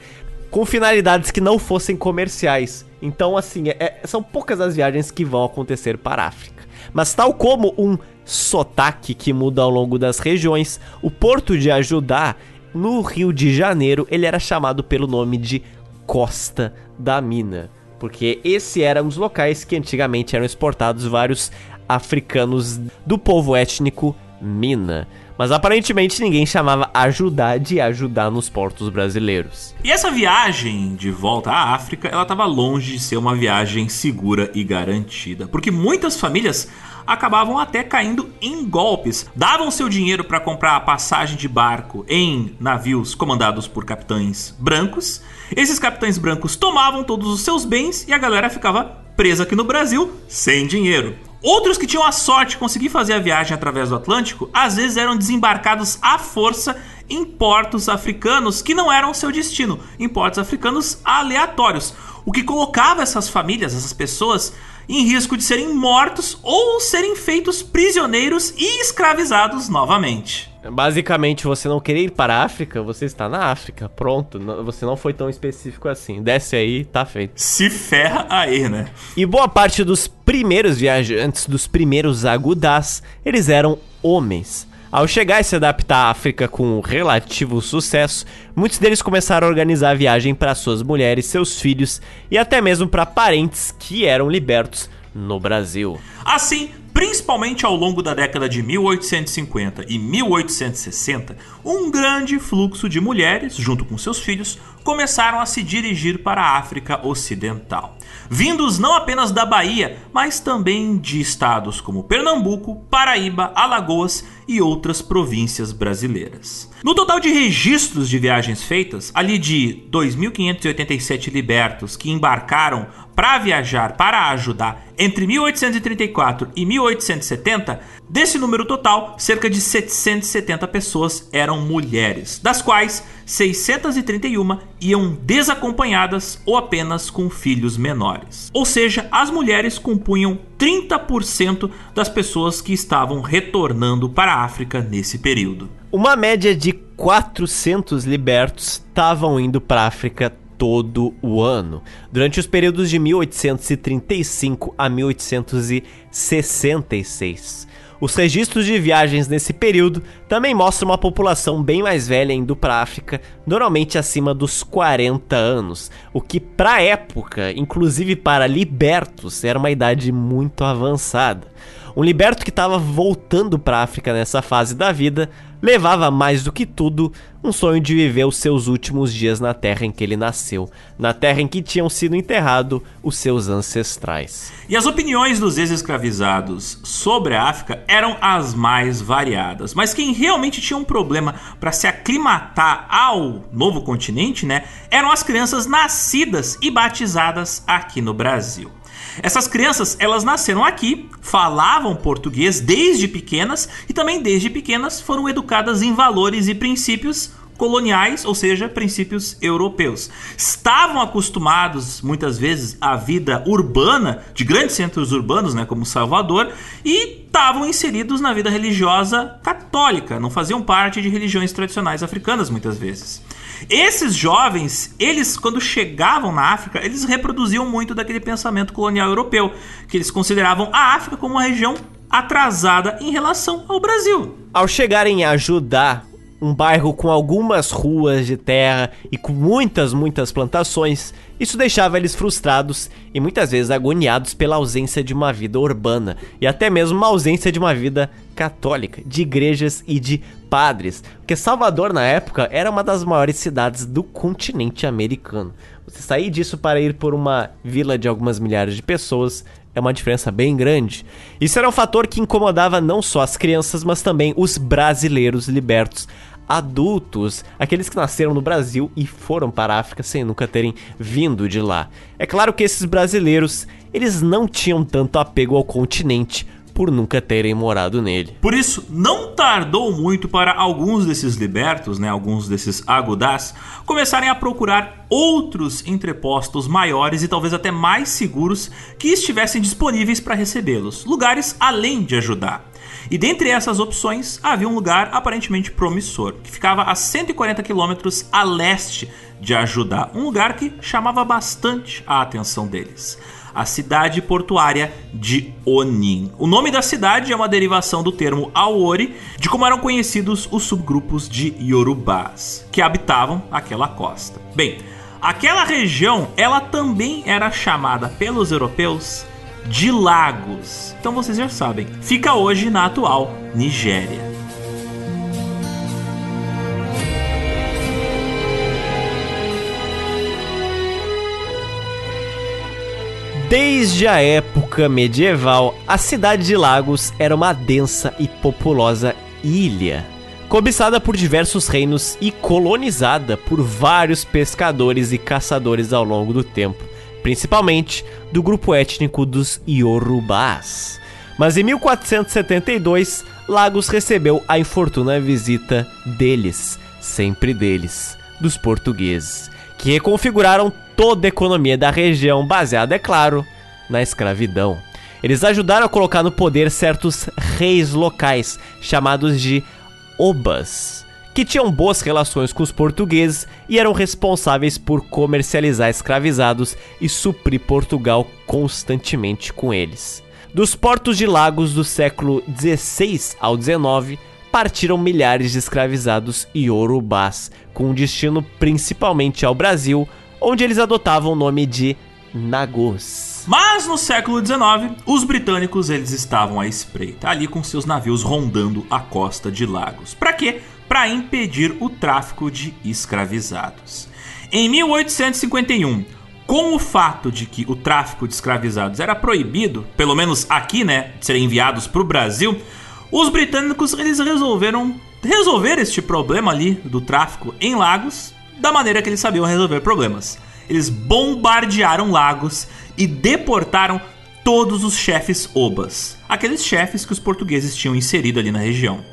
com finalidades que não fossem comerciais. Então, assim, é, é, são poucas as viagens que vão acontecer para a África. Mas, tal como um sotaque que muda ao longo das regiões, o porto de Ajudá, no Rio de Janeiro, ele era chamado pelo nome de Costa da Mina. Porque esse era um dos locais que antigamente eram exportados vários africanos do povo étnico Mina. Mas aparentemente ninguém chamava ajudar de ajudar nos portos brasileiros. E essa viagem de volta à África, ela estava longe de ser uma viagem segura e garantida, porque muitas famílias acabavam até caindo em golpes. Davam seu dinheiro para comprar a passagem de barco em navios comandados por capitães brancos. Esses capitães brancos tomavam todos os seus bens e a galera ficava presa aqui no Brasil sem dinheiro. Outros que tinham a sorte de conseguir fazer a viagem através do Atlântico, às vezes eram desembarcados à força em portos africanos que não eram seu destino, em portos africanos aleatórios, o que colocava essas famílias, essas pessoas, em risco de serem mortos ou serem feitos prisioneiros e escravizados novamente. Basicamente, você não querer ir para a África, você está na África. Pronto, você não foi tão específico assim. Desce aí, tá feito. Se ferra aí, né? E boa parte dos primeiros viajantes, dos primeiros agudás, eles eram homens. Ao chegar e se adaptar à África com relativo sucesso, muitos deles começaram a organizar a viagem para suas mulheres, seus filhos e até mesmo para parentes que eram libertos no Brasil. Assim, principalmente ao longo da década de 1850 e 1860, um grande fluxo de mulheres, junto com seus filhos, começaram a se dirigir para a África Ocidental. Vindos não apenas da Bahia, mas também de estados como Pernambuco, Paraíba, Alagoas e outras províncias brasileiras. No total de registros de viagens feitas, ali de 2.587 libertos que embarcaram para viajar para ajudar entre 1834 e 1870, Desse número total, cerca de 770 pessoas eram mulheres, das quais 631 iam desacompanhadas ou apenas com filhos menores. Ou seja, as mulheres compunham 30% das pessoas que estavam retornando para a África nesse período. Uma média de 400 libertos estavam indo para a África todo o ano, durante os períodos de 1835 a 1866. Os registros de viagens nesse período também mostram uma população bem mais velha indo para a África, normalmente acima dos 40 anos, o que para época, inclusive para libertos, era uma idade muito avançada. Um liberto que estava voltando para a África nessa fase da vida levava mais do que tudo um sonho de viver os seus últimos dias na terra em que ele nasceu, na terra em que tinham sido enterrados os seus ancestrais. E as opiniões dos ex-escravizados sobre a África eram as mais variadas, mas quem realmente tinha um problema para se aclimatar ao novo continente, né, eram as crianças nascidas e batizadas aqui no Brasil. Essas crianças, elas nasceram aqui, falavam português desde pequenas e também desde pequenas foram educadas em valores e princípios coloniais, ou seja, princípios europeus. Estavam acostumados muitas vezes à vida urbana de grandes centros urbanos, né, como Salvador, e estavam inseridos na vida religiosa católica, não faziam parte de religiões tradicionais africanas muitas vezes. Esses jovens, eles quando chegavam na África, eles reproduziam muito daquele pensamento colonial europeu, que eles consideravam a África como uma região atrasada em relação ao Brasil. Ao chegarem a ajudar um bairro com algumas ruas de terra e com muitas, muitas plantações, isso deixava eles frustrados e muitas vezes agoniados pela ausência de uma vida urbana e até mesmo uma ausência de uma vida católica, de igrejas e de padres, porque Salvador na época era uma das maiores cidades do continente americano. Você sair disso para ir por uma vila de algumas milhares de pessoas é uma diferença bem grande. Isso era um fator que incomodava não só as crianças, mas também os brasileiros libertos adultos, aqueles que nasceram no Brasil e foram para a África sem nunca terem vindo de lá. É claro que esses brasileiros, eles não tinham tanto apego ao continente por nunca terem morado nele. Por isso, não tardou muito para alguns desses libertos, né, alguns desses agudás, começarem a procurar outros entrepostos maiores e talvez até mais seguros que estivessem disponíveis para recebê-los, lugares além de ajudar. E dentre essas opções havia um lugar aparentemente promissor, que ficava a 140 quilômetros a leste de Ajudá, um lugar que chamava bastante a atenção deles. A cidade portuária de Onin. O nome da cidade é uma derivação do termo Aori, de como eram conhecidos os subgrupos de Yorubás, que habitavam aquela costa. Bem, aquela região, ela também era chamada pelos europeus de Lagos. Então vocês já sabem, fica hoje na atual Nigéria. Desde a época medieval, a cidade de Lagos era uma densa e populosa ilha, cobiçada por diversos reinos e colonizada por vários pescadores e caçadores ao longo do tempo principalmente do grupo étnico dos Yorubás. Mas em 1472, Lagos recebeu a infortuna visita deles, sempre deles, dos portugueses, que reconfiguraram toda a economia da região, baseada, é claro, na escravidão. Eles ajudaram a colocar no poder certos reis locais, chamados de Obas, que tinham boas relações com os portugueses e eram responsáveis por comercializar escravizados e suprir Portugal constantemente com eles. Dos portos de lagos do século 16 ao 19, partiram milhares de escravizados iorubás, com destino principalmente ao Brasil, onde eles adotavam o nome de Nagôs. Mas no século XIX, os britânicos eles estavam à espreita, ali com seus navios rondando a costa de Lagos. Para quê? para impedir o tráfico de escravizados. Em 1851, com o fato de que o tráfico de escravizados era proibido, pelo menos aqui, né, de serem enviados para o Brasil, os britânicos eles resolveram resolver este problema ali do tráfico em Lagos da maneira que eles sabiam resolver problemas. Eles bombardearam Lagos e deportaram todos os chefes obas, aqueles chefes que os portugueses tinham inserido ali na região.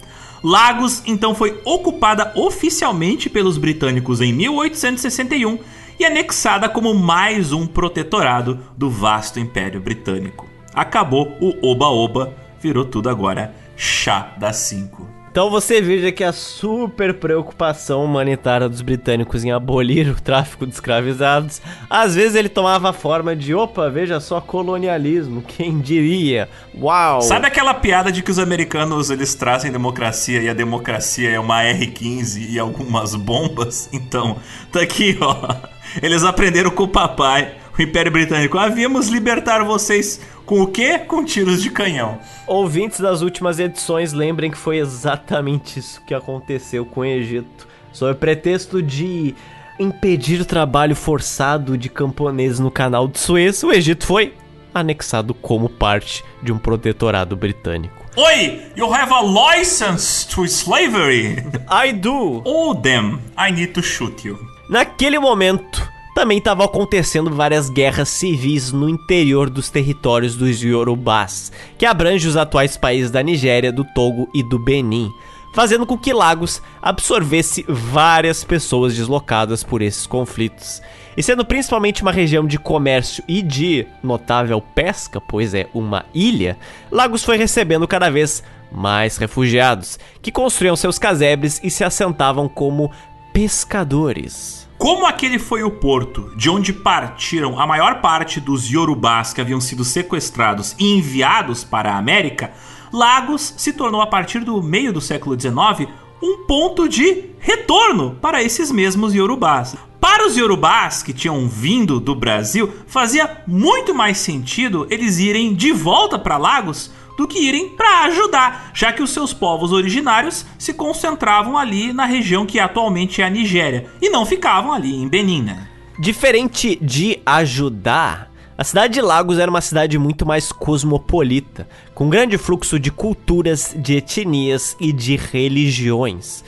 Lagos então foi ocupada oficialmente pelos britânicos em 1861 e anexada como mais um protetorado do vasto Império Britânico. Acabou o oba-oba, virou tudo agora chá das cinco. Então você veja que a super preocupação humanitária dos britânicos em abolir o tráfico de escravizados, às vezes ele tomava a forma de, opa, veja só, colonialismo, quem diria? Uau! Sabe aquela piada de que os americanos eles trazem democracia e a democracia é uma R-15 e algumas bombas? Então, tá aqui, ó. Eles aprenderam com o papai, o Império Britânico. Havíamos libertar vocês com o quê? Com tiros de canhão. Ouvintes das últimas edições, lembrem que foi exatamente isso que aconteceu com o Egito. Sob pretexto de impedir o trabalho forçado de camponeses no canal de Suez, o Egito foi anexado como parte de um protetorado britânico. Oi, you have a license to slavery? I do. Oh, damn, I need to shoot you. Naquele momento, também estavam acontecendo várias guerras civis no interior dos territórios dos Yorubás, que abrange os atuais países da Nigéria, do Togo e do Benin, fazendo com que Lagos absorvesse várias pessoas deslocadas por esses conflitos. E sendo principalmente uma região de comércio e de notável pesca, pois é uma ilha, Lagos foi recebendo cada vez mais refugiados, que construíam seus casebres e se assentavam como pescadores. Como aquele foi o porto de onde partiram a maior parte dos Yorubás que haviam sido sequestrados e enviados para a América, Lagos se tornou a partir do meio do século XIX um ponto de retorno para esses mesmos Yorubás. Para os Yorubás que tinham vindo do Brasil, fazia muito mais sentido eles irem de volta para Lagos do que irem para ajudar, já que os seus povos originários se concentravam ali na região que atualmente é a Nigéria e não ficavam ali em Benin. Né? Diferente de ajudar, a cidade de Lagos era uma cidade muito mais cosmopolita, com grande fluxo de culturas, de etnias e de religiões.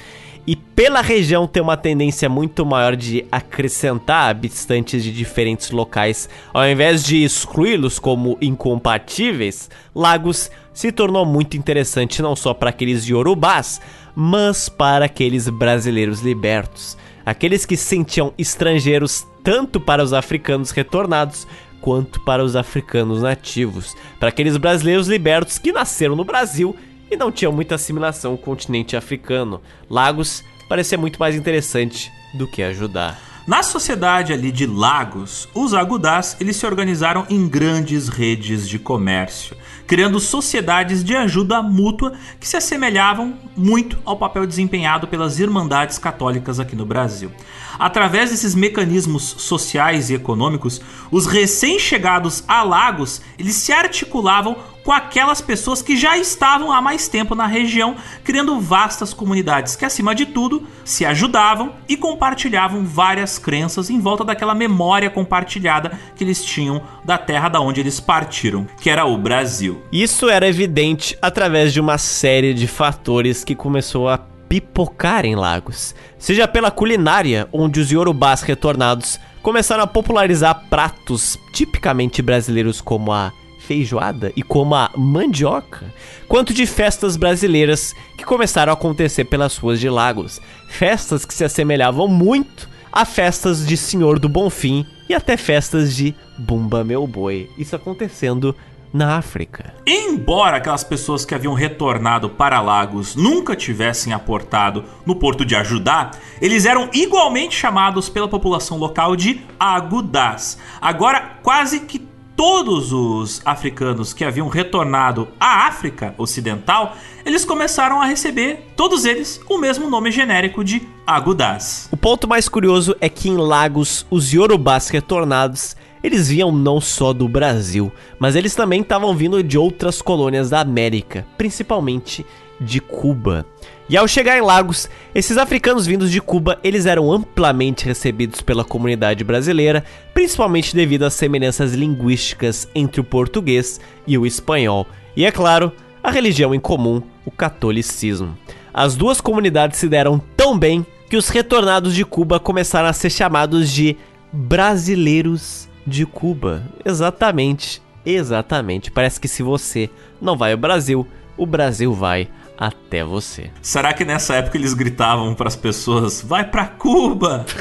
E pela região ter uma tendência muito maior de acrescentar habitantes de diferentes locais, ao invés de excluí-los como incompatíveis, Lagos se tornou muito interessante não só para aqueles yorubás, mas para aqueles brasileiros libertos, aqueles que se sentiam estrangeiros tanto para os africanos retornados quanto para os africanos nativos, para aqueles brasileiros libertos que nasceram no Brasil e não tinham muita assimilação com o continente africano. Lagos parecia muito mais interessante do que ajudar. Na sociedade ali de Lagos, os agudás eles se organizaram em grandes redes de comércio, criando sociedades de ajuda mútua que se assemelhavam muito ao papel desempenhado pelas irmandades católicas aqui no Brasil. Através desses mecanismos sociais e econômicos, os recém-chegados a Lagos eles se articulavam com aquelas pessoas que já estavam há mais tempo na região, criando vastas comunidades que, acima de tudo, se ajudavam e compartilhavam várias crenças em volta daquela memória compartilhada que eles tinham da terra da onde eles partiram, que era o Brasil. Isso era evidente através de uma série de fatores que começou a pipocar em Lagos, seja pela culinária, onde os iorubás retornados começaram a popularizar pratos tipicamente brasileiros como a feijoada e como a mandioca, quanto de festas brasileiras que começaram a acontecer pelas ruas de Lagos. Festas que se assemelhavam muito a festas de Senhor do Bonfim e até festas de Bumba Meu Boi. Isso acontecendo na África. Embora aquelas pessoas que haviam retornado para Lagos nunca tivessem aportado no porto de Ajudá, eles eram igualmente chamados pela população local de Agudás. Agora, quase que todos os africanos que haviam retornado à África Ocidental, eles começaram a receber, todos eles, o mesmo nome genérico de Agudás. O ponto mais curioso é que em Lagos, os Yorubás retornados, eles vinham não só do Brasil, mas eles também estavam vindo de outras colônias da América, principalmente de Cuba. E ao chegar em Lagos, esses africanos vindos de Cuba, eles eram amplamente recebidos pela comunidade brasileira, principalmente devido às semelhanças linguísticas entre o português e o espanhol, e é claro, a religião em comum, o catolicismo. As duas comunidades se deram tão bem que os retornados de Cuba começaram a ser chamados de brasileiros de Cuba. Exatamente Exatamente. Parece que se você não vai ao Brasil, o Brasil vai até você. Será que nessa época eles gritavam para as pessoas: "Vai para Cuba"?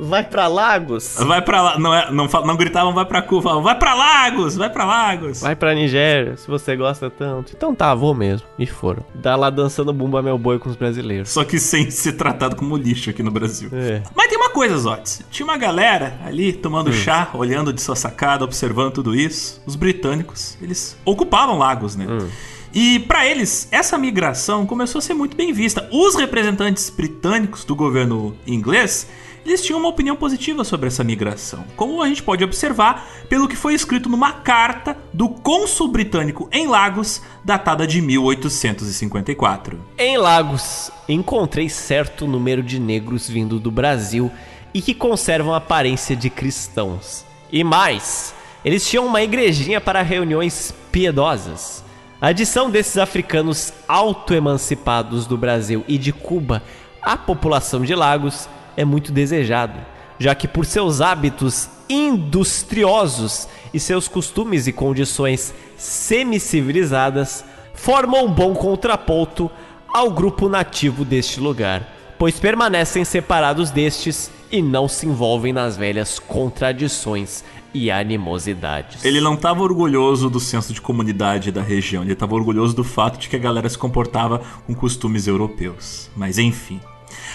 Vai para Lagos. Vai para lá, não, é, não, não gritavam vai para Cuba, falavam, vai para Lagos, vai para Lagos. Vai para Nigéria, se você gosta tanto. Então tá, vou mesmo. E foram. Dá lá dançando bumba meu boi com os brasileiros. Só que sem ser tratado como lixo aqui no Brasil. É. Mas tem coisa, Zotes. Tinha uma galera ali tomando hum. chá, olhando de sua sacada, observando tudo isso. Os britânicos, eles ocupavam Lagos, né? Hum. E para eles, essa migração começou a ser muito bem vista. Os representantes britânicos do governo inglês eles tinham uma opinião positiva sobre essa migração, como a gente pode observar pelo que foi escrito numa carta do cônsul britânico em Lagos, datada de 1854. Em Lagos, encontrei certo número de negros vindo do Brasil e que conservam a aparência de cristãos. E mais, eles tinham uma igrejinha para reuniões piedosas. A adição desses africanos auto-emancipados do Brasil e de Cuba à população de Lagos é muito desejado, já que por seus hábitos industriosos e seus costumes e condições semi-civilizadas, formam um bom contraponto ao grupo nativo deste lugar, pois permanecem separados destes e não se envolvem nas velhas contradições e animosidades. Ele não estava orgulhoso do senso de comunidade da região, ele estava orgulhoso do fato de que a galera se comportava com costumes europeus. Mas enfim.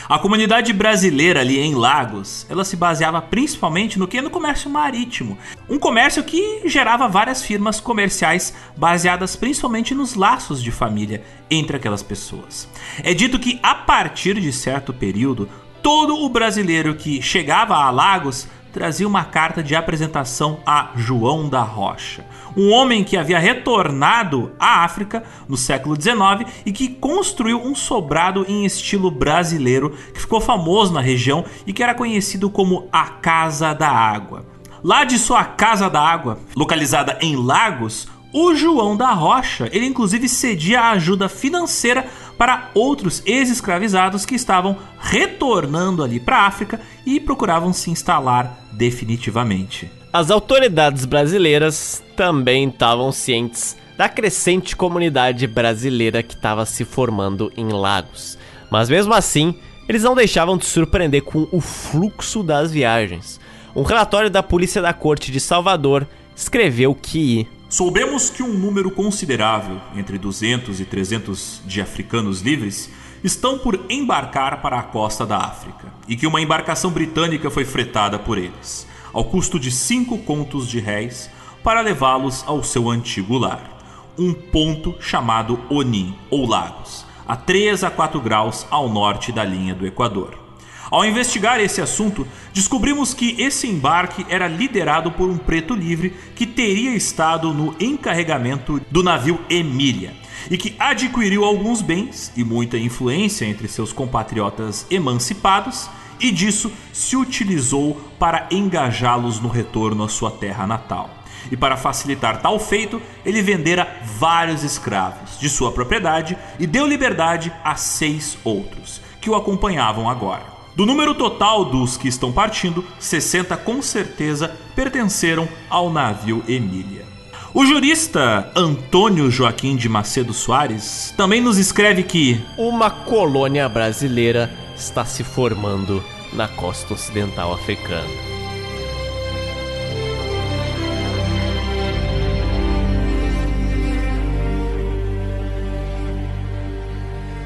A comunidade brasileira ali em Lagos, ela se baseava principalmente no que? No comércio marítimo, um comércio que gerava várias firmas comerciais baseadas principalmente nos laços de família entre aquelas pessoas. É dito que a partir de certo período, todo o brasileiro que chegava a Lagos trazia uma carta de apresentação a João da Rocha, um homem que havia retornado à África no século XIX e que construiu um sobrado em estilo brasileiro que ficou famoso na região e que era conhecido como a Casa da Água. Lá de sua Casa da Água, localizada em Lagos, o João da Rocha, ele inclusive cedia ajuda financeira para outros ex-escravizados que estavam retornando ali para a África e procuravam se instalar definitivamente. As autoridades brasileiras também estavam cientes da crescente comunidade brasileira que estava se formando em Lagos, mas mesmo assim, eles não deixavam de surpreender com o fluxo das viagens. Um relatório da Polícia da Corte de Salvador escreveu que Soubemos que um número considerável, entre 200 e 300 de africanos livres, estão por embarcar para a costa da África e que uma embarcação britânica foi fretada por eles, ao custo de 5 contos de réis, para levá-los ao seu antigo lar, um ponto chamado Oni, ou Lagos, a 3 a 4 graus ao norte da linha do Equador. Ao investigar esse assunto, descobrimos que esse embarque era liderado por um preto livre que teria estado no encarregamento do navio Emília e que adquiriu alguns bens e muita influência entre seus compatriotas emancipados e disso se utilizou para engajá-los no retorno à sua terra natal. E para facilitar tal feito, ele vendera vários escravos de sua propriedade e deu liberdade a seis outros, que o acompanhavam agora. Do número total dos que estão partindo, 60 com certeza pertenceram ao navio Emília. O jurista Antônio Joaquim de Macedo Soares também nos escreve que uma colônia brasileira está se formando na costa ocidental africana.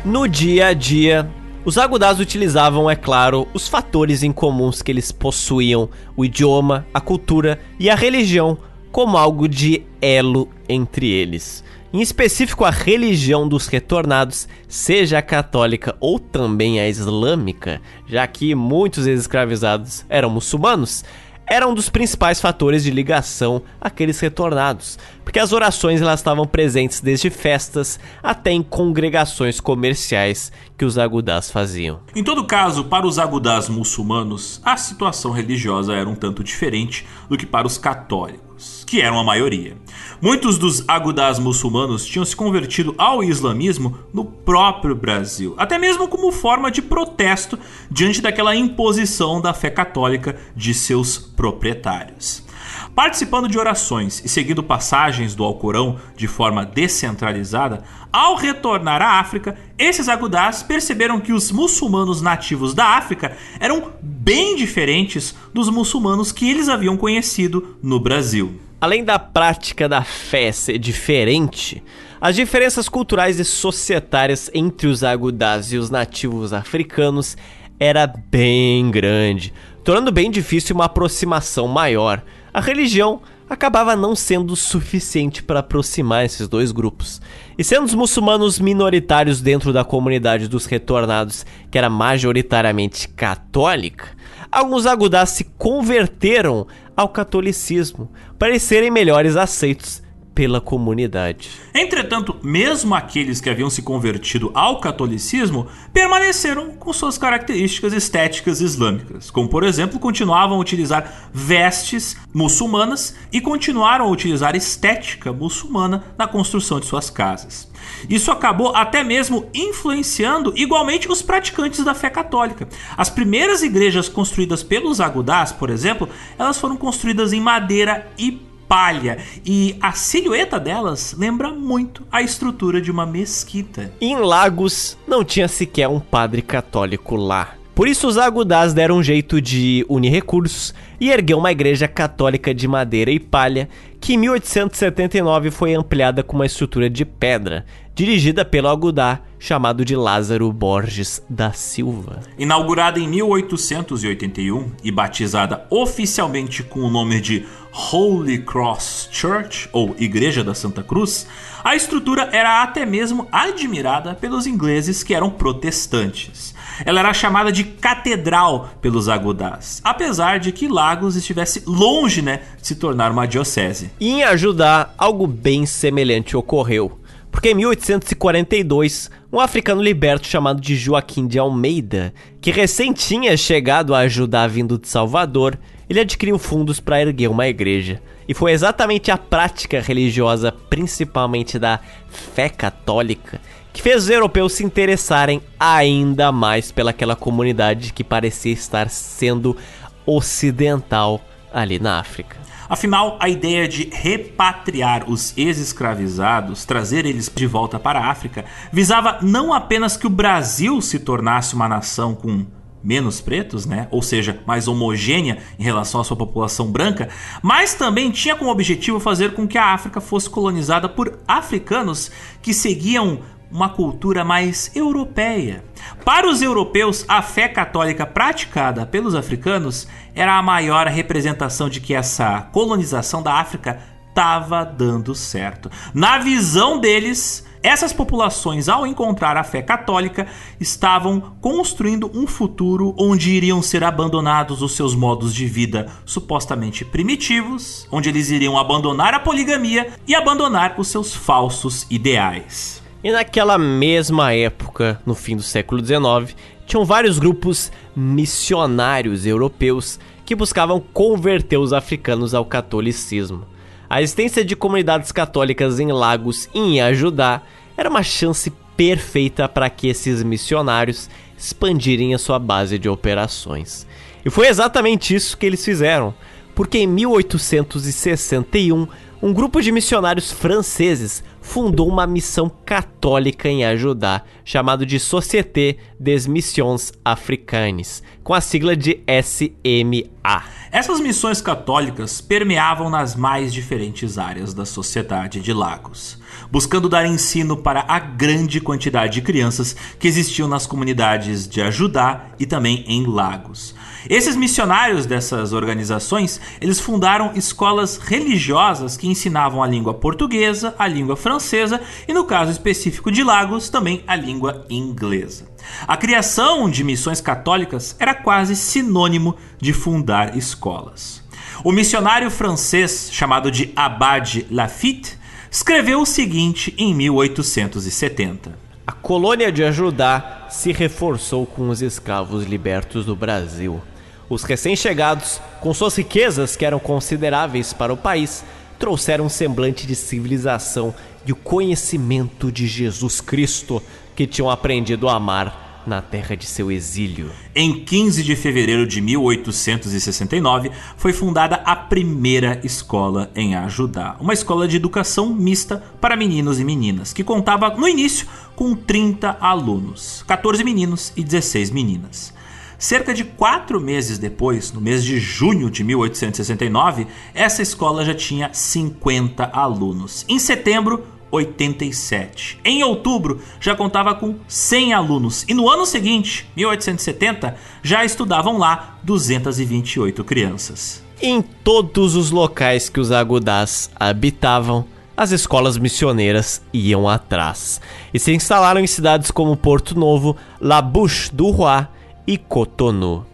No dia a dia, os agudás utilizavam, é claro, os fatores em comuns que eles possuíam, o idioma, a cultura e a religião, como algo de elo entre eles. Em específico, a religião dos retornados, seja a católica ou também a islâmica, já que muitos ex-escravizados eram muçulmanos, era um dos principais fatores de ligação àqueles retornados, porque as orações elas estavam presentes desde festas até em congregações comerciais que os agudás faziam. Em todo caso, para os agudás muçulmanos, a situação religiosa era um tanto diferente do que para os católicos que eram a maioria. Muitos dos agudás muçulmanos tinham se convertido ao islamismo no próprio Brasil, até mesmo como forma de protesto diante daquela imposição da fé católica de seus proprietários. Participando de orações e seguindo passagens do Alcorão de forma descentralizada, ao retornar à África, esses agudás perceberam que os muçulmanos nativos da África eram bem diferentes dos muçulmanos que eles haviam conhecido no Brasil. Além da prática da fé ser diferente, as diferenças culturais e societárias entre os agudás e os nativos africanos era bem grande, tornando bem difícil uma aproximação maior. A religião acabava não sendo suficiente para aproximar esses dois grupos. E sendo os muçulmanos minoritários dentro da comunidade dos retornados, que era majoritariamente católica, alguns agudás se converteram ao catolicismo para serem melhores aceitos pela comunidade. Entretanto, mesmo aqueles que haviam se convertido ao catolicismo permaneceram com suas características estéticas islâmicas, como por exemplo, continuavam a utilizar vestes muçulmanas e continuaram a utilizar estética muçulmana na construção de suas casas. Isso acabou até mesmo influenciando igualmente os praticantes da fé católica. As primeiras igrejas construídas pelos agudás, por exemplo, elas foram construídas em madeira e palha e a silhueta delas lembra muito a estrutura de uma mesquita. Em Lagos não tinha sequer um padre católico lá. Por isso os agudás deram um jeito de unir recursos e erguer uma igreja católica de madeira e palha, que em 1879 foi ampliada com uma estrutura de pedra, dirigida pelo agudá chamado de Lázaro Borges da Silva. Inaugurada em 1881 e batizada oficialmente com o nome de Holy Cross Church, ou Igreja da Santa Cruz, a estrutura era até mesmo admirada pelos ingleses que eram protestantes. Ela era chamada de catedral pelos agudás, apesar de que Lagos estivesse longe né, de se tornar uma diocese. E em ajudar, algo bem semelhante ocorreu porque em 1842, um africano liberto chamado de Joaquim de Almeida, que recém tinha chegado a ajudar vindo de Salvador, ele adquiriu fundos para erguer uma igreja. E foi exatamente a prática religiosa, principalmente da fé católica, que fez os europeus se interessarem ainda mais pelaquela comunidade que parecia estar sendo ocidental ali na África. Afinal, a ideia de repatriar os ex-escravizados, trazer eles de volta para a África, visava não apenas que o Brasil se tornasse uma nação com menos pretos, né? Ou seja, mais homogênea em relação à sua população branca, mas também tinha como objetivo fazer com que a África fosse colonizada por africanos que seguiam uma cultura mais europeia. Para os europeus, a fé católica praticada pelos africanos era a maior representação de que essa colonização da África estava dando certo. Na visão deles, essas populações, ao encontrar a fé católica, estavam construindo um futuro onde iriam ser abandonados os seus modos de vida supostamente primitivos, onde eles iriam abandonar a poligamia e abandonar os seus falsos ideais. E naquela mesma época, no fim do século XIX, tinham vários grupos missionários europeus que buscavam converter os africanos ao catolicismo. A existência de comunidades católicas em Lagos em Ajudá era uma chance perfeita para que esses missionários expandirem a sua base de operações. E foi exatamente isso que eles fizeram, porque em 1861 um grupo de missionários franceses fundou uma missão católica em ajudar, chamado de Société des Missions Africaines, com a sigla de SMA. Essas missões católicas permeavam nas mais diferentes áreas da sociedade de Lagos, buscando dar ensino para a grande quantidade de crianças que existiam nas comunidades de Ajudá e também em Lagos. Esses missionários dessas organizações, eles fundaram escolas religiosas que ensinavam a língua portuguesa, a língua francesa e no caso específico de Lagos, também a língua inglesa. A criação de missões católicas era quase sinônimo de fundar escolas. O missionário francês chamado de Abad Lafitte escreveu o seguinte em 1870. A colônia de Ajudá se reforçou com os escravos libertos do Brasil. Os recém-chegados, com suas riquezas que eram consideráveis para o país, trouxeram um semblante de civilização e o conhecimento de Jesus Cristo que tinham aprendido a amar na terra de seu exílio. Em 15 de fevereiro de 1869, foi fundada a primeira escola em Ajudá, uma escola de educação mista para meninos e meninas, que contava no início com 30 alunos, 14 meninos e 16 meninas. Cerca de quatro meses depois, no mês de junho de 1869, essa escola já tinha 50 alunos. Em setembro, 87. Em outubro, já contava com 100 alunos e no ano seguinte, 1870, já estudavam lá 228 crianças. Em todos os locais que os agudás habitavam, as escolas missioneiras iam atrás e se instalaram em cidades como Porto Novo, La Bouche du Roi e Cotonou.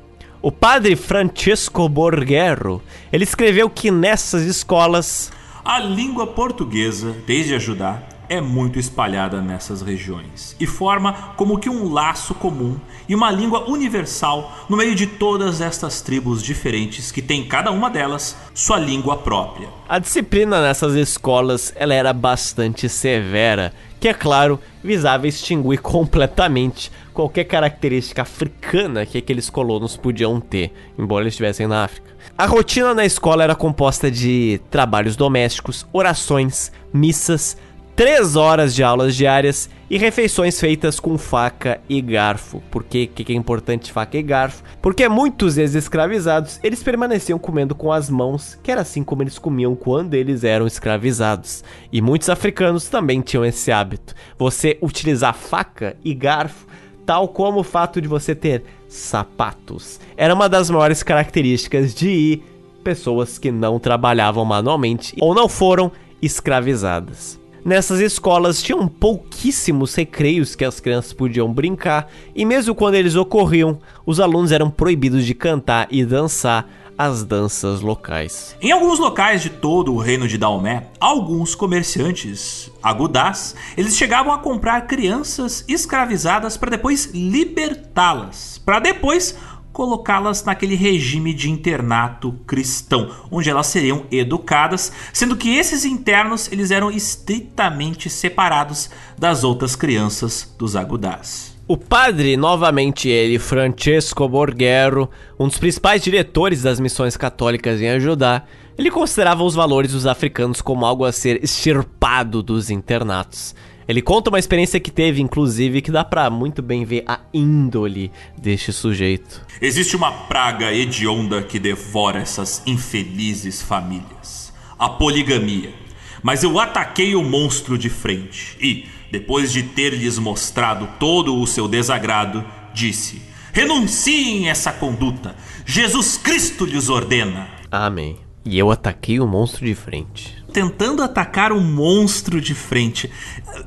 O padre Francesco Borguero, ele escreveu que nessas escolas a língua portuguesa, desde Ajudá, é muito espalhada nessas regiões e forma como que um laço comum e uma língua universal no meio de todas estas tribos diferentes que tem cada uma delas sua língua própria. A disciplina nessas escolas ela era bastante severa, que é claro visava extinguir completamente qualquer característica africana que aqueles colonos podiam ter, embora eles estivessem na África. A rotina na escola era composta de trabalhos domésticos, orações, missas, três horas de aulas diárias e refeições feitas com faca e garfo. Por que, que é importante faca e garfo? Porque muitos ex-escravizados eles permaneciam comendo com as mãos, que era assim como eles comiam quando eles eram escravizados. E muitos africanos também tinham esse hábito. Você utilizar faca e garfo tal como o fato de você ter sapatos. Era uma das maiores características de pessoas que não trabalhavam manualmente ou não foram escravizadas. Nessas escolas tinham pouquíssimos recreios que as crianças podiam brincar, e mesmo quando eles ocorriam, os alunos eram proibidos de cantar e dançar as danças locais. Em alguns locais de todo o reino de Daomé, alguns comerciantes agudás, eles chegavam a comprar crianças escravizadas para depois libertá-las, para depois colocá-las naquele regime de internato cristão, onde elas seriam educadas, sendo que esses internos eles eram estritamente separados das outras crianças dos agudás. O padre, novamente ele, Francesco Borghero, um dos principais diretores das missões católicas em Ajudar, ele considerava os valores dos africanos como algo a ser extirpado dos internatos. Ele conta uma experiência que teve, inclusive, que dá pra muito bem ver a índole deste sujeito. Existe uma praga hedionda que devora essas infelizes famílias: a poligamia. Mas eu ataquei o monstro de frente e, depois de ter lhes mostrado todo o seu desagrado, disse: Renunciem essa conduta. Jesus Cristo lhes ordena. Amém. E eu ataquei o monstro de frente. Tentando atacar o monstro de frente.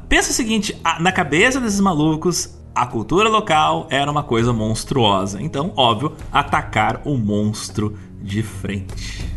Pensa o seguinte: na cabeça desses malucos, a cultura local era uma coisa monstruosa. Então, óbvio, atacar o monstro de frente.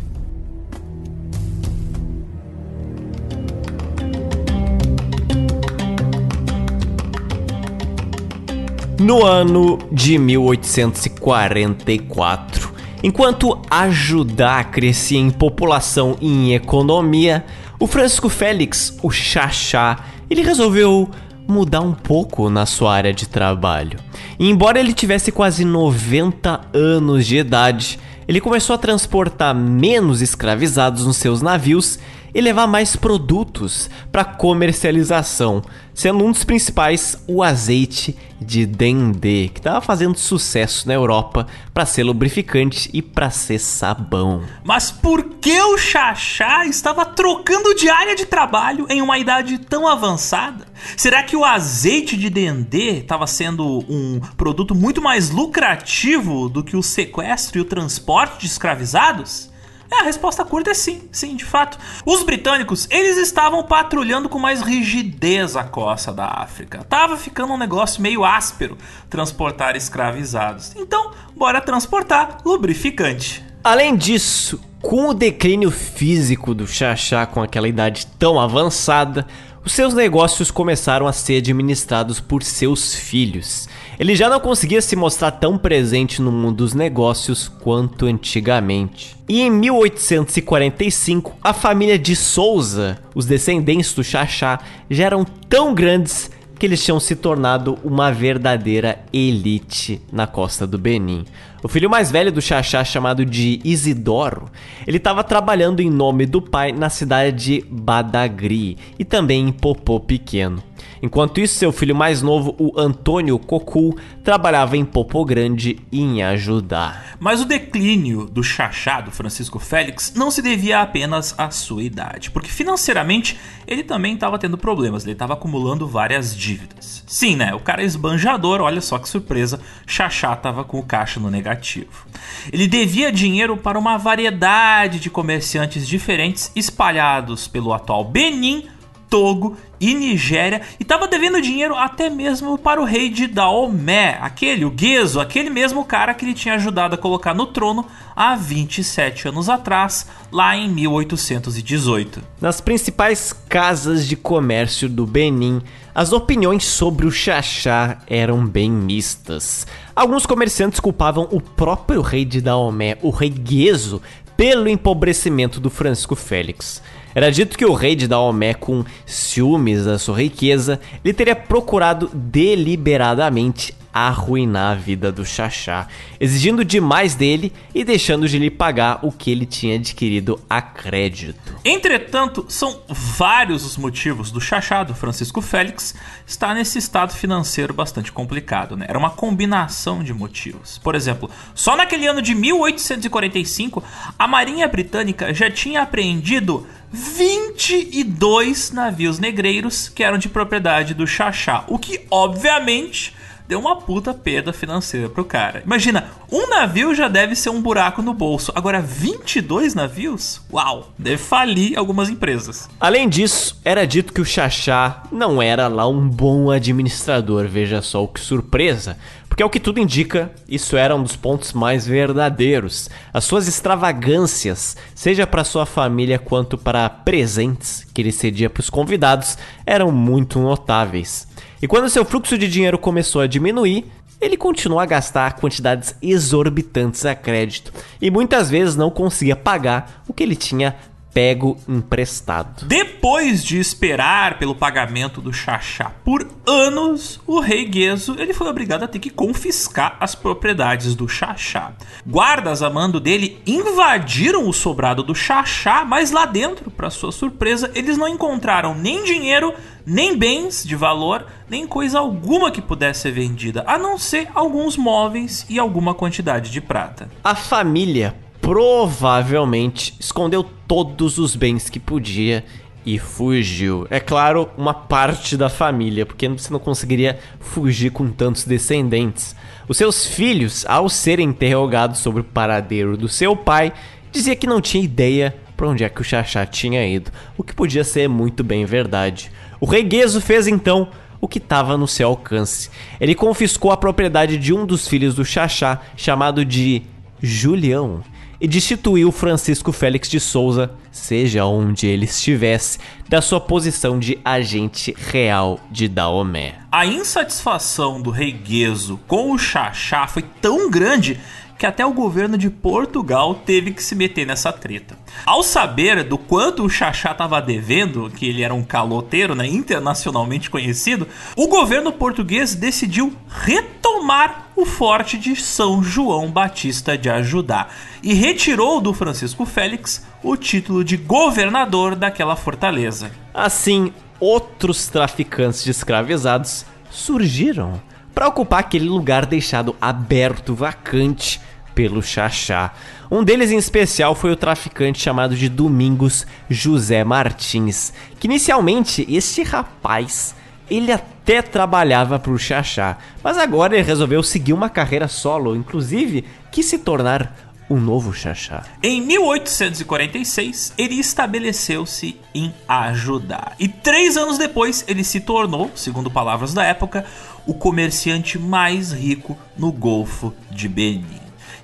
No ano de 1844, enquanto ajudar crescia em população e em economia, o Francisco Félix, o Xaxá, ele resolveu mudar um pouco na sua área de trabalho. E embora ele tivesse quase 90 anos de idade, ele começou a transportar menos escravizados nos seus navios e levar mais produtos para comercialização, sendo um dos principais o azeite de dendê, que estava fazendo sucesso na Europa para ser lubrificante e para ser sabão. Mas por que o Xaxá estava trocando de área de trabalho em uma idade tão avançada? Será que o azeite de dendê estava sendo um produto muito mais lucrativo do que o sequestro e o transporte de escravizados? É, a resposta curta é sim, sim, de fato. Os britânicos, eles estavam patrulhando com mais rigidez a costa da África. Tava ficando um negócio meio áspero transportar escravizados. Então, bora transportar lubrificante. Além disso, com o declínio físico do Xaxá com aquela idade tão avançada, os seus negócios começaram a ser administrados por seus filhos. Ele já não conseguia se mostrar tão presente no mundo dos negócios quanto antigamente. E em 1845, a família de Souza, os descendentes do Xaxá, já eram tão grandes que eles tinham se tornado uma verdadeira elite na costa do Benin. O filho mais velho do Xaxá, chamado de Isidoro, ele estava trabalhando em nome do pai na cidade de Badagri e também em Popô Pequeno. Enquanto isso, seu filho mais novo, o Antônio Cocu, trabalhava em Popô Grande em ajudar. Mas o declínio do Xaxá, do Francisco Félix, não se devia apenas à sua idade, porque financeiramente ele também estava tendo problemas, ele estava acumulando várias dívidas. Sim, né? O cara é esbanjador, olha só que surpresa, Xaxá estava com o caixa no negativo. Ele devia dinheiro para uma variedade de comerciantes diferentes espalhados pelo atual Benin, Togo e Nigéria e estava devendo dinheiro até mesmo para o rei de Daomé, aquele, o Gueso, aquele mesmo cara que ele tinha ajudado a colocar no trono há 27 anos atrás, lá em 1818. Nas principais casas de comércio do Benin, as opiniões sobre o Xaxá eram bem mistas. Alguns comerciantes culpavam o próprio rei de Daomé, o rei Gueso, pelo empobrecimento do Francisco Félix. Era dito que o rei de Daomé, com ciúmes da sua riqueza, ele teria procurado deliberadamente arruinar a vida do Xaxá, exigindo demais dele e deixando de lhe pagar o que ele tinha adquirido a crédito. Entretanto, são vários os motivos do Xaxá, do Francisco Félix, estar nesse estado financeiro bastante complicado. Né? Era uma combinação de motivos. Por exemplo, só naquele ano de 1845, a Marinha Britânica já tinha apreendido 22 navios negreiros que eram de propriedade do Xaxá, o que obviamente deu uma puta perda financeira pro cara. Imagina, um navio já deve ser um buraco no bolso. Agora, 22 navios? Uau, deve falir algumas empresas. Além disso, era dito que o Xaxá não era lá um bom administrador. Veja só o que surpresa. Porque, ao que tudo indica, isso era um dos pontos mais verdadeiros. As suas extravagâncias, seja para sua família quanto para presentes que ele cedia para os convidados, eram muito notáveis. E quando seu fluxo de dinheiro começou a diminuir, ele continuou a gastar quantidades exorbitantes a crédito e muitas vezes não conseguia pagar o que ele tinha pego emprestado. Depois de esperar pelo pagamento do Xaxá por anos, o rei Gueso ele foi obrigado a ter que confiscar as propriedades do Xaxá. Guardas a mando dele invadiram o sobrado do Xaxá, mas lá dentro, para sua surpresa, eles não encontraram nem dinheiro, nem bens de valor, nem coisa alguma que pudesse ser vendida, a não ser alguns móveis e alguma quantidade de prata. A família provavelmente escondeu todos os bens que podia e fugiu. É claro, uma parte da família, porque você não conseguiria fugir com tantos descendentes. Os seus filhos, ao serem interrogados sobre o paradeiro do seu pai, dizia que não tinha ideia para onde é que o Xaxá tinha ido, o que podia ser muito bem verdade. O rei fez então o que estava no seu alcance. Ele confiscou a propriedade de um dos filhos do Xaxá, chamado de Julião, e destituiu Francisco Félix de Souza, seja onde ele estivesse, da sua posição de agente real de Daomé. A insatisfação do rei Gueso com o Xaxá foi tão grande que até o governo de Portugal teve que se meter nessa treta. Ao saber do quanto o Xaxá estava devendo, que ele era um caloteiro né, internacionalmente conhecido, o governo português decidiu retomar o forte de São João Batista de Ajudá e retirou do Francisco Félix o título de governador daquela fortaleza. Assim, outros traficantes de escravizados surgiram para ocupar aquele lugar deixado aberto, vacante pelo Xaxá. Um deles em especial foi o traficante chamado de Domingos José Martins, que inicialmente este rapaz ele até trabalhava para o Xaxá, mas agora ele resolveu seguir uma carreira solo, inclusive quis se tornar um novo Xaxá. Em 1846, ele estabeleceu-se em Ajudá. E três anos depois, ele se tornou, segundo palavras da época, o comerciante mais rico no Golfo de Benin.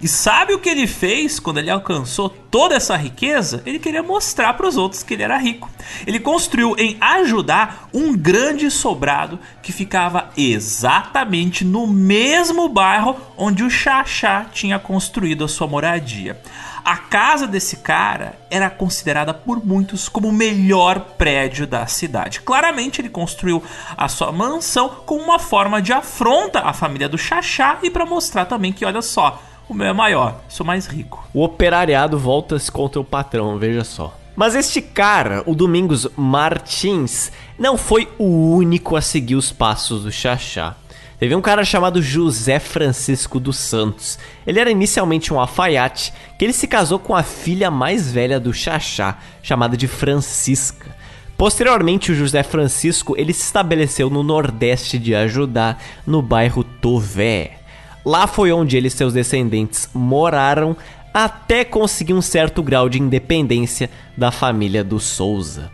E sabe o que ele fez quando ele alcançou toda essa riqueza? Ele queria mostrar para os outros que ele era rico. Ele construiu em ajudar um grande sobrado que ficava exatamente no mesmo bairro onde o Xaxá tinha construído a sua moradia. A casa desse cara era considerada por muitos como o melhor prédio da cidade. Claramente ele construiu a sua mansão como uma forma de afronta à família do Xaxá e para mostrar também que olha só, o meu é maior, sou mais rico. O operariado volta-se contra o patrão, veja só. Mas este cara, o Domingos Martins, não foi o único a seguir os passos do Xaxá. Teve um cara chamado José Francisco dos Santos. Ele era inicialmente um alfaiate, que ele se casou com a filha mais velha do Xaxá, chamada de Francisca. Posteriormente, o José Francisco ele se estabeleceu no nordeste de Ajudá, no bairro Tové. Lá foi onde ele e seus descendentes moraram até conseguir um certo grau de independência da família dos Souza.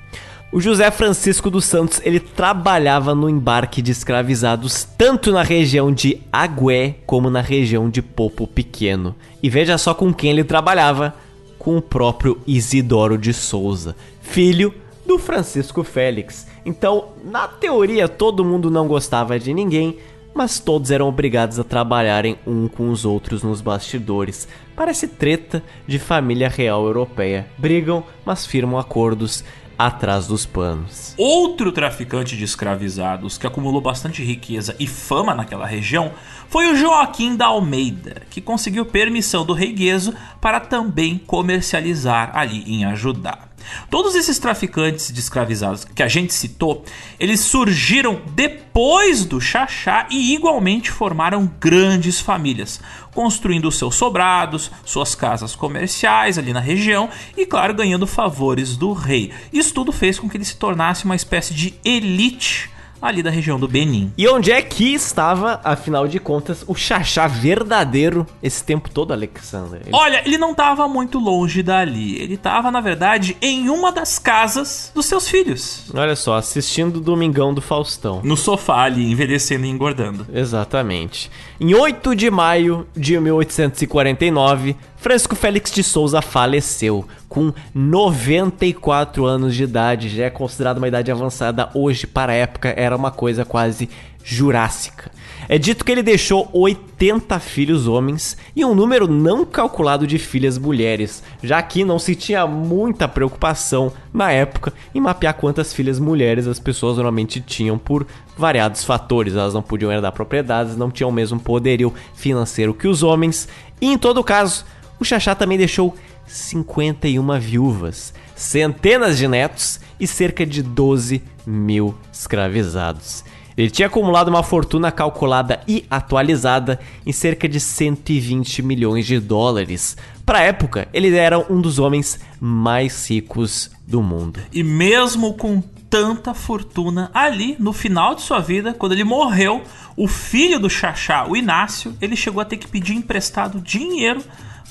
O José Francisco dos Santos, ele trabalhava no embarque de escravizados tanto na região de Agué como na região de Popo Pequeno. E veja só com quem ele trabalhava, com o próprio Isidoro de Souza, filho do Francisco Félix. Então, na teoria, todo mundo não gostava de ninguém, mas todos eram obrigados a trabalharem um com os outros nos bastidores. Parece treta de família real europeia. Brigam, mas firmam acordos atrás dos panos. Outro traficante de escravizados que acumulou bastante riqueza e fama naquela região foi o Joaquim da Almeida, que conseguiu permissão do rei Gueso para também comercializar ali em Ajudar. Todos esses traficantes de escravizados que a gente citou, eles surgiram depois do Xaxá e igualmente formaram grandes famílias, construindo seus sobrados, suas casas comerciais ali na região e, claro, ganhando favores do rei. Isso tudo fez com que ele se tornasse uma espécie de elite ali da região do Benin. E onde é que estava, afinal de contas, o Xaxá verdadeiro esse tempo todo, Alexander? Ele... Olha, ele não estava muito longe dali. Ele estava, na verdade, em uma das casas dos seus filhos. Olha só, assistindo o Domingão do Faustão. No sofá ali, envelhecendo e engordando. Exatamente. Em 8 de maio de 1849, Francisco Félix de Souza faleceu com 94 anos de idade, já é considerado uma idade avançada hoje, para a época era uma coisa quase jurássica. É dito que ele deixou 80 filhos homens e um número não calculado de filhas mulheres, já que não se tinha muita preocupação na época em mapear quantas filhas mulheres as pessoas normalmente tinham por variados fatores. Elas não podiam herdar propriedades, não tinham o mesmo poderio financeiro que os homens, e em todo caso, o Xaxá também deixou 51 viúvas, centenas de netos e cerca de 12 mil escravizados. Ele tinha acumulado uma fortuna calculada e atualizada em cerca de 120 milhões de dólares. Para a época, ele era um dos homens mais ricos do mundo. E mesmo com tanta fortuna ali no final de sua vida, quando ele morreu, o filho do Xaxá, o Inácio, ele chegou a ter que pedir emprestado dinheiro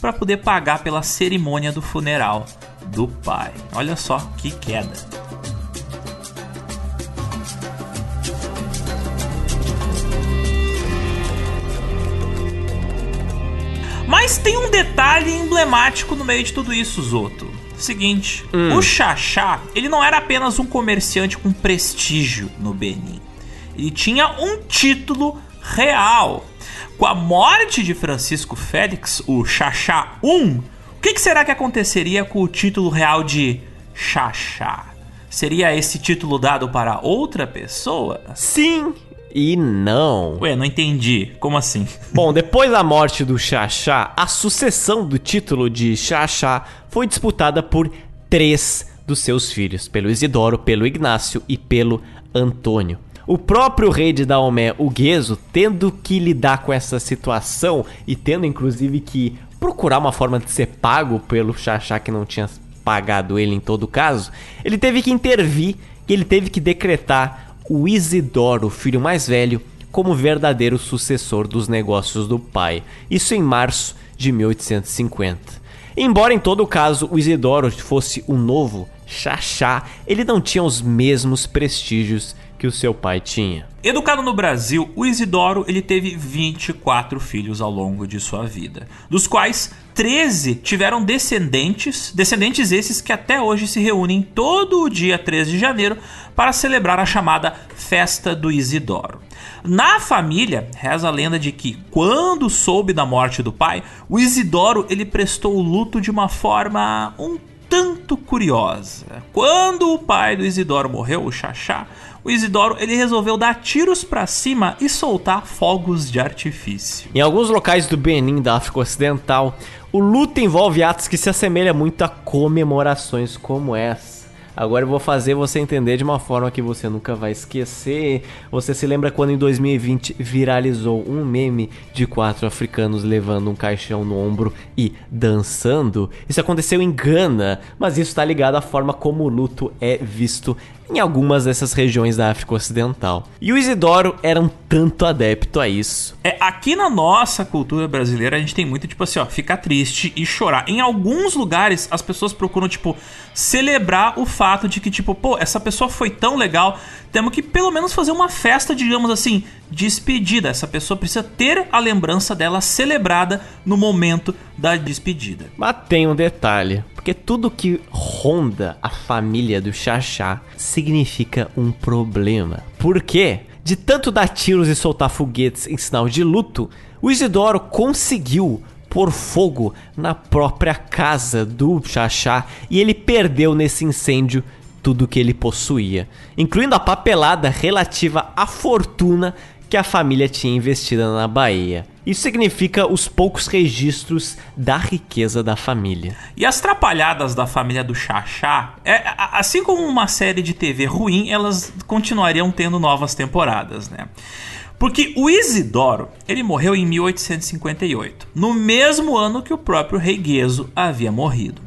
para poder pagar pela cerimônia do funeral do pai. Olha só que queda. Mas tem um detalhe emblemático no meio de tudo isso, Zoto. Seguinte, hum. o Xaxá, ele não era apenas um comerciante com prestígio no Benin. Ele tinha um título real com a morte de Francisco Félix, o Xaxá I, o que, que será que aconteceria com o título real de Xaxá? Seria esse título dado para outra pessoa? Sim e não. Ué, não entendi. Como assim? Bom, depois da morte do Xaxá, a sucessão do título de Xaxá foi disputada por três dos seus filhos, pelo Isidoro, pelo Ignácio e pelo Antônio. O próprio rei de Daomé, o Gueso, tendo que lidar com essa situação e tendo inclusive que procurar uma forma de ser pago pelo Xaxá que não tinha pagado ele em todo caso, ele teve que intervir e ele teve que decretar o Isidoro, filho mais velho, como verdadeiro sucessor dos negócios do pai. Isso em março de 1850. Embora em todo caso o Isidoro fosse o novo Xaxá, ele não tinha os mesmos prestígios que o seu pai tinha. Educado no Brasil, o Isidoro ele teve 24 filhos ao longo de sua vida, dos quais 13 tiveram descendentes, descendentes esses que até hoje se reúnem todo o dia 13 de janeiro para celebrar a chamada Festa do Isidoro. Na família, reza a lenda de que quando soube da morte do pai, o Isidoro ele prestou o luto de uma forma um tanto curiosa. Quando o pai do Isidoro morreu, o Xaxá, o Isidoro ele resolveu dar tiros para cima e soltar fogos de artifício. Em alguns locais do Benin da África Ocidental, o luto envolve atos que se assemelham muito a comemorações como essa. Agora eu vou fazer você entender de uma forma que você nunca vai esquecer. Você se lembra quando em 2020 viralizou um meme de quatro africanos levando um caixão no ombro e dançando? Isso aconteceu em Gana, mas isso está ligado à forma como o luto é visto em algumas dessas regiões da África Ocidental. E o Isidoro era um tanto adepto a isso. É, aqui na nossa cultura brasileira, a gente tem muito, tipo assim, ó, ficar triste e chorar. Em alguns lugares, as pessoas procuram, tipo, celebrar o fato de que, tipo, pô, essa pessoa foi tão legal, temos que pelo menos fazer uma festa, digamos assim, despedida. Essa pessoa precisa ter a lembrança dela celebrada no momento da despedida. Mas tem um detalhe. Porque tudo que ronda a família do Xaxá significa um problema. Por quê? De tanto dar tiros e soltar foguetes em sinal de luto, o Isidoro conseguiu pôr fogo na própria casa do Xaxá e ele perdeu nesse incêndio tudo que ele possuía, incluindo a papelada relativa à fortuna que a família tinha investido na Bahia. Isso significa os poucos registros da riqueza da família. E as trapalhadas da família do Xaxá, é, assim como uma série de TV ruim, elas continuariam tendo novas temporadas, né? Porque o Isidoro, ele morreu em 1858, no mesmo ano que o próprio rei Gueso havia morrido.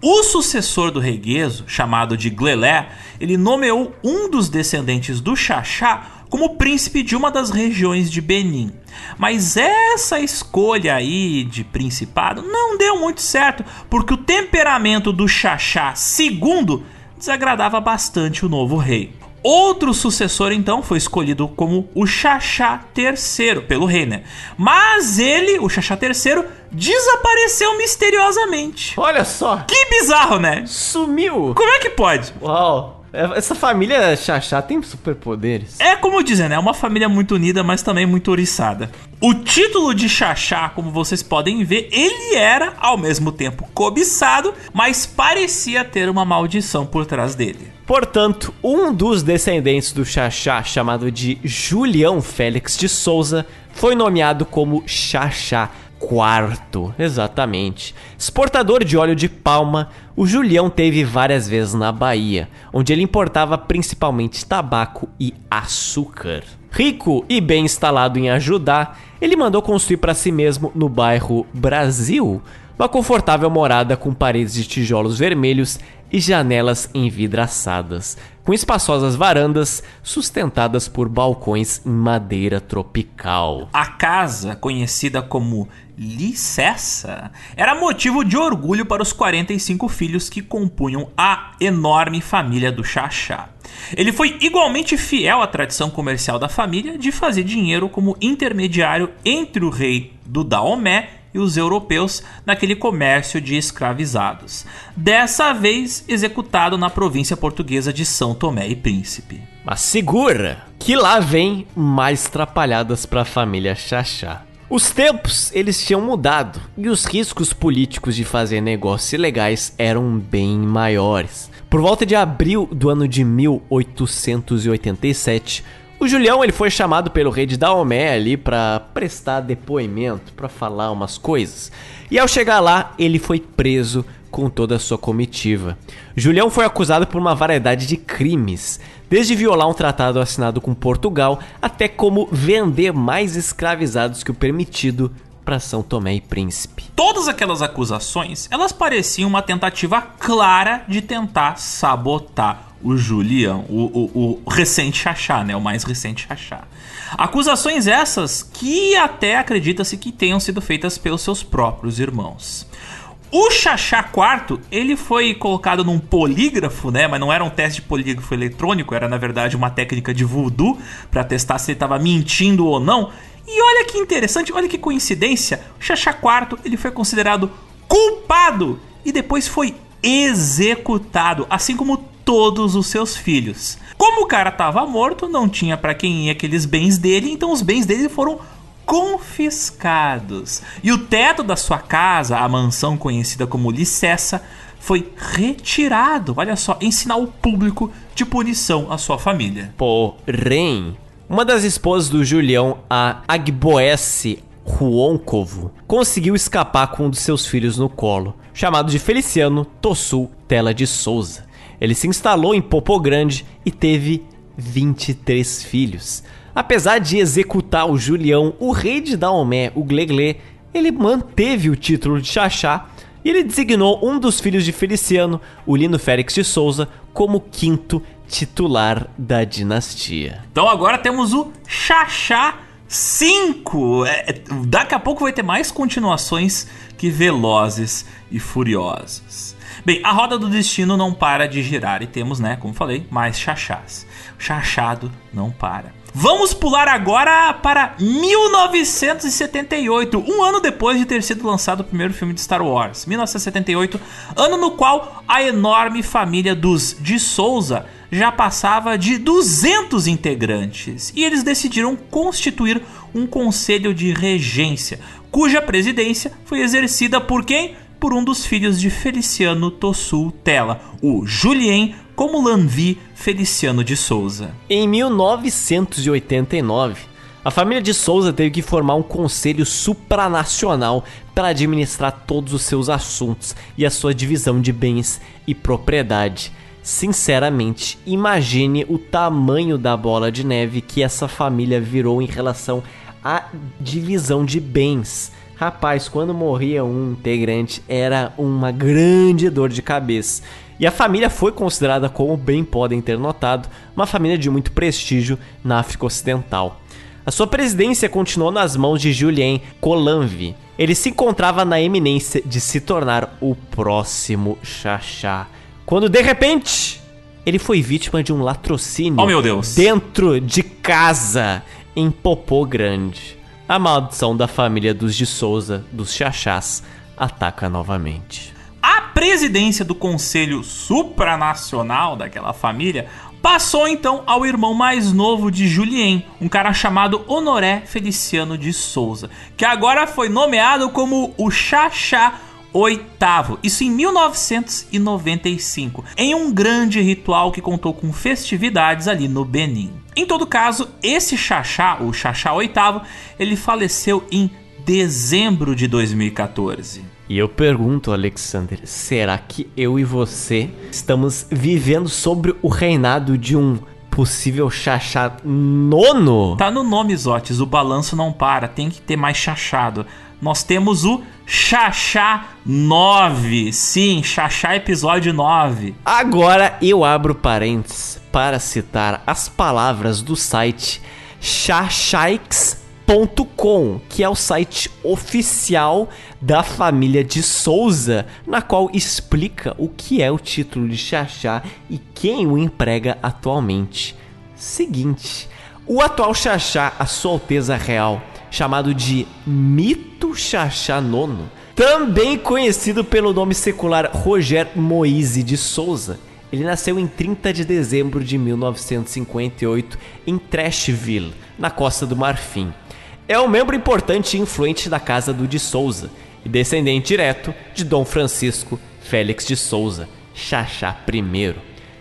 O sucessor do rei Gueso, chamado de Glelé, ele nomeou um dos descendentes do Xaxá como príncipe de uma das regiões de Benin. Mas essa escolha aí de principado não deu muito certo, porque o temperamento do Xaxá II desagradava bastante o novo rei. Outro sucessor então foi escolhido como o Xaxá III pelo rei, né? Mas ele, o Xaxá III, desapareceu misteriosamente. Olha só. Que bizarro, né? Sumiu. Como é que pode? Uau. É, essa família Xaxá tem superpoderes. É como dizem, né? É uma família muito unida, mas também muito oriçada. O título de Xaxá, como vocês podem ver, ele era ao mesmo tempo cobiçado, mas parecia ter uma maldição por trás dele. Portanto, um dos descendentes do Xaxá, chamado de Julião Félix de Souza, foi nomeado como Xaxá quarto, exatamente. Exportador de óleo de palma, o Julião teve várias vezes na Bahia, onde ele importava principalmente tabaco e açúcar. Rico e bem instalado em ajudar, ele mandou construir para si mesmo no bairro Brasil uma confortável morada com paredes de tijolos vermelhos e janelas envidraçadas, com espaçosas varandas sustentadas por balcões em madeira tropical. A casa, conhecida como Licessa, era motivo de orgulho para os 45 filhos que compunham a enorme família do Xaxá. Ele foi igualmente fiel à tradição comercial da família de fazer dinheiro como intermediário entre o rei do Daomé e os europeus naquele comércio de escravizados, dessa vez executado na província portuguesa de São Tomé e Príncipe. Mas segura que lá vem mais trapalhadas para a família Xaxá. Os tempos, eles tinham mudado e os riscos políticos de fazer negócios ilegais eram bem maiores. Por volta de abril do ano de 1887, o Julião ele foi chamado pelo rei de Daomé ali para prestar depoimento, para falar umas coisas. E ao chegar lá, ele foi preso com toda a sua comitiva. Julião foi acusado por uma variedade de crimes, desde violar um tratado assinado com Portugal até como vender mais escravizados que o permitido para São Tomé e Príncipe. Todas aquelas acusações, elas pareciam uma tentativa clara de tentar sabotar o Julião, o, o, o recente Xaxá, né? O mais recente Xaxá. Acusações essas que até acredita-se que tenham sido feitas pelos seus próprios irmãos. O Xaxá IV, ele foi colocado num polígrafo, né? Mas não era um teste de polígrafo eletrônico, era na verdade uma técnica de voodoo para testar se ele estava mentindo ou não. E olha que interessante, olha que coincidência, o Xaxá IV, ele foi considerado culpado e depois foi executado, assim como todos os seus filhos. Como o cara estava morto, não tinha para quem ir aqueles bens dele, então os bens dele foram confiscados. E o teto da sua casa, a mansão conhecida como Licessa, foi retirado, olha só, em sinal público de punição à sua família. Porém, uma das esposas do Julião, a Agboesse Ruoncovo, conseguiu escapar com um dos seus filhos no colo, chamado de Feliciano Tossul Tela de Souza. Ele se instalou em Popo Grande e teve 23 filhos. Apesar de executar o Julião, o rei de Daomé, o Glegle, ele manteve o título de Xaxá e ele designou um dos filhos de Feliciano, o Lino Félix de Souza, como quinto titular da dinastia. Então agora temos o Xaxá 5. É, é, daqui a pouco vai ter mais continuações que Velozes e Furiosos. Bem, a roda do destino não para de girar e temos, né, como falei, mais chachás. O chachado não para. Vamos pular agora para 1978, um ano depois de ter sido lançado o primeiro filme de Star Wars. 1978, ano no qual a enorme família dos de Souza já passava de 200 integrantes e eles decidiram constituir um conselho de regência, cuja presidência foi exercida por quem? Por um dos filhos de Feliciano Tossul Tela, o Julien como Lanvi Feliciano de Souza. Em 1989, a família de Souza teve que formar um conselho supranacional para administrar todos os seus assuntos e a sua divisão de bens e propriedade. Sinceramente, imagine o tamanho da bola de neve que essa família virou em relação à divisão de bens. Rapaz, quando morria um integrante era uma grande dor de cabeça. E a família foi considerada, como bem podem ter notado, uma família de muito prestígio na África Ocidental. A sua presidência continuou nas mãos de Julien Colanvi. Ele se encontrava na eminência de se tornar o próximo Xaxá. Quando de repente ele foi vítima de um latrocínio oh, meu Deus. dentro de casa em Popô Grande. A maldição da família dos de Souza, dos Xaxás, ataca novamente. A presidência do conselho supranacional daquela família passou então ao irmão mais novo de Julien, um cara chamado Honoré Feliciano de Souza, que agora foi nomeado como o Xaxá oitavo, isso em 1995, em um grande ritual que contou com festividades ali no Benin. Em todo caso, esse Xaxá, o Xaxá oitavo, ele faleceu em dezembro de 2014. E eu pergunto, Alexander, será que eu e você estamos vivendo sobre o reinado de um possível chachá nono? Tá no nome, Zotes, o balanço não para, tem que ter mais chachado. Nós temos o Chachá 9. Sim, Chachá episódio 9. Agora eu abro parênteses para citar as palavras do site Chachaix que é o site oficial da família de Souza, na qual explica o que é o título de Xaxá e quem o emprega atualmente. Seguinte, o atual Xaxá, a Sua Alteza Real, chamado de Mito Xaxá Nono, também conhecido pelo nome secular Roger Moise de Souza, ele nasceu em 30 de dezembro de 1958 em Trashville, na Costa do Marfim. É um membro importante e influente da casa do de Souza e descendente direto de Dom Francisco Félix de Souza, Xaxá I.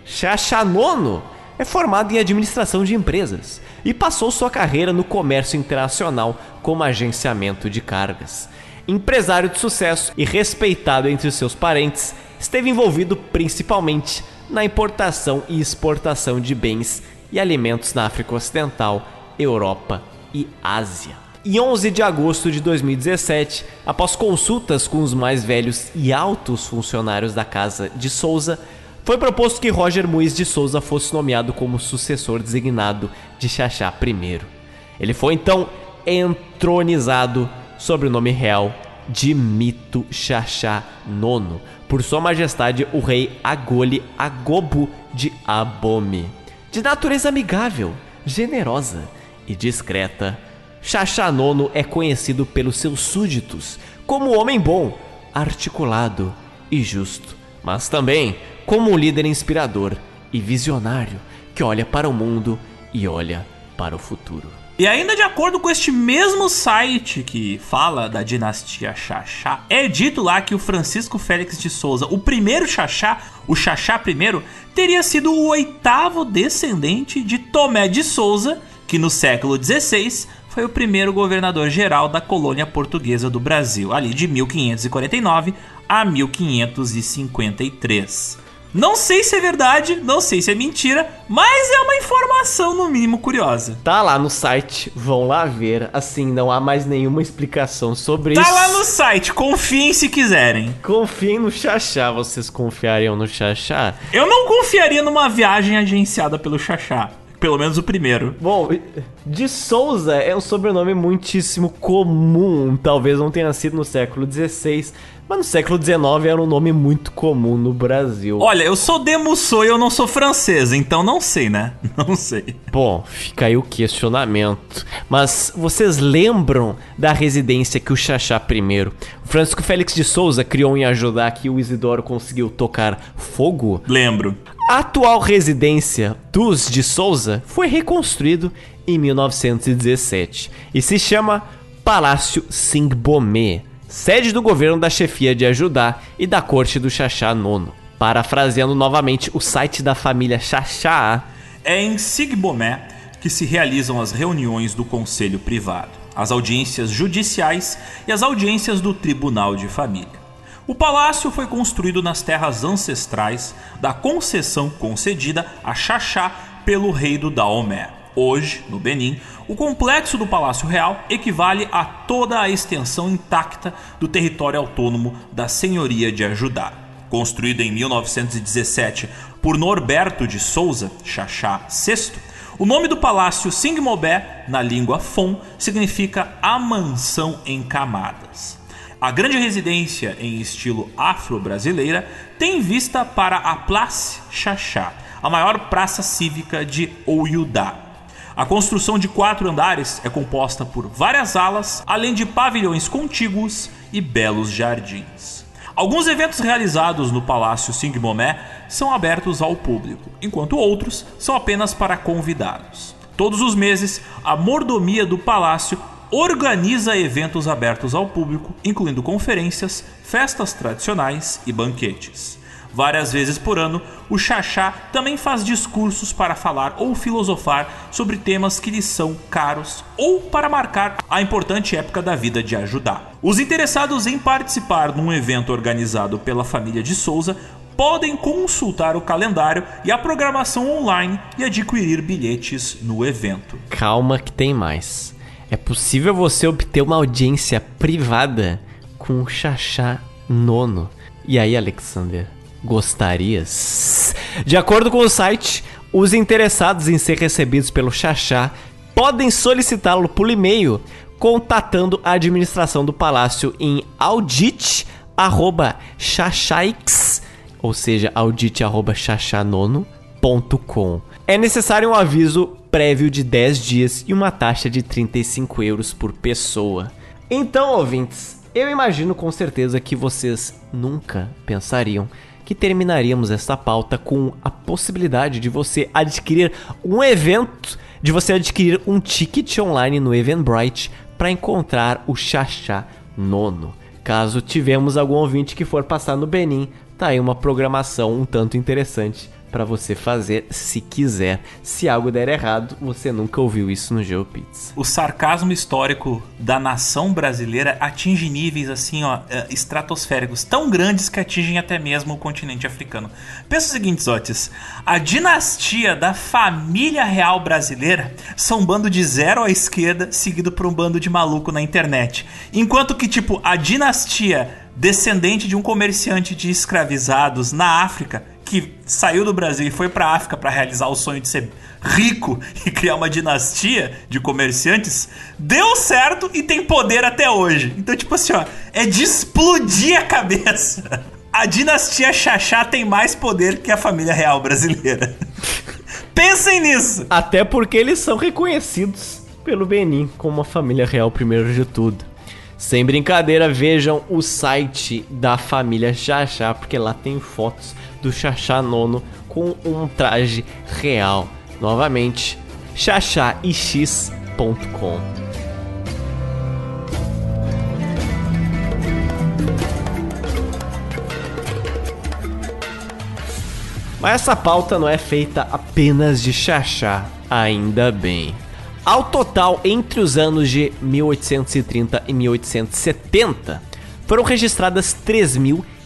Xaxá IX é formado em administração de empresas e passou sua carreira no comércio internacional como agenciamento de cargas. Empresário de sucesso e respeitado entre seus parentes, esteve envolvido principalmente na importação e exportação de bens e alimentos na África Ocidental, Europa e Ásia. Em 11 de agosto de 2017, após consultas com os mais velhos e altos funcionários da casa de Souza, foi proposto que Roger Muiz de Souza fosse nomeado como sucessor designado de Xaxá I. Ele foi então entronizado sobre o nome real de Mito Xaxá IX, por Sua Majestade o Rei Agole Agobo de Abome. De natureza amigável, generosa e discreta, Xaxá IX é conhecido pelos seus súditos como homem bom, articulado e justo, mas também como um líder inspirador e visionário que olha para o mundo e olha para o futuro. E ainda de acordo com este mesmo site que fala da dinastia Xaxá, é dito lá que o Francisco Félix de Souza, o primeiro Xaxá, o Xaxá I, teria sido o oitavo descendente de Tomé de Souza, que no século XVI foi o primeiro governador geral da colônia portuguesa do Brasil, ali de 1549 a 1553. Não sei se é verdade, não sei se é mentira, mas é uma informação no mínimo curiosa. Tá lá no site, vão lá ver. Assim, não há mais nenhuma explicação sobre tá isso. Tá lá no site, confiem se quiserem. Confiem no Xaxá, vocês confiariam no Xaxá? Eu não confiaria numa viagem agenciada pelo Xaxá. Pelo menos o primeiro. Bom, de Souza é um sobrenome muitíssimo comum. Talvez não tenha sido no século XVI, mas no século XIX era um nome muito comum no Brasil. Olha, eu sou demussou e eu não sou francesa, então não sei, né? Não sei. Bom, fica aí o questionamento. Mas vocês lembram da residência que o Xaxá I, o Francisco Félix de Souza, criou em ajudar que o Isidoro conseguiu tocar fogo? Lembro. A atual residência dos de Souza foi reconstruído em 1917 e se chama Palácio Singbomé, sede do governo da chefia de Ajudá e da corte do Xaxá IX. Parafraseando novamente o site da família Xaxá. É em Sigbomé que se realizam as reuniões do conselho privado, as audiências judiciais e as audiências do tribunal de família. O palácio foi construído nas terras ancestrais da concessão concedida a Xaxá pelo rei do Daomé. Hoje, no Benin, o complexo do Palácio Real equivale a toda a extensão intacta do território autônomo da Senhoria de Ajudá. Construído em 1917 por Norberto de Souza, Xaxá VI, o nome do palácio Singmobé, na língua Fon, significa a mansão em camadas. A grande residência em estilo afro-brasileira tem vista para a Place Xaxá, a maior praça cívica de Oiudá. A construção de quatro andares é composta por várias alas, além de pavilhões contíguos e belos jardins. Alguns eventos realizados no Palácio Singmomé são abertos ao público, enquanto outros são apenas para convidados. Todos os meses, a mordomia do palácio organiza eventos abertos ao público, incluindo conferências, festas tradicionais e banquetes. Várias vezes por ano, o Xaxá também faz discursos para falar ou filosofar sobre temas que lhes são caros ou para marcar a importante época da vida de ajudar. Os interessados em participar num evento organizado pela família de Souza podem consultar o calendário e a programação online e adquirir bilhetes no evento. Calma que tem mais. É possível você obter uma audiência privada com o Xaxá Nono. E aí, Alexander? Gostarias? De acordo com o site, os interessados em ser recebidos pelo Xaxá podem solicitá-lo por e-mail contatando a administração do palácio em audit@xaxaix, ou seja, audit@xaxanono.com. É necessário um aviso prévio de 10 dias e uma taxa de 35 euros por pessoa. Então, ouvintes, eu imagino com certeza que vocês nunca pensariam que terminaríamos esta pauta com a possibilidade de você adquirir um evento, de você adquirir um ticket online no Eventbrite para encontrar o Xaxá Nono. Caso tivemos algum ouvinte que for passar no Benin, tá aí uma programação um tanto interessante para você fazer se quiser. Se algo der errado, você nunca ouviu isso no GeoPizza. O sarcasmo histórico da nação brasileira atinge níveis assim, ó, eh, estratosféricos, tão grandes que atingem até mesmo o continente africano. Pensa o seguinte, Zotes, a dinastia da família real brasileira são um bando de zero à esquerda, seguido por um bando de maluco na internet. Enquanto que, tipo, a dinastia descendente de um comerciante de escravizados na África que saiu do Brasil e foi pra África para realizar o sonho de ser rico e criar uma dinastia de comerciantes, deu certo e tem poder até hoje. Então, tipo assim, ó, é de explodir a cabeça. A dinastia Xaxá tem mais poder que a família real brasileira. Pensem nisso! Até porque eles são reconhecidos pelo Benin como uma família real, primeiro de tudo. Sem brincadeira, vejam o site da família Xaxá, porque lá tem fotos do Xaxá Nono com um traje real. Novamente, xaxaix.com. Mas essa pauta não é feita apenas de chachá, ainda bem. Ao total, entre os anos de 1830 e 1870, foram registradas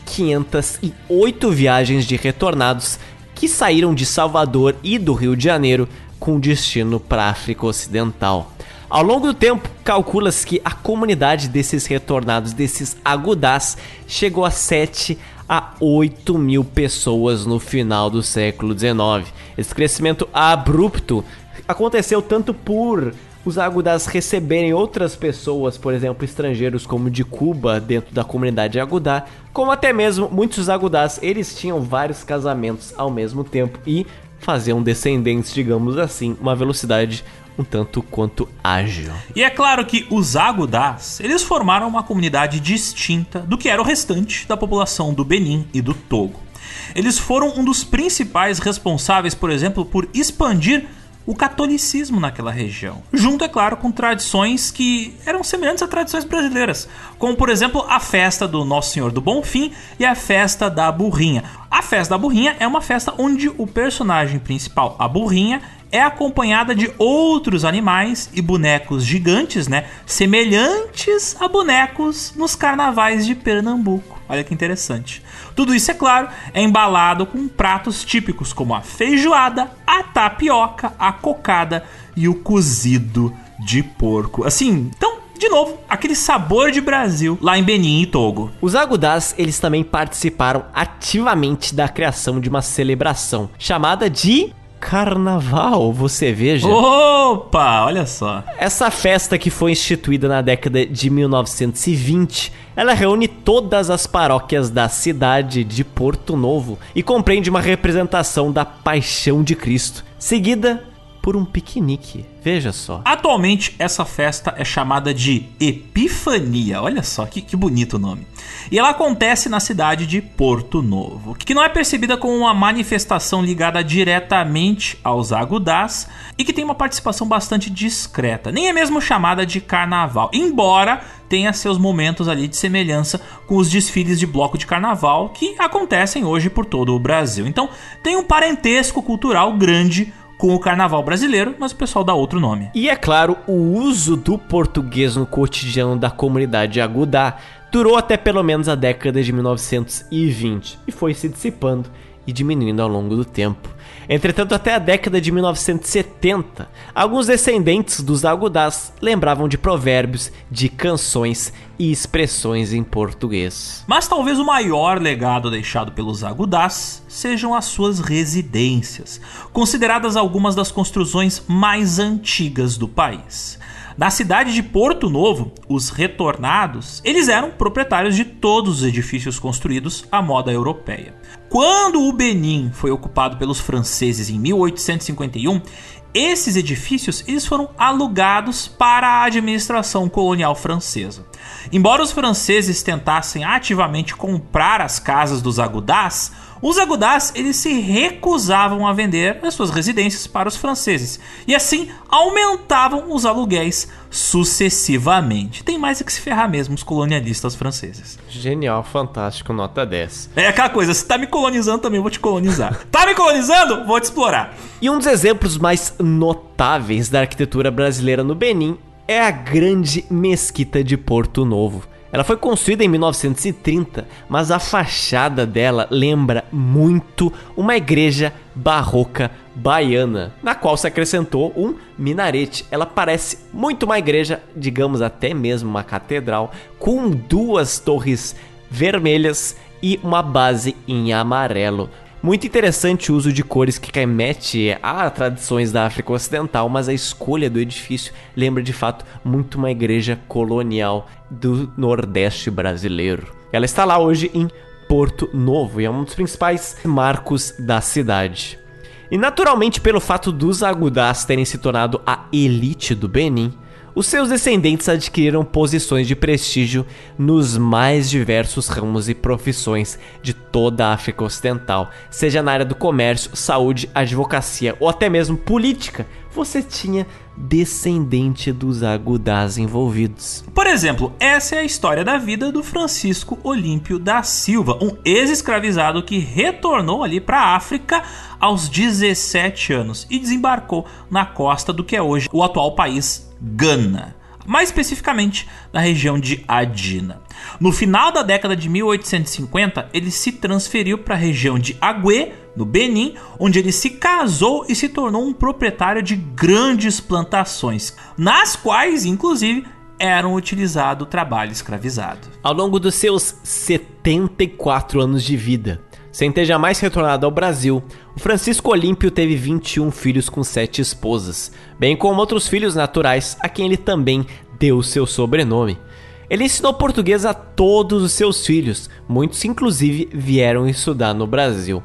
3.508 viagens de retornados que saíram de Salvador e do Rio de Janeiro com destino para a África Ocidental. Ao longo do tempo, calcula-se que a comunidade desses retornados, desses agudás, chegou a 7 a 8 mil pessoas no final do século XIX. Esse crescimento abrupto aconteceu tanto por os agudás receberem outras pessoas, por exemplo, estrangeiros como de Cuba dentro da comunidade agudá, como até mesmo muitos agudás, eles tinham vários casamentos ao mesmo tempo e faziam descendentes, digamos assim, uma velocidade um tanto quanto ágil. E é claro que os agudás, eles formaram uma comunidade distinta do que era o restante da população do Benin e do Togo. Eles foram um dos principais responsáveis, por exemplo, por expandir o catolicismo naquela região, junto, é claro, com tradições que eram semelhantes a tradições brasileiras, como, por exemplo, a festa do Nosso Senhor do Bonfim e a festa da Burrinha. A festa da Burrinha é uma festa onde o personagem principal, a Burrinha, é acompanhada de outros animais e bonecos gigantes, né? Semelhantes a bonecos nos carnavais de Pernambuco. Olha que interessante. Tudo isso, é claro, é embalado com pratos típicos como a feijoada, a tapioca, a cocada e o cozido de porco. Assim, então de novo, aquele sabor de Brasil lá em Benin e Togo. Os agudás, eles também participaram ativamente da criação de uma celebração chamada de carnaval, você veja. Opa, olha só. Essa festa que foi instituída na década de 1920, ela reúne todas as paróquias da cidade de Porto Novo e compreende uma representação da Paixão de Cristo, seguida por um piquenique. Veja só. Atualmente, essa festa é chamada de Epifania. Olha só que, que bonito o nome. E ela acontece na cidade de Porto Novo, que não é percebida como uma manifestação ligada diretamente aos agudás e que tem uma participação bastante discreta. Nem é mesmo chamada de carnaval, embora tenha seus momentos ali de semelhança com os desfiles de bloco de carnaval que acontecem hoje por todo o Brasil. Então, tem um parentesco cultural grande com o carnaval brasileiro, mas o pessoal dá outro nome. E é claro, o uso do português no cotidiano da comunidade agudá durou até pelo menos a década de 1920 e foi se dissipando e diminuindo ao longo do tempo. Entretanto, até a década de 1970, alguns descendentes dos agudás lembravam de provérbios, de canções e expressões em português. Mas talvez o maior legado deixado pelos agudás sejam as suas residências, consideradas algumas das construções mais antigas do país. Na cidade de Porto Novo, os retornados, eles eram proprietários de todos os edifícios construídos à moda europeia. Quando o Benin foi ocupado pelos franceses em 1851, esses edifícios eles foram alugados para a administração colonial francesa. Embora os franceses tentassem ativamente comprar as casas dos agudás, os agudás eles se recusavam a vender as suas residências para os franceses e assim aumentavam os aluguéis sucessivamente. Tem mais é que se ferrar mesmo os colonialistas franceses. Genial, fantástico, nota 10. É aquela coisa, se tá me colonizando também vou te colonizar. tá me colonizando? Vou te explorar. E um dos exemplos mais notáveis da arquitetura brasileira no Benin é a grande mesquita de Porto Novo. Ela foi construída em 1930, mas a fachada dela lembra muito uma igreja barroca baiana, na qual se acrescentou um minarete. Ela parece muito uma igreja, digamos até mesmo uma catedral, com duas torres vermelhas e uma base em amarelo. Muito interessante o uso de cores que remete a tradições da África Ocidental, mas a escolha do edifício lembra de fato muito uma igreja colonial do Nordeste brasileiro. Ela está lá hoje em Porto Novo e é um dos principais marcos da cidade. E naturalmente, pelo fato dos Agudás terem se tornado a elite do Benin, os seus descendentes adquiriram posições de prestígio nos mais diversos ramos e profissões de toda a África Ocidental, seja na área do comércio, saúde, advocacia ou até mesmo política. Você tinha descendente dos agudás envolvidos. Por exemplo, essa é a história da vida do Francisco Olímpio da Silva, um ex-escravizado que retornou ali para a África aos 17 anos e desembarcou na costa do que é hoje o atual país Gana, mais especificamente na região de Adina. No final da década de 1850, ele se transferiu para a região de Agüe, no Benin, onde ele se casou e se tornou um proprietário de grandes plantações, nas quais, inclusive, eram utilizado o trabalho escravizado. Ao longo dos seus 74 anos de vida, sem ter jamais retornado ao Brasil, o Francisco Olímpio teve 21 filhos com sete esposas, bem como outros filhos naturais a quem ele também deu seu sobrenome. Ele ensinou português a todos os seus filhos, muitos inclusive vieram estudar no Brasil.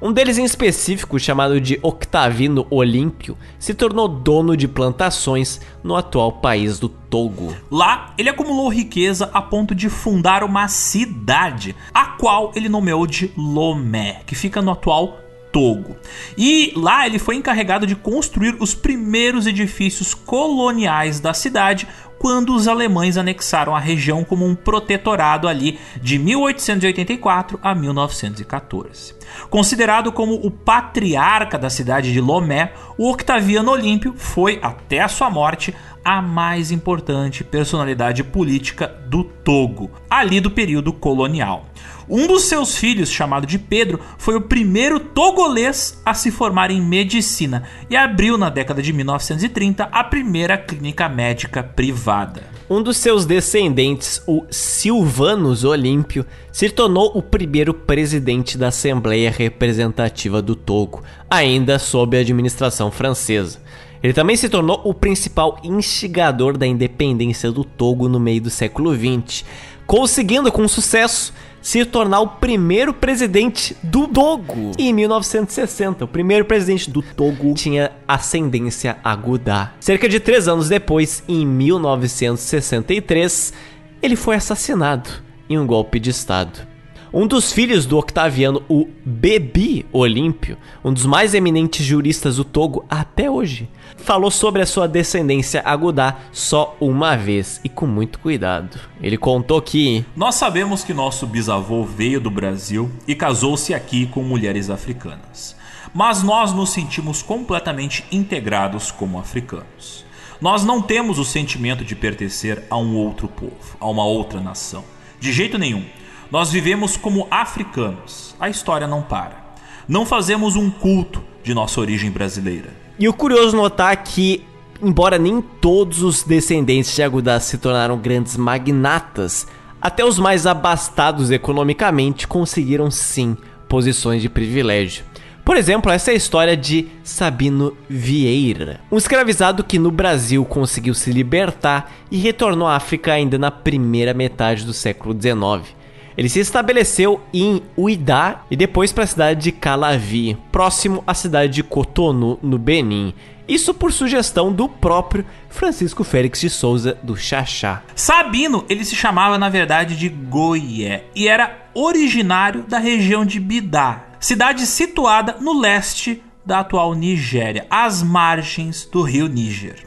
Um deles em específico, chamado de Octavino Olímpio, se tornou dono de plantações no atual país do Togo. Lá, ele acumulou riqueza a ponto de fundar uma cidade, a qual ele nomeou de Lomé, que fica no atual Togo. E lá ele foi encarregado de construir os primeiros edifícios coloniais da cidade, quando os alemães anexaram a região como um protetorado ali de 1884 a 1914. Considerado como o patriarca da cidade de Lomé, o Octaviano Olímpio foi, até a sua morte, a mais importante personalidade política do Togo, ali do período colonial. Um dos seus filhos, chamado de Pedro, foi o primeiro togolês a se formar em medicina e abriu na década de 1930 a primeira clínica médica privada. Um dos seus descendentes, o Silvanus Olímpio, se tornou o primeiro presidente da Assembleia Representativa do Togo, ainda sob a administração francesa. Ele também se tornou o principal instigador da independência do Togo no meio do século XX, conseguindo com sucesso se tornar o primeiro presidente do Togo. Em 1960, o primeiro presidente do Togo tinha ascendência agudá. Cerca de três anos depois, em 1963, ele foi assassinado em um golpe de Estado. Um dos filhos do Octaviano, o Bebi Olímpio, um dos mais eminentes juristas do Togo até hoje, falou sobre a sua descendência agudá só uma vez e com muito cuidado. Ele contou que: Nós sabemos que nosso bisavô veio do Brasil e casou-se aqui com mulheres africanas, mas nós nos sentimos completamente integrados como africanos. Nós não temos o sentimento de pertencer a um outro povo, a uma outra nação. De jeito nenhum. Nós vivemos como africanos. A história não para. Não fazemos um culto de nossa origem brasileira. E o curioso notar que, embora nem todos os descendentes de Agudá se tornaram grandes magnatas, até os mais abastados economicamente conseguiram sim posições de privilégio. Por exemplo, essa é a história de Sabino Vieira, um escravizado que no Brasil conseguiu se libertar e retornou à África ainda na primeira metade do século XIX. Ele se estabeleceu em Uidá e depois para a cidade de Calavi, próximo à cidade de Cotonou, no Benin. Isso por sugestão do próprio Francisco Félix de Souza do Xaxá. Sabino, ele se chamava na verdade de Goié e era originário da região de Bidá, cidade situada no leste da atual Nigéria, às margens do rio Níger.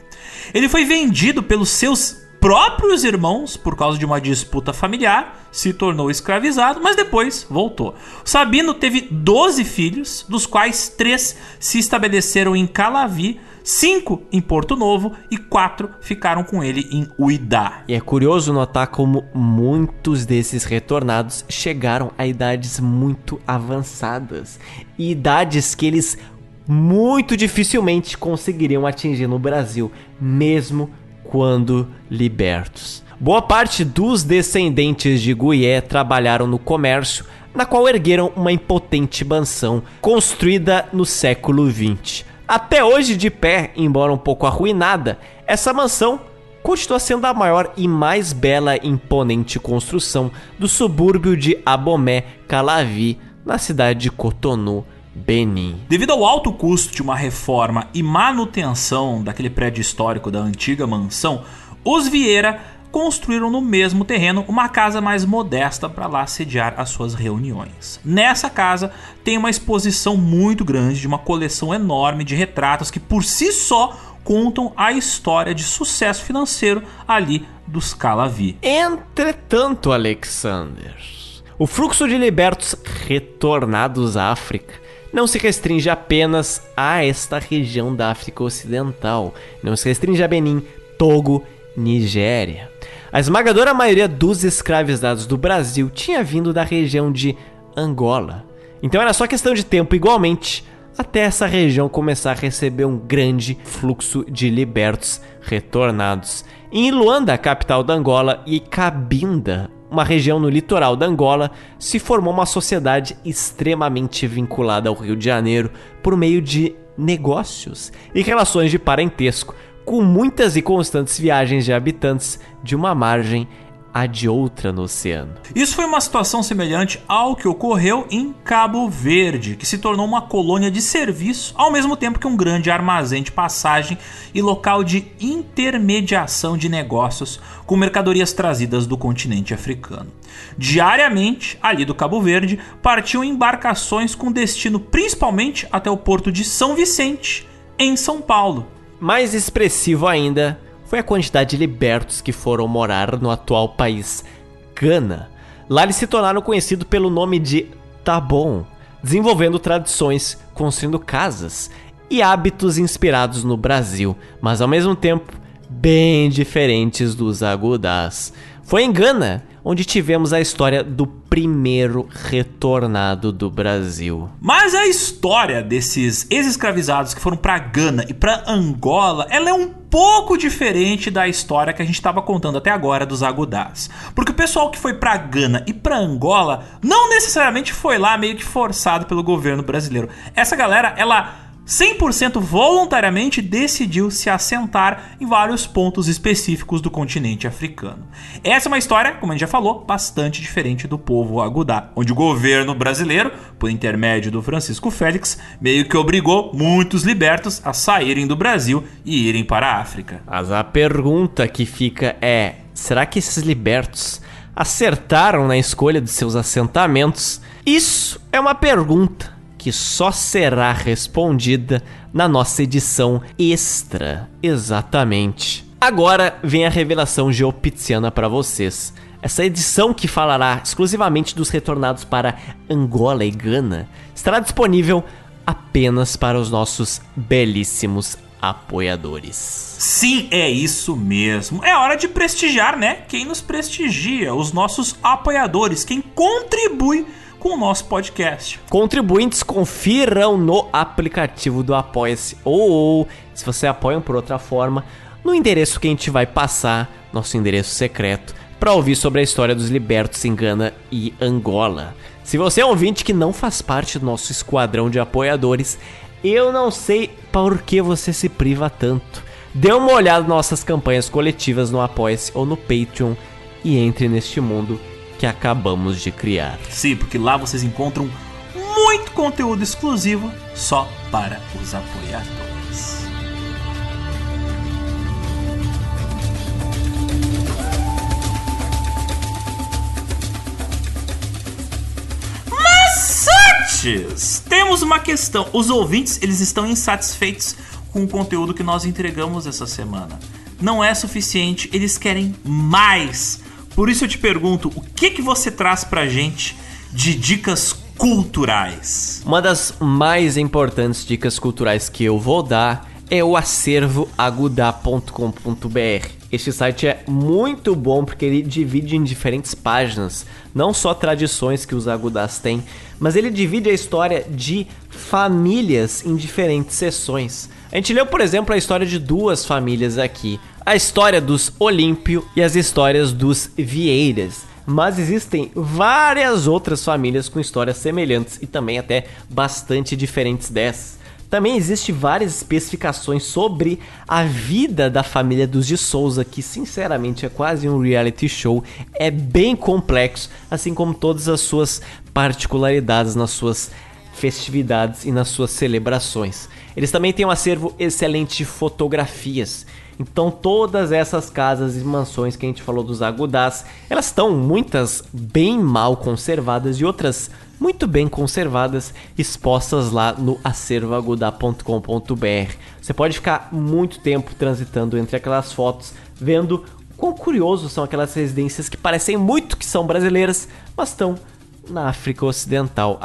Ele foi vendido pelos seus próprios irmãos, por causa de uma disputa familiar, se tornou escravizado, mas depois voltou. Sabino teve 12 filhos, dos quais três se estabeleceram em Calavi, cinco em Porto Novo e quatro ficaram com ele em Uidá. E é curioso notar como muitos desses retornados chegaram a idades muito avançadas, e idades que eles muito dificilmente conseguiriam atingir no Brasil, mesmo quando libertos. Boa parte dos descendentes de Guié trabalharam no comércio, na qual ergueram uma impotente mansão construída no século XX. Até hoje de pé, embora um pouco arruinada, essa mansão continua sendo a maior e mais bela e imponente construção do subúrbio de Abomé, Calavi, na cidade de Cotonou, Benin. Devido ao alto custo de uma reforma e manutenção daquele prédio histórico da antiga mansão, os Vieira construíram no mesmo terreno uma casa mais modesta para lá sediar as suas reuniões. Nessa casa tem uma exposição muito grande de uma coleção enorme de retratos que por si só contam a história de sucesso financeiro ali dos Calavi. Entretanto, Alexander, o fluxo de libertos retornados à África não se restringe apenas a esta região da África Ocidental, não se restringe a Benin, Togo, Nigéria. A esmagadora maioria dos escravizados do Brasil tinha vindo da região de Angola. Então era só questão de tempo, igualmente, até essa região começar a receber um grande fluxo de libertos retornados. Em Luanda, capital da Angola, e Cabinda, uma região no litoral da Angola, se formou uma sociedade extremamente vinculada ao Rio de Janeiro por meio de negócios e relações de parentesco, com muitas e constantes viagens de habitantes de uma margem a de outra no oceano. Isso foi uma situação semelhante ao que ocorreu em Cabo Verde, que se tornou uma colônia de serviço, ao mesmo tempo que um grande armazém de passagem e local de intermediação de negócios com mercadorias trazidas do continente africano. Diariamente, ali do Cabo Verde, partiam embarcações com destino principalmente até o porto de São Vicente, em São Paulo. Mais expressivo ainda foi a quantidade de libertos que foram morar no atual país Gana. Lá eles se tornaram conhecidos pelo nome de Tabon, desenvolvendo tradições, construindo casas e hábitos inspirados no Brasil, mas ao mesmo tempo bem diferentes dos agudás. Foi em Gana onde tivemos a história do primeiro retornado do Brasil. Mas a história desses ex-escravizados que foram para Gana e para Angola, ela é um pouco diferente da história que a gente estava contando até agora dos agudás. Porque o pessoal que foi para Gana e para Angola não necessariamente foi lá meio que forçado pelo governo brasileiro. Essa galera, ela 100% voluntariamente decidiu se assentar em vários pontos específicos do continente africano. Essa é uma história, como a gente já falou, bastante diferente do povo Agudá, onde o governo brasileiro, por intermédio do Francisco Félix, meio que obrigou muitos libertos a saírem do Brasil e irem para a África. Mas a pergunta que fica é: será que esses libertos acertaram na escolha de seus assentamentos? Isso é uma pergunta que só será respondida na nossa edição extra. Exatamente. Agora vem a revelação geopitziana para vocês. Essa edição que falará exclusivamente dos retornados para Angola e Gana estará disponível apenas para os nossos belíssimos apoiadores. Sim, é isso mesmo. É hora de prestigiar, né? Quem nos prestigia, os nossos apoiadores, quem contribui com o nosso podcast. Contribuintes confiram no aplicativo do Apoia-se ou, ou, se você apoia por outra forma, no endereço que a gente vai passar, nosso endereço secreto, para ouvir sobre a história dos libertos em Gana e Angola. Se você é um ouvinte que não faz parte do nosso esquadrão de apoiadores, eu não sei por que você se priva tanto. Dê uma olhada nas nossas campanhas coletivas no Apoia-se ou no Patreon e entre neste mundo que acabamos de criar. Sim, porque lá vocês encontram muito conteúdo exclusivo só para os apoiadores. Mas antes, temos uma questão. Os ouvintes, eles estão insatisfeitos com o conteúdo que nós entregamos essa semana. Não é suficiente, eles querem mais. Por isso eu te pergunto, o que que você traz pra gente de dicas culturais? Uma das mais importantes dicas culturais que eu vou dar é o acervo agudá.com.br. Este site é muito bom porque ele divide em diferentes páginas, não só tradições que os agudás têm, mas ele divide a história de famílias em diferentes seções. A gente leu, por exemplo, a história de duas famílias aqui: a história dos Olímpio e as histórias dos Vieiras. mas existem várias outras famílias com histórias semelhantes e também até bastante diferentes dessas. Também existe várias especificações sobre a vida da família dos de Souza, que sinceramente é quase um reality show, é bem complexo, assim como todas as suas particularidades nas suas festividades e nas suas celebrações. Eles também têm um acervo excelente de fotografias. Então todas essas casas e mansões que a gente falou dos Agudás, elas estão muitas bem mal conservadas e outras muito bem conservadas, expostas lá no acervoagudá.com.br. Você pode ficar muito tempo transitando entre aquelas fotos, vendo quão curiosos são aquelas residências que parecem muito que são brasileiras, mas estão na África Ocidental.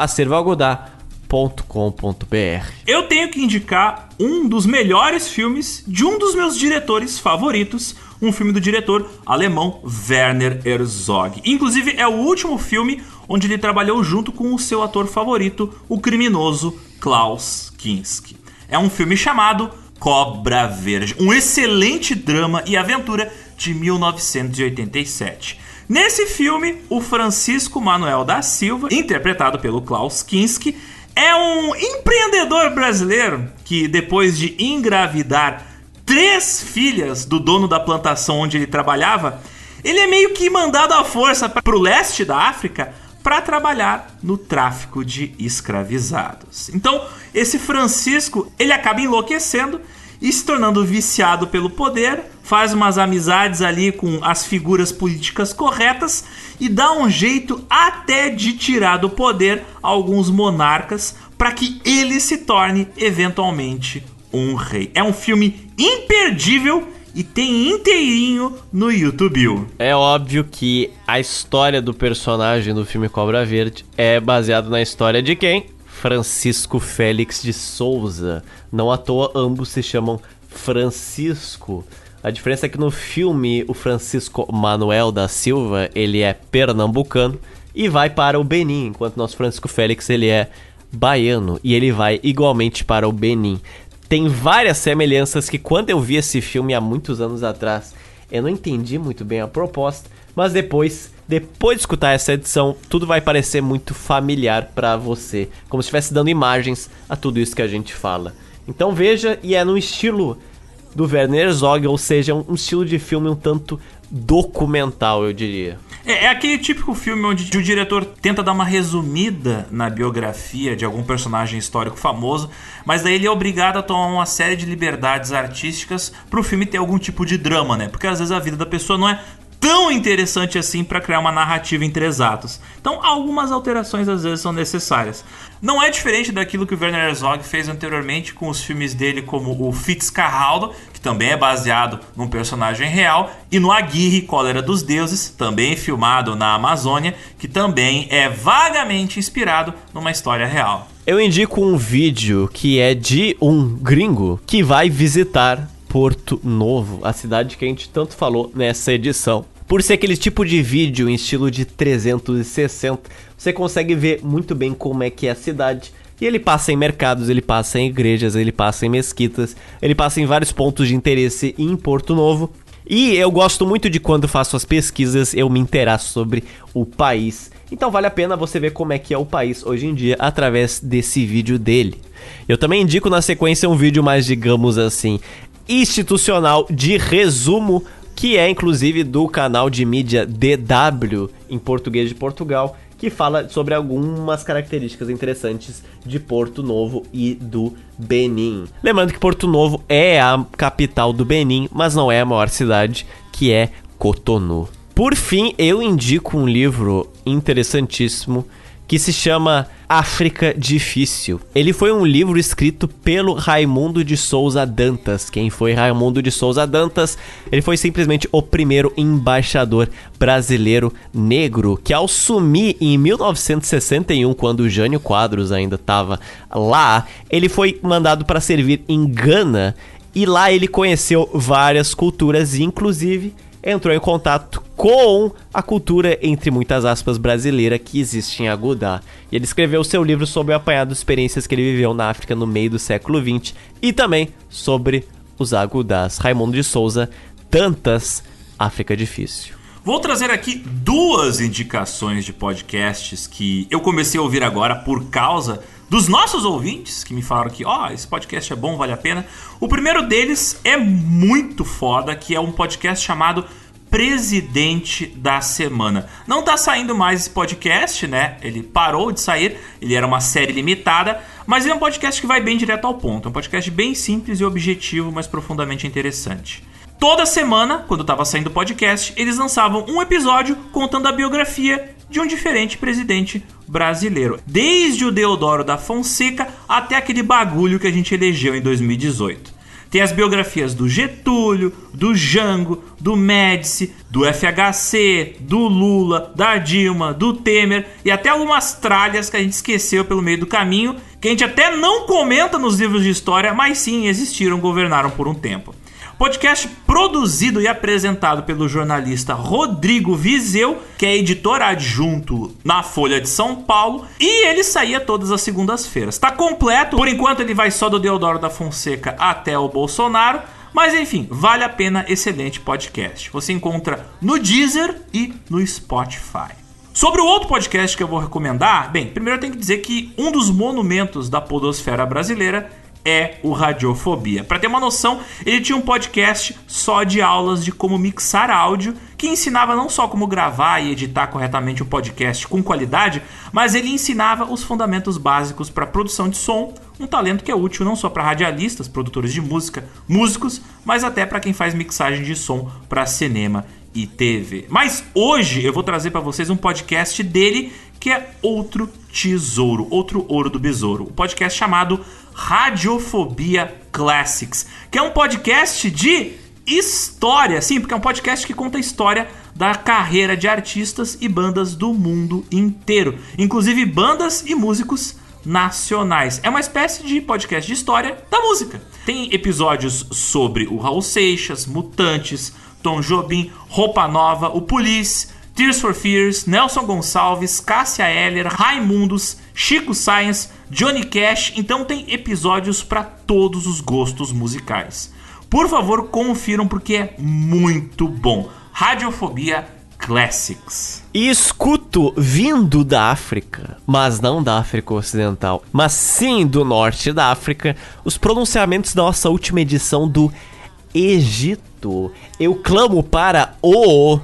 Eu tenho que indicar um dos melhores filmes de um dos meus diretores favoritos, um filme do diretor alemão Werner Herzog. Inclusive é o último filme onde ele trabalhou junto com o seu ator favorito, o criminoso Klaus Kinski. É um filme chamado Cobra Verde, um excelente drama e aventura de 1987. Nesse filme, o Francisco Manuel da Silva, interpretado pelo Klaus Kinski, é um empreendedor brasileiro que, depois de engravidar três filhas do dono da plantação onde ele trabalhava, ele é meio que mandado à força para o leste da África para trabalhar no tráfico de escravizados. Então, esse Francisco, ele acaba enlouquecendo e se tornando viciado pelo poder, faz umas amizades ali com as figuras políticas corretas e dá um jeito até de tirar do poder alguns monarcas para que ele se torne eventualmente um rei. É um filme imperdível e tem inteirinho no YouTube. É óbvio que a história do personagem do filme Cobra Verde é baseada na história de quem? Francisco Félix de Souza. Não à toa ambos se chamam Francisco. A diferença é que no filme o Francisco Manuel da Silva, ele é pernambucano e vai para o Benin, enquanto nosso Francisco Félix ele é baiano e ele vai igualmente para o Benin tem várias semelhanças que quando eu vi esse filme há muitos anos atrás, eu não entendi muito bem a proposta, mas depois, depois de escutar essa edição, tudo vai parecer muito familiar para você, como se estivesse dando imagens a tudo isso que a gente fala. Então veja, e é no estilo do Werner Herzog, ou seja, um estilo de filme um tanto documental, eu diria. É, é, aquele típico filme onde o diretor tenta dar uma resumida na biografia de algum personagem histórico famoso, mas daí ele é obrigado a tomar uma série de liberdades artísticas para o filme ter algum tipo de drama, né? Porque às vezes a vida da pessoa não é tão interessante assim para criar uma narrativa em três atos. Então, algumas alterações às vezes são necessárias. Não é diferente daquilo que o Werner Herzog fez anteriormente com os filmes dele, como o Fitzcarraldo, que também é baseado num personagem real, e no Aguirre, Cólera dos Deuses, também filmado na Amazônia, que também é vagamente inspirado numa história real. Eu indico um vídeo que é de um gringo que vai visitar Porto Novo, a cidade que a gente tanto falou nessa edição. Por ser aquele tipo de vídeo em estilo de 360, você consegue ver muito bem como é que é a cidade. E ele passa em mercados, ele passa em igrejas, ele passa em mesquitas, ele passa em vários pontos de interesse em Porto Novo. E eu gosto muito de quando faço as pesquisas, eu me interesso sobre o país. Então vale a pena você ver como é que é o país hoje em dia através desse vídeo dele. Eu também indico na sequência um vídeo mais, digamos assim, institucional de resumo que é inclusive do canal de mídia DW em português de Portugal, que fala sobre algumas características interessantes de Porto Novo e do Benin. Lembrando que Porto Novo é a capital do Benin, mas não é a maior cidade, que é Cotonou. Por fim, eu indico um livro interessantíssimo que se chama África Difícil. Ele foi um livro escrito pelo Raimundo de Souza Dantas. Quem foi Raimundo de Souza Dantas? Ele foi simplesmente o primeiro embaixador brasileiro negro que, ao sumir em 1961, quando o Jânio Quadros ainda estava lá, ele foi mandado para servir em Gana. E lá ele conheceu várias culturas, inclusive entrou em contato com a cultura, entre muitas aspas, brasileira que existe em Agudá. E ele escreveu seu livro sobre o apanhado de experiências que ele viveu na África no meio do século XX e também sobre os Agudás. Raimundo de Souza, Tantas, África Difícil. Vou trazer aqui duas indicações de podcasts que eu comecei a ouvir agora por causa dos nossos ouvintes que me falaram que, ó, oh, esse podcast é bom, vale a pena. O primeiro deles é muito foda, que é um podcast chamado Presidente da Semana. Não tá saindo mais esse podcast, né? Ele parou de sair, ele era uma série limitada, mas ele é um podcast que vai bem direto ao ponto. É um podcast bem simples e objetivo, mas profundamente interessante. Toda semana, quando estava saindo o podcast, eles lançavam um episódio contando a biografia de um diferente presidente brasileiro. Desde o Deodoro da Fonseca até aquele bagulho que a gente elegeu em 2018. Tem as biografias do Getúlio, do Jango, do Médici, do FHC, do Lula, da Dilma, do Temer e até algumas tralhas que a gente esqueceu pelo meio do caminho, que a gente até não comenta nos livros de história, mas sim existiram, governaram por um tempo. Podcast produzido e apresentado pelo jornalista Rodrigo Vizeu, que é editor adjunto na Folha de São Paulo, e ele saía todas as segundas-feiras. Está completo, por enquanto ele vai só do Deodoro da Fonseca até o Bolsonaro, mas enfim, vale a pena, excelente podcast. Você encontra no Deezer e no Spotify. Sobre o outro podcast que eu vou recomendar, bem, primeiro eu tenho que dizer que um dos monumentos da podosfera brasileira é o Radiofobia. Para ter uma noção, ele tinha um podcast só de aulas de como mixar áudio, que ensinava não só como gravar e editar corretamente o podcast com qualidade, mas ele ensinava os fundamentos básicos para produção de som, um talento que é útil não só para radialistas, produtores de música, músicos, mas até para quem faz mixagem de som para cinema e TV. Mas hoje eu vou trazer para vocês um podcast dele que é outro tesouro, outro ouro do besouro. Um podcast chamado Radiofobia Classics, que é um podcast de história, sim, porque é um podcast que conta a história da carreira de artistas e bandas do mundo inteiro, inclusive bandas e músicos nacionais. É uma espécie de podcast de história da música. Tem episódios sobre o Raul Seixas, Mutantes, Tom Jobim, Roupa Nova, o Police, Tears for Fears, Nelson Gonçalves, Cássia Eller, Raimundos, Chico Science, Johnny Cash, então tem episódios para todos os gostos musicais. Por favor, confiram porque é muito bom. Radiofobia Classics. Escuto vindo da África, mas não da África Ocidental, mas sim do norte da África, os pronunciamentos da nossa última edição do Egito. Eu clamo para o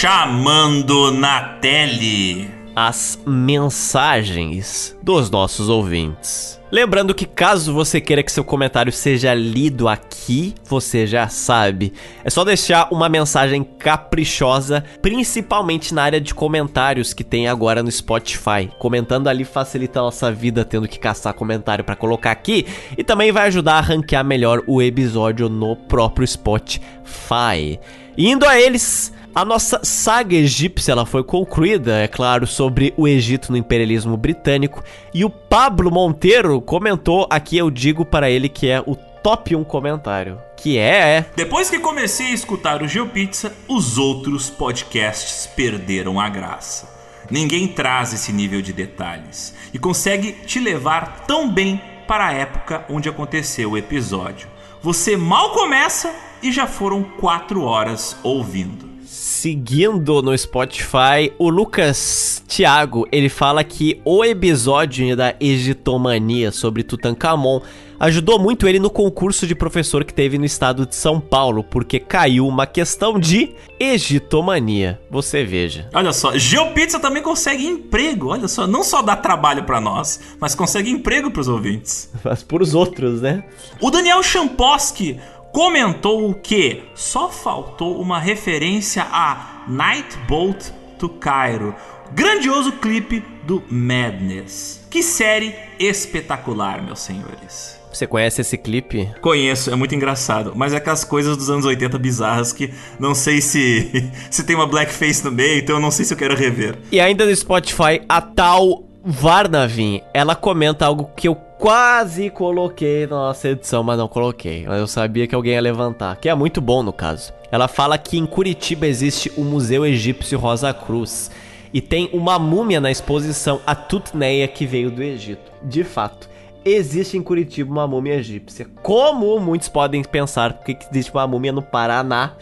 chamando na tele as mensagens dos nossos ouvintes. Lembrando que caso você queira que seu comentário seja lido aqui, você já sabe. É só deixar uma mensagem caprichosa, principalmente na área de comentários que tem agora no Spotify. Comentando ali facilita a nossa vida tendo que caçar comentário para colocar aqui e também vai ajudar a ranquear melhor o episódio no próprio Spotify. Indo a eles, a nossa saga egípcia ela foi concluída, é claro, sobre o Egito no imperialismo britânico. E o Pablo Monteiro comentou, aqui eu digo para ele que é o top 1 comentário. Que é, é. Depois que comecei a escutar o GeoPizza, os outros podcasts perderam a graça. Ninguém traz esse nível de detalhes e consegue te levar tão bem para a época onde aconteceu o episódio. Você mal começa e já foram 4 horas ouvindo seguindo no Spotify, o Lucas Thiago, ele fala que o episódio da Egitomania sobre Tutankhamon ajudou muito ele no concurso de professor que teve no estado de São Paulo, porque caiu uma questão de egitomania. Você veja. Olha só, GeoPizza também consegue emprego. Olha só, não só dá trabalho para nós, mas consegue emprego para os ouvintes. Mas para os outros, né? O Daniel Champoski comentou que só faltou uma referência a Night Boat to Cairo, grandioso clipe do Madness. Que série espetacular, meus senhores. Você conhece esse clipe? Conheço, é muito engraçado. Mas é aquelas coisas dos anos 80 bizarras que não sei se se tem uma blackface no meio, então eu não sei se eu quero rever. E ainda no Spotify, a tal Varnavin, ela comenta algo que eu quase coloquei na nossa edição, mas não coloquei. Mas eu sabia que alguém ia levantar, que é muito bom no caso. Ela fala que em Curitiba existe o Museu Egípcio Rosa Cruz e tem uma múmia na exposição, a Tutneia, que veio do Egito. De fato, existe em Curitiba uma múmia egípcia. Como muitos podem pensar, porque existe uma múmia no Paraná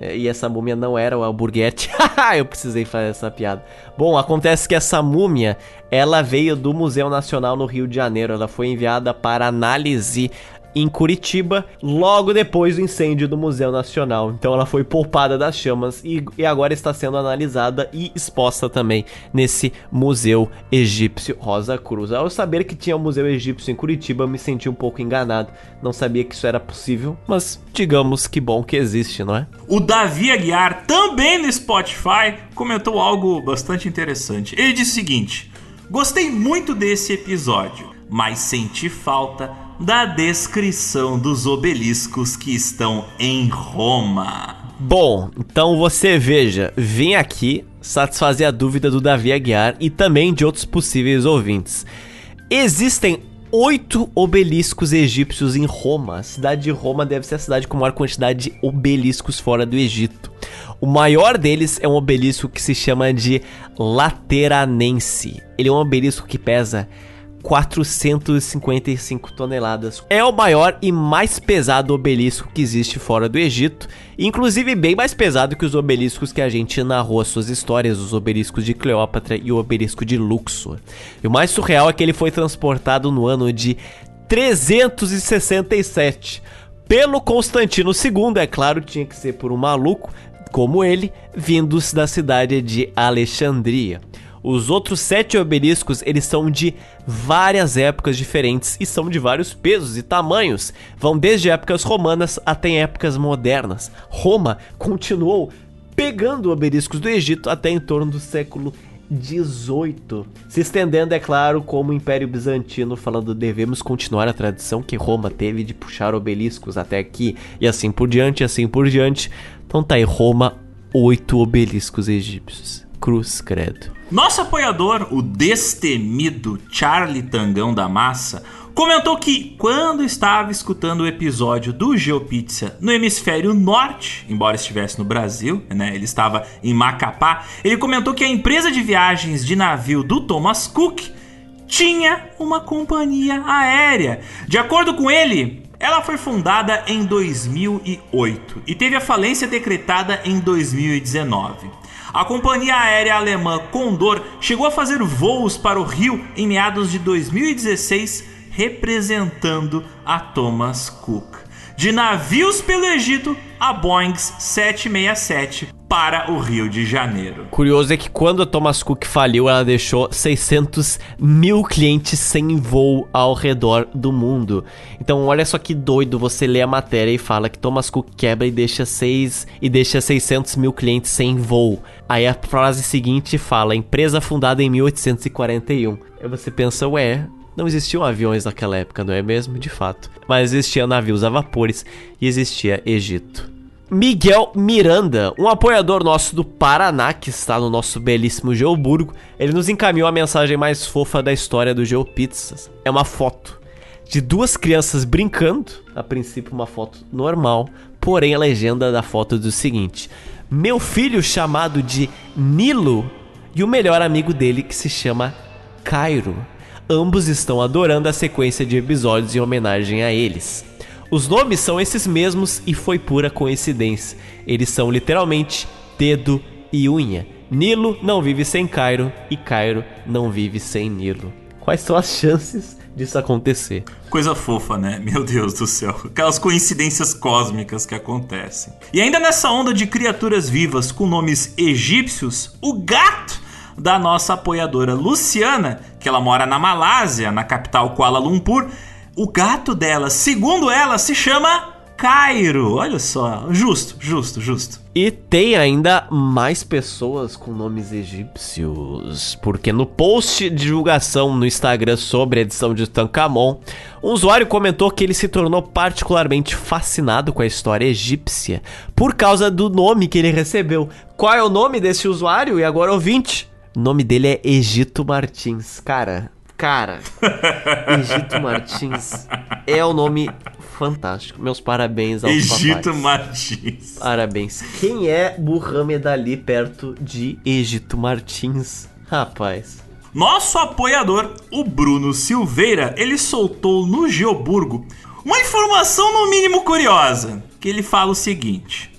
e essa múmia não era o Alburguete. Eu precisei fazer essa piada. Bom, acontece que essa múmia, ela veio do Museu Nacional no Rio de Janeiro. Ela foi enviada para análise em Curitiba, logo depois do incêndio do Museu Nacional. Então ela foi poupada das chamas e, e, agora está sendo analisada e exposta também nesse Museu Egípcio Rosa Cruz. Ao saber que tinha um Museu Egípcio em Curitiba, me senti um pouco enganado. Não sabia que isso era possível, mas digamos que bom que existe, não é? O Davi Aguiar, também no Spotify, comentou algo bastante interessante. Ele disse o seguinte: Gostei muito desse episódio, mas senti falta da descrição dos obeliscos que estão em Roma. Bom, então você veja, vim aqui satisfazer a dúvida do Davi Aguiar e também de outros possíveis ouvintes. Existem oito obeliscos egípcios em Roma. A cidade de Roma deve ser a cidade com maior quantidade de obeliscos fora do Egito. O maior deles é um obelisco que se chama de Lateranense. Ele é um obelisco que pesa 455 toneladas. É o maior e mais pesado obelisco que existe fora do Egito, inclusive bem mais pesado que os obeliscos que a gente narrou as suas histórias, os obeliscos de Cleópatra e o obelisco de Luxor. E o mais surreal é que ele foi transportado no ano de 367 pelo Constantino II, é claro, tinha que ser por um maluco como ele, vindos da cidade de Alexandria. Os outros sete obeliscos, eles são de várias épocas diferentes e são de vários pesos e tamanhos. Vão desde épocas romanas até épocas modernas. Roma continuou pegando obeliscos do Egito até em torno do século 18, se estendendo, é claro, como o Império Bizantino, falando devemos continuar a tradição que Roma teve de puxar obeliscos até aqui, e assim por diante, assim por diante. Então tá aí, Roma, oito obeliscos egípcios. Cruz, credo. Nosso apoiador, o destemido Charlie Tangão da Massa, comentou que quando estava escutando o episódio do GeoPizza no hemisfério norte, embora estivesse no Brasil, né, ele estava em Macapá, ele comentou que a empresa de viagens de navio do Thomas Cook tinha uma companhia aérea. De acordo com ele, ela foi fundada em 2008 e teve a falência decretada em 2019. A companhia aérea alemã Condor chegou a fazer voos para o Rio em meados de 2016, representando a Thomas Cook. De navios pelo Egito a Boeing 767 para o Rio de Janeiro. Curioso é que quando a Thomas Cook faliu, ela deixou 600 mil clientes sem voo ao redor do mundo. Então, olha só que doido você lê a matéria e fala que Thomas Cook quebra e deixa 6 e deixa 600 mil clientes sem voo. Aí a frase seguinte fala: empresa fundada em 1841. Aí você pensa, ué, não existiam aviões naquela época, não é mesmo? De fato. Mas existiam navios a vapores e existia Egito. Miguel Miranda, um apoiador nosso do Paraná, que está no nosso belíssimo Geoburgo, ele nos encaminhou a mensagem mais fofa da história do Geopizzas. É uma foto de duas crianças brincando, a princípio uma foto normal, porém a legenda da foto diz o seguinte: Meu filho chamado de Nilo e o melhor amigo dele que se chama Cairo. Ambos estão adorando a sequência de episódios em homenagem a eles. Os nomes são esses mesmos e foi pura coincidência. Eles são literalmente dedo e unha. Nilo não vive sem Cairo e Cairo não vive sem Nilo. Quais são as chances disso acontecer? Coisa fofa, né? Meu Deus do céu. Aquelas coincidências cósmicas que acontecem. E ainda nessa onda de criaturas vivas com nomes egípcios, o gato da nossa apoiadora Luciana, que ela mora na Malásia, na capital Kuala Lumpur, o gato dela, segundo ela, se chama Cairo. Olha só, justo, justo, justo. E tem ainda mais pessoas com nomes egípcios, porque no post de divulgação no Instagram sobre a edição de Tancamon, um usuário comentou que ele se tornou particularmente fascinado com a história egípcia por causa do nome que ele recebeu. Qual é o nome desse usuário? E agora ouvinte. O nome dele é Egito Martins. Cara, Cara, Egito Martins é o um nome fantástico. Meus parabéns ao Egito papais. Martins. Parabéns. Quem é Muhammad Ali perto de Egito Martins? Rapaz. Nosso apoiador, o Bruno Silveira, ele soltou no Geoburgo uma informação no mínimo curiosa, que ele fala o seguinte: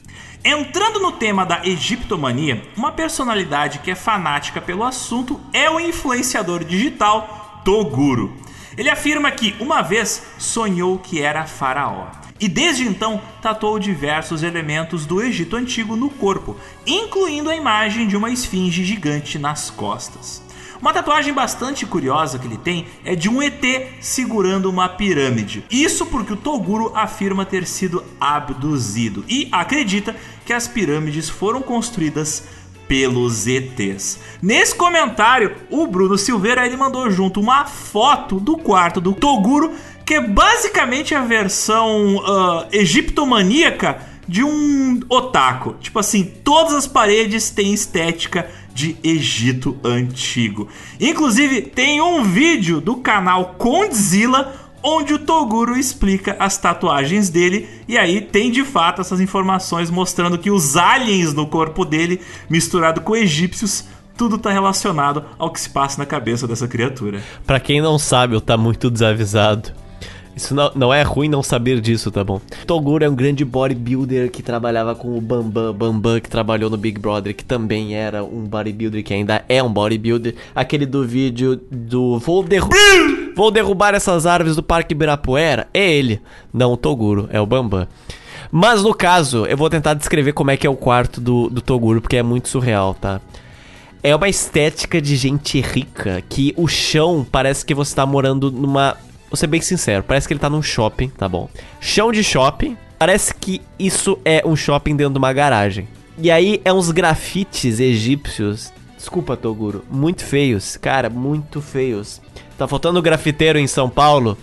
Entrando no tema da egiptomania, uma personalidade que é fanática pelo assunto é o influenciador digital Toguro. Ele afirma que uma vez sonhou que era faraó. E desde então tatuou diversos elementos do Egito Antigo no corpo, incluindo a imagem de uma esfinge gigante nas costas. Uma tatuagem bastante curiosa que ele tem é de um ET segurando uma pirâmide. Isso porque o Toguro afirma ter sido abduzido e acredita que as pirâmides foram construídas pelos ETs. Nesse comentário, o Bruno Silveira ele mandou junto uma foto do quarto do Toguro, que é basicamente a versão uh, egiptomaníaca de um otaku. Tipo assim, todas as paredes têm estética de Egito antigo. Inclusive, tem um vídeo do canal Condzilla onde o Toguro explica as tatuagens dele e aí tem de fato essas informações mostrando que os aliens no corpo dele, misturado com egípcios, tudo tá relacionado ao que se passa na cabeça dessa criatura. Para quem não sabe, eu tá muito desavisado. Isso não, não é ruim não saber disso, tá bom? Toguro é um grande bodybuilder que trabalhava com o Bambam, Bambam que trabalhou no Big Brother, que também era um bodybuilder, que ainda é um bodybuilder. Aquele do vídeo do Vou, derru Vou derrubar essas árvores do Parque Ibirapuera, é ele, não o Toguro, é o Bambam. Mas no caso, eu vou tentar descrever como é que é o quarto do, do Toguro, porque é muito surreal, tá? É uma estética de gente rica, que o chão parece que você tá morando numa Vou ser bem sincero, parece que ele tá num shopping, tá bom? Chão de shopping, parece que isso é um shopping dentro de uma garagem. E aí é uns grafites egípcios, desculpa Toguro, muito feios, cara, muito feios. Tá faltando grafiteiro em São Paulo?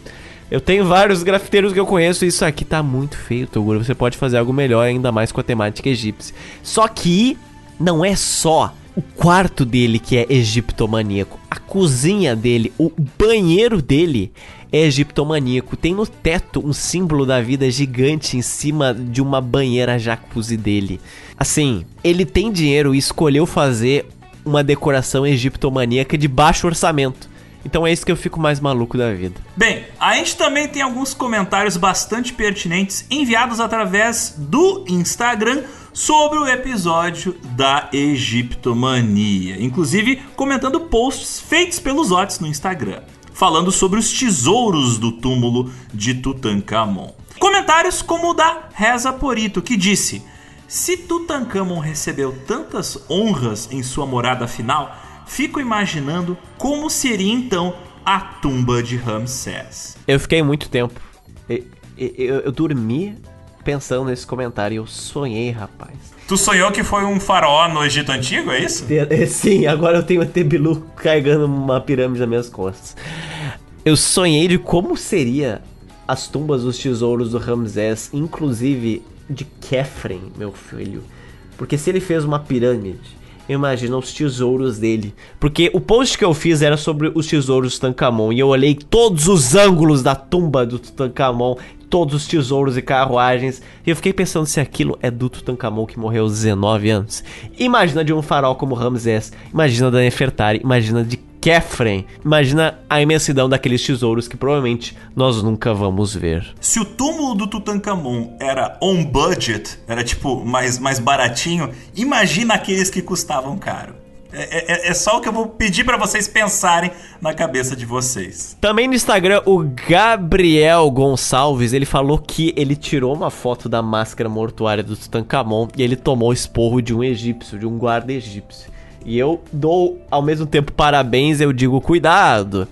Eu tenho vários grafiteiros que eu conheço e isso aqui tá muito feio, Toguro. Você pode fazer algo melhor, ainda mais com a temática egípcia. Só que não é só o quarto dele que é egiptomaníaco, a cozinha dele, o banheiro dele é egiptomaníaco. Tem no teto um símbolo da vida gigante em cima de uma banheira jacuzzi dele. Assim, ele tem dinheiro e escolheu fazer uma decoração egiptomaníaca de baixo orçamento. Então é isso que eu fico mais maluco da vida. Bem, a gente também tem alguns comentários bastante pertinentes enviados através do Instagram sobre o episódio da Egiptomania, inclusive comentando posts feitos pelos Otis no Instagram falando sobre os tesouros do túmulo de Tutankhamon. Comentários como o da Reza Porito, que disse: Se Tutankhamon recebeu tantas honras em sua morada final, fico imaginando como seria então a tumba de Ramsés. Eu fiquei muito tempo. Eu, eu, eu dormi pensando nesse comentário. Eu sonhei, rapaz. Tu sonhou que foi um faraó no Egito Antigo, é isso? É, sim, agora eu tenho o Tebilu carregando uma pirâmide nas minhas costas. Eu sonhei de como seria as tumbas dos tesouros do Ramsés, inclusive de Kefren, meu filho. Porque se ele fez uma pirâmide, imagina os tesouros dele. Porque o post que eu fiz era sobre os tesouros do Tutankhamon e eu olhei todos os ângulos da tumba do Tutankhamon todos os tesouros e carruagens. E eu fiquei pensando se aquilo é do Tutankhamon que morreu aos 19 anos. Imagina de um farol como Ramsés, imagina da Nefertari, imagina de Kefren. Imagina a imensidão daqueles tesouros que provavelmente nós nunca vamos ver. Se o túmulo do Tutankhamon era on budget, era tipo mais, mais baratinho, imagina aqueles que custavam caro. É, é, é, só o que eu vou pedir para vocês pensarem na cabeça de vocês. Também no Instagram, o Gabriel Gonçalves, ele falou que ele tirou uma foto da máscara mortuária do Tutankhamon e ele tomou esporro de um egípcio, de um guarda egípcio. E eu dou ao mesmo tempo parabéns, eu digo cuidado.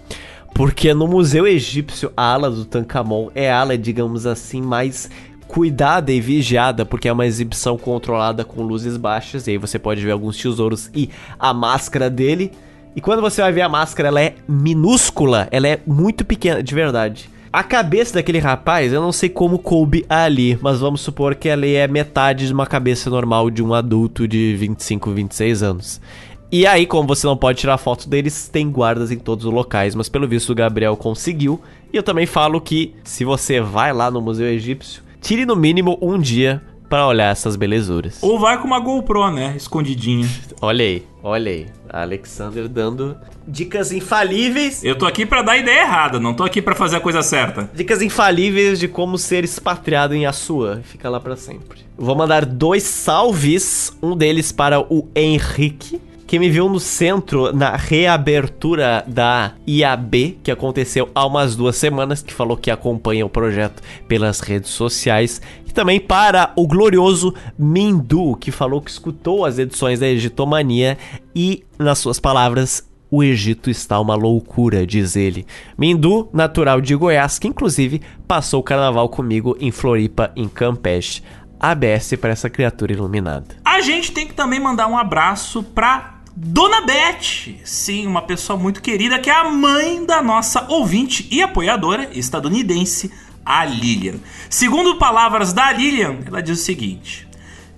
Porque no Museu Egípcio, a ala do Tutankhamon é a ala, digamos assim, mais cuidada e vigiada, porque é uma exibição controlada com luzes baixas, e aí você pode ver alguns tesouros e a máscara dele. E quando você vai ver a máscara, ela é minúscula, ela é muito pequena, de verdade. A cabeça daquele rapaz, eu não sei como coube ali, mas vamos supor que ela é metade de uma cabeça normal de um adulto de 25, 26 anos. E aí, como você não pode tirar foto deles, tem guardas em todos os locais, mas pelo visto o Gabriel conseguiu. E eu também falo que se você vai lá no Museu Egípcio, tire no mínimo um dia para olhar essas belezuras. Ou vai com uma GoPro, né? Escondidinha. Olha aí, olha aí. Alexander dando dicas infalíveis. Eu tô aqui para dar ideia errada, não tô aqui para fazer a coisa certa. Dicas infalíveis de como ser expatriado em Assuã. Fica lá para sempre. Vou mandar dois salves, um deles para o Henrique, que me viu no centro na reabertura da IAB, que aconteceu há umas duas semanas, que falou que acompanha o projeto pelas redes sociais. E também para o glorioso Mindu, que falou que escutou as edições da Egitomania e, nas suas palavras, o Egito está uma loucura, diz ele. Mindu, natural de Goiás, que inclusive passou o carnaval comigo em Floripa, em Campeche. ABS para essa criatura iluminada. A gente tem que também mandar um abraço para Dona Beth, sim, uma pessoa muito querida que é a mãe da nossa ouvinte e apoiadora estadunidense, a Lilian. Segundo palavras da Lilian, ela diz o seguinte: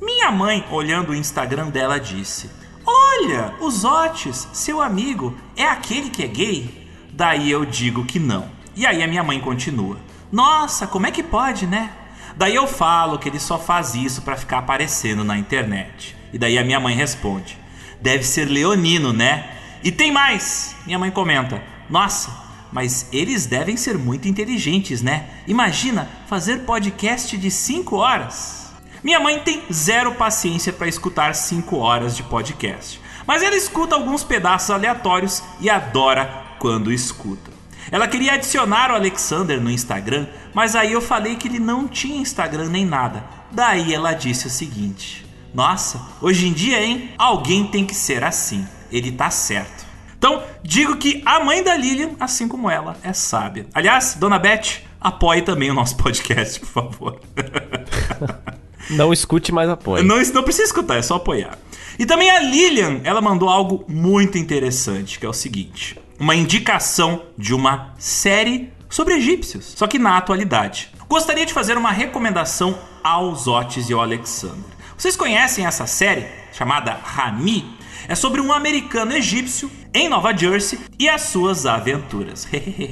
Minha mãe, olhando o Instagram dela, disse: Olha, o Zotes, seu amigo, é aquele que é gay? Daí eu digo que não. E aí a minha mãe continua: Nossa, como é que pode, né? Daí eu falo que ele só faz isso para ficar aparecendo na internet. E daí a minha mãe responde: deve ser leonino, né? E tem mais! Minha mãe comenta: Nossa, mas eles devem ser muito inteligentes, né? Imagina fazer podcast de 5 horas. Minha mãe tem zero paciência para escutar 5 horas de podcast, mas ela escuta alguns pedaços aleatórios e adora quando escuta. Ela queria adicionar o Alexander no Instagram, mas aí eu falei que ele não tinha Instagram nem nada. Daí ela disse o seguinte: nossa, hoje em dia, hein? Alguém tem que ser assim. Ele tá certo. Então, digo que a mãe da Lilian, assim como ela, é sábia. Aliás, dona Beth, apoie também o nosso podcast, por favor. Não escute, mas apoie. Não, não precisa escutar, é só apoiar. E também a Lilian, ela mandou algo muito interessante, que é o seguinte: uma indicação de uma série sobre egípcios, só que na atualidade. Gostaria de fazer uma recomendação aos Otis e ao Alexander. Vocês conhecem essa série chamada Rami? É sobre um americano egípcio em Nova Jersey e as suas aventuras.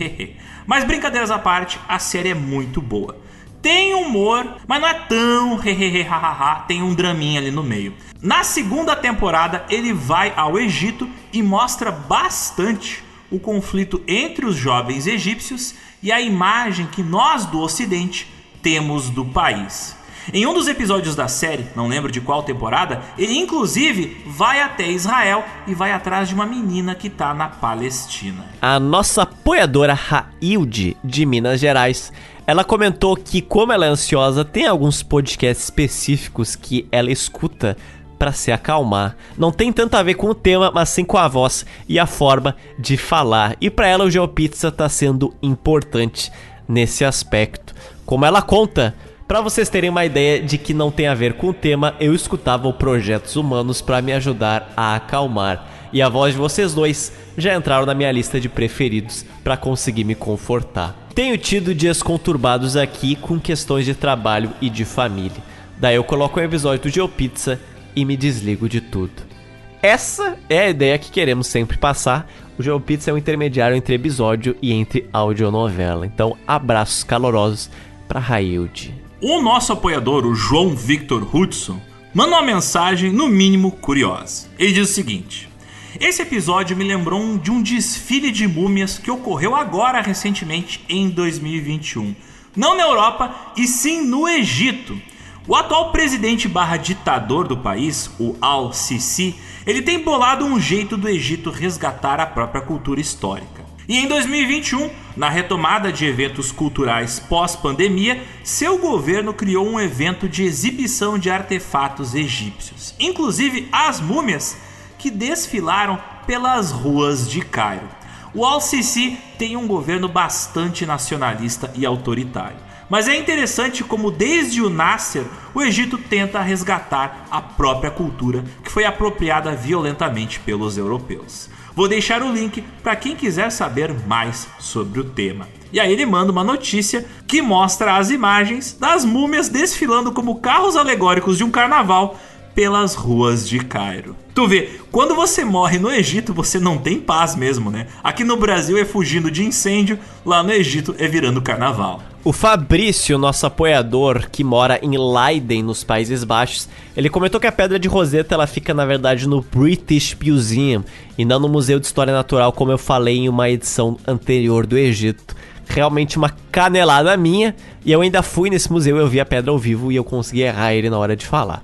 mas brincadeiras à parte, a série é muito boa. Tem humor, mas não é tão hehehe tem um draminha ali no meio. Na segunda temporada, ele vai ao Egito e mostra bastante o conflito entre os jovens egípcios e a imagem que nós do Ocidente temos do país. Em um dos episódios da série, não lembro de qual temporada, ele inclusive vai até Israel e vai atrás de uma menina que tá na Palestina. A nossa apoiadora Railde de Minas Gerais, ela comentou que como ela é ansiosa, tem alguns podcasts específicos que ela escuta para se acalmar. Não tem tanto a ver com o tema, mas sim com a voz e a forma de falar. E para ela o GeoPizza tá sendo importante nesse aspecto. Como ela conta, para vocês terem uma ideia de que não tem a ver com o tema, eu escutava o Projetos Humanos para me ajudar a acalmar. E a voz de vocês dois já entraram na minha lista de preferidos para conseguir me confortar. Tenho tido dias conturbados aqui com questões de trabalho e de família. Daí eu coloco um episódio do GeoPizza e me desligo de tudo. Essa é a ideia que queremos sempre passar. O GeoPizza é um intermediário entre episódio e entre audionovela. Então, abraços calorosos para Railde. O nosso apoiador, o João Victor Hudson, manda uma mensagem no mínimo curiosa. Ele diz o seguinte: Esse episódio me lembrou de um desfile de múmias que ocorreu agora recentemente em 2021. Não na Europa, e sim no Egito. O atual presidente barra ditador do país, o Al-Sisi, ele tem bolado um jeito do Egito resgatar a própria cultura histórica. E em 2021, na retomada de eventos culturais pós-pandemia, seu governo criou um evento de exibição de artefatos egípcios, inclusive as múmias que desfilaram pelas ruas de Cairo. O Al-Sisi tem um governo bastante nacionalista e autoritário. Mas é interessante como desde o Nasser, o Egito tenta resgatar a própria cultura que foi apropriada violentamente pelos europeus. Vou deixar o link para quem quiser saber mais sobre o tema. E aí ele manda uma notícia que mostra as imagens das múmias desfilando como carros alegóricos de um carnaval pelas ruas de Cairo. Tu vê, quando você morre no Egito, você não tem paz mesmo, né? Aqui no Brasil é fugindo de incêndio, lá no Egito é virando carnaval. O Fabrício, nosso apoiador, que mora em Leiden, nos Países Baixos, ele comentou que a Pedra de Roseta ela fica, na verdade, no British Museum e não no Museu de História Natural, como eu falei em uma edição anterior do Egito. Realmente uma canelada minha, e eu ainda fui nesse museu, eu vi a pedra ao vivo e eu consegui errar ele na hora de falar.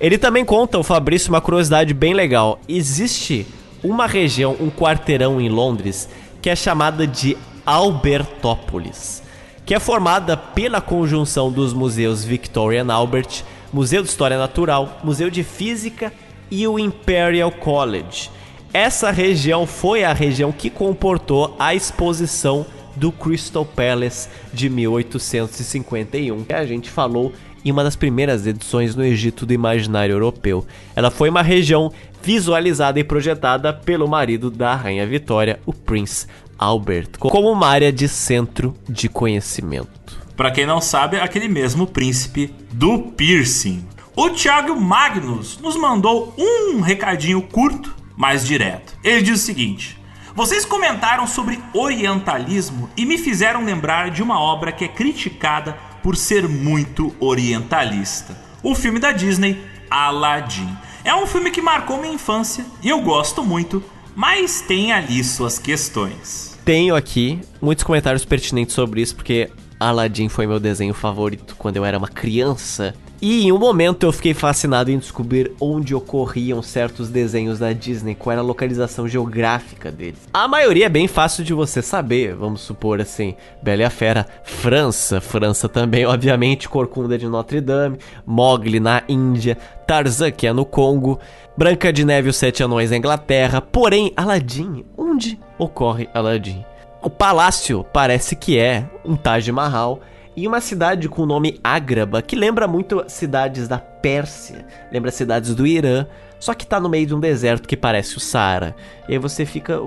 Ele também conta, o Fabrício, uma curiosidade bem legal. Existe uma região, um quarteirão em Londres, que é chamada de Albertópolis que é formada pela conjunção dos museus Victoria and Albert, Museu de História Natural, Museu de Física e o Imperial College. Essa região foi a região que comportou a exposição do Crystal Palace de 1851, que a gente falou em uma das primeiras edições no Egito do Imaginário Europeu. Ela foi uma região visualizada e projetada pelo marido da Rainha Vitória, o Prince Albert como uma área de centro de conhecimento. Para quem não sabe, é aquele mesmo príncipe do piercing. O Thiago Magnus nos mandou um recadinho curto, mas direto. Ele diz o seguinte: Vocês comentaram sobre orientalismo e me fizeram lembrar de uma obra que é criticada por ser muito orientalista. O filme da Disney, Aladdin. É um filme que marcou minha infância e eu gosto muito, mas tem ali suas questões. Tenho aqui muitos comentários pertinentes sobre isso, porque Aladdin foi meu desenho favorito quando eu era uma criança. E em um momento eu fiquei fascinado em descobrir onde ocorriam certos desenhos da Disney, qual era a localização geográfica deles. A maioria é bem fácil de você saber, vamos supor assim, Bela e a Fera, França, França também, obviamente, Corcunda de Notre Dame, Mowgli na Índia, Tarzan que é no Congo, Branca de Neve e os Sete Anões na Inglaterra, porém, Aladdin, onde ocorre Aladdin? O palácio parece que é um Taj Mahal, e uma cidade com o nome Ágraba, que lembra muito cidades da Pérsia, lembra cidades do Irã, só que tá no meio de um deserto que parece o Saara. E aí você fica.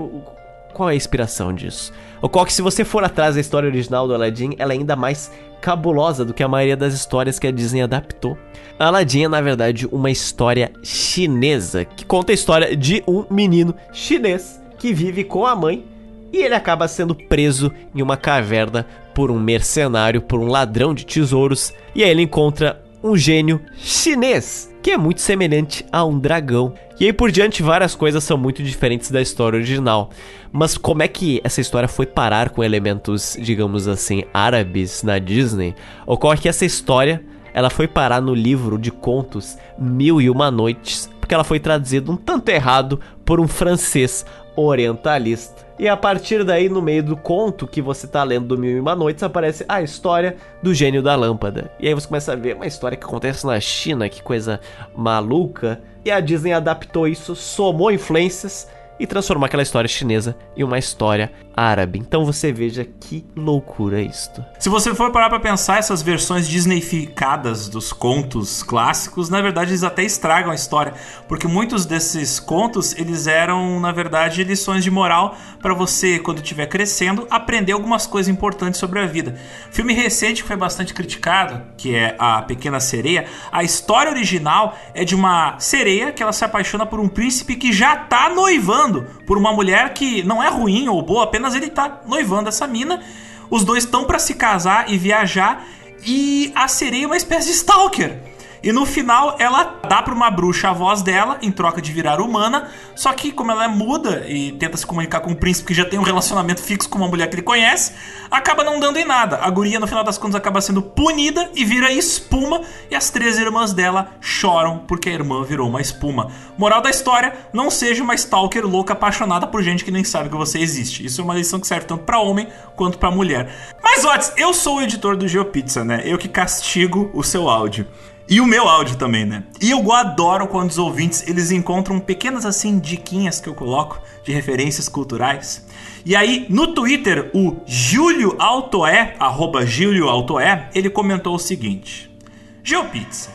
Qual é a inspiração disso? Ocorre que se você for atrás da história original do Aladdin, ela é ainda mais cabulosa do que a maioria das histórias que a Disney adaptou. Aladdin é, na verdade, uma história chinesa que conta a história de um menino chinês que vive com a mãe e ele acaba sendo preso em uma caverna por um mercenário, por um ladrão de tesouros, e aí ele encontra um gênio chinês que é muito semelhante a um dragão. E aí por diante várias coisas são muito diferentes da história original. Mas como é que essa história foi parar com elementos, digamos assim, árabes na Disney? Ocorre que essa história, ela foi parar no livro de contos Mil e Uma Noites, porque ela foi traduzida um tanto errado por um francês orientalista. E a partir daí, no meio do conto que você tá lendo do Mil e Uma Noites, aparece a história do gênio da lâmpada. E aí você começa a ver uma história que acontece na China, que coisa maluca. E a Disney adaptou isso, somou influências e transformou aquela história chinesa em uma história árabe. Então você veja que loucura isto. Se você for parar para pensar essas versões disneyficadas dos contos clássicos, na verdade eles até estragam a história, porque muitos desses contos eles eram na verdade lições de moral para você quando estiver crescendo aprender algumas coisas importantes sobre a vida. Filme recente que foi bastante criticado, que é A Pequena Sereia, a história original é de uma sereia que ela se apaixona por um príncipe que já tá noivando por uma mulher que não é ruim ou boa, apenas ele tá noivando essa mina. Os dois estão para se casar e viajar e a sereia é uma espécie de stalker. E no final ela dá para uma bruxa a voz dela em troca de virar humana, só que como ela é muda e tenta se comunicar com o príncipe que já tem um relacionamento fixo com uma mulher que ele conhece, acaba não dando em nada. A guria no final das contas acaba sendo punida e vira espuma e as três irmãs dela choram porque a irmã virou uma espuma. Moral da história, não seja uma stalker louca apaixonada por gente que nem sabe que você existe. Isso é uma lição que serve tanto para homem quanto para mulher. Mas Otis, eu sou o editor do GeoPizza, né? Eu que castigo o seu áudio. E o meu áudio também, né? E eu adoro quando os ouvintes eles encontram pequenas assim diquinhas que eu coloco de referências culturais. E aí, no Twitter, o Júlio Altoé, arroba Júlio Altoé, ele comentou o seguinte: Geopizza,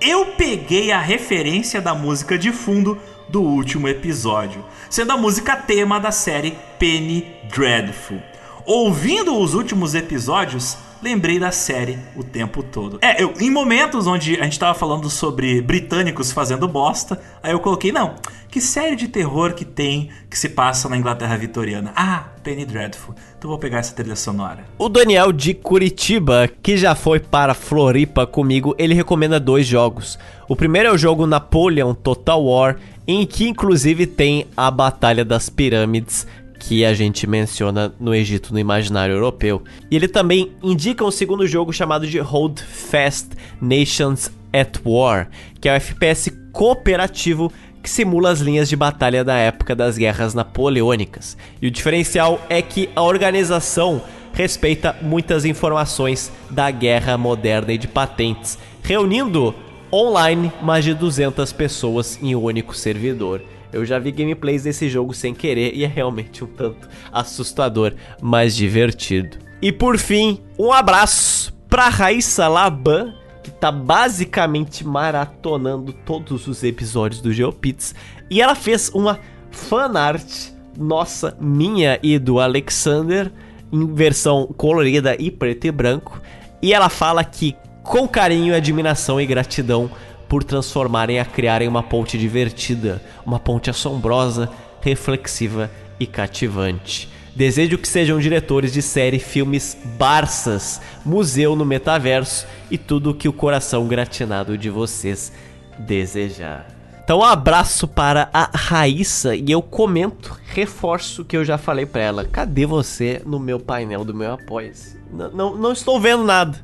eu peguei a referência da música de fundo do último episódio, sendo a música tema da série Penny Dreadful. Ouvindo os últimos episódios, lembrei da série o tempo todo. É, eu, em momentos onde a gente tava falando sobre britânicos fazendo bosta, aí eu coloquei, não, que série de terror que tem que se passa na Inglaterra vitoriana? Ah, Penny Dreadful. Então vou pegar essa trilha sonora. O Daniel de Curitiba, que já foi para Floripa comigo, ele recomenda dois jogos. O primeiro é o jogo Napoleon Total War, em que inclusive tem a Batalha das Pirâmides, que a gente menciona no Egito no imaginário europeu. E ele também indica um segundo jogo chamado de Hold Fast Nations at War, que é um FPS cooperativo que simula as linhas de batalha da época das guerras napoleônicas. E o diferencial é que a organização respeita muitas informações da guerra moderna e de patentes, reunindo online mais de 200 pessoas em um único servidor. Eu já vi gameplays desse jogo sem querer e é realmente um tanto assustador, mas divertido. E por fim, um abraço pra Raíssa Laban, que tá basicamente maratonando todos os episódios do Geopits. E ela fez uma fanart nossa, minha e do Alexander, em versão colorida e preto e branco. E ela fala que, com carinho, admiração e gratidão por transformarem a criarem uma ponte divertida, uma ponte assombrosa, reflexiva e cativante. Desejo que sejam diretores de série, filmes, Barças, museu no metaverso e tudo o que o coração gratinado de vocês desejar. Então, um abraço para a Raíssa e eu comento, reforço o que eu já falei para ela. Cadê você no meu painel do meu apoio? Não, não, não estou vendo nada.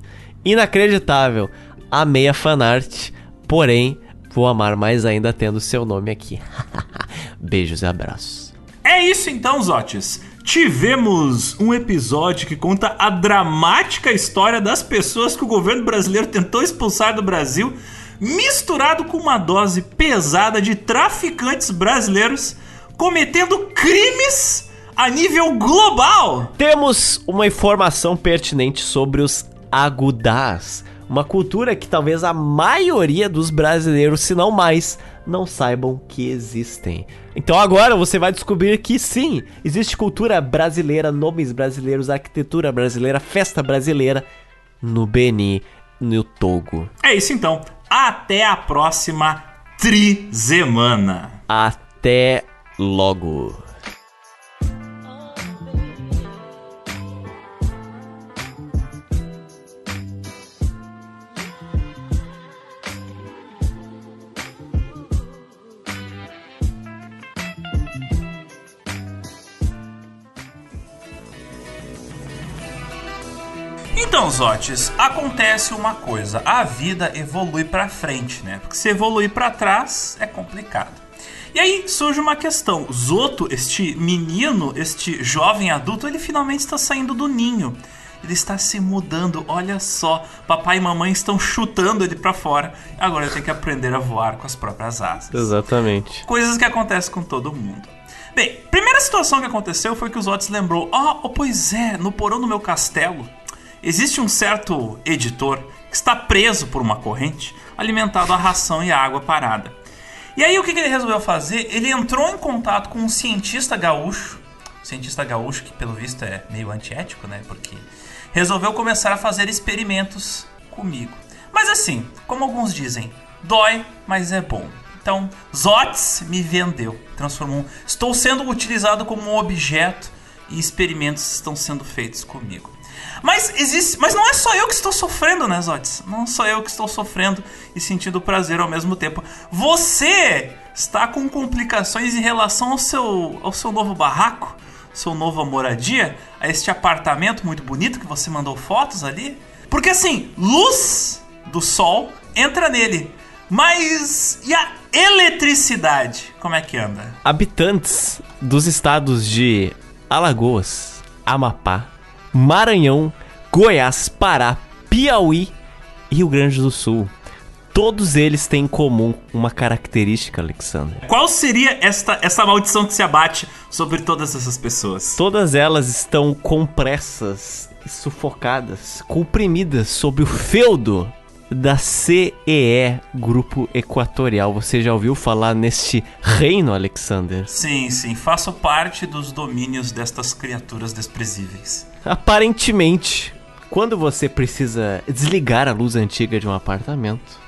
Inacreditável. Amei a fanart. Porém, vou amar mais ainda tendo seu nome aqui. Beijos e abraços. É isso então, Zotes. Tivemos um episódio que conta a dramática história das pessoas que o governo brasileiro tentou expulsar do Brasil, misturado com uma dose pesada de traficantes brasileiros cometendo crimes a nível global. Temos uma informação pertinente sobre os agudás uma cultura que talvez a maioria dos brasileiros, se não mais, não saibam que existem. Então agora você vai descobrir que sim, existe cultura brasileira, nomes brasileiros, arquitetura brasileira, festa brasileira no Beni, no Togo. É isso então. Até a próxima trizemana. Até logo. Então, Zotes, acontece uma coisa, a vida evolui para frente, né? Porque se evoluir para trás é complicado. E aí surge uma questão. Zoto, este menino, este jovem adulto, ele finalmente está saindo do ninho. Ele está se mudando, olha só. Papai e mamãe estão chutando ele para fora. Agora ele tem que aprender a voar com as próprias asas. Exatamente. Coisas que acontecem com todo mundo. Bem, primeira situação que aconteceu foi que os Otis lembrou: "Ah, oh, pois é, no porão do meu castelo Existe um certo editor que está preso por uma corrente, alimentado a ração e a água parada. E aí o que ele resolveu fazer? Ele entrou em contato com um cientista gaúcho, um cientista gaúcho que pelo visto é meio antiético, né? Porque resolveu começar a fazer experimentos comigo. Mas assim, como alguns dizem, dói, mas é bom. Então, Zots me vendeu, transformou. Estou sendo utilizado como um objeto e experimentos estão sendo feitos comigo. Mas existe, mas não é só eu que estou sofrendo, né, Zotes? Não sou eu que estou sofrendo e sentindo prazer ao mesmo tempo. Você está com complicações em relação ao seu, ao seu novo barraco, sua nova moradia, a este apartamento muito bonito que você mandou fotos ali. Porque assim, luz do sol entra nele. Mas e a eletricidade? Como é que anda? Habitantes dos estados de Alagoas, Amapá, Maranhão, Goiás, Pará, Piauí e Rio Grande do Sul. Todos eles têm em comum uma característica, Alexander. Qual seria esta, essa maldição que se abate sobre todas essas pessoas? Todas elas estão compressas, sufocadas, comprimidas sob o feudo da CEE, Grupo Equatorial. Você já ouviu falar neste reino, Alexander? Sim, sim. Faço parte dos domínios destas criaturas desprezíveis. Aparentemente, quando você precisa desligar a luz antiga de um apartamento,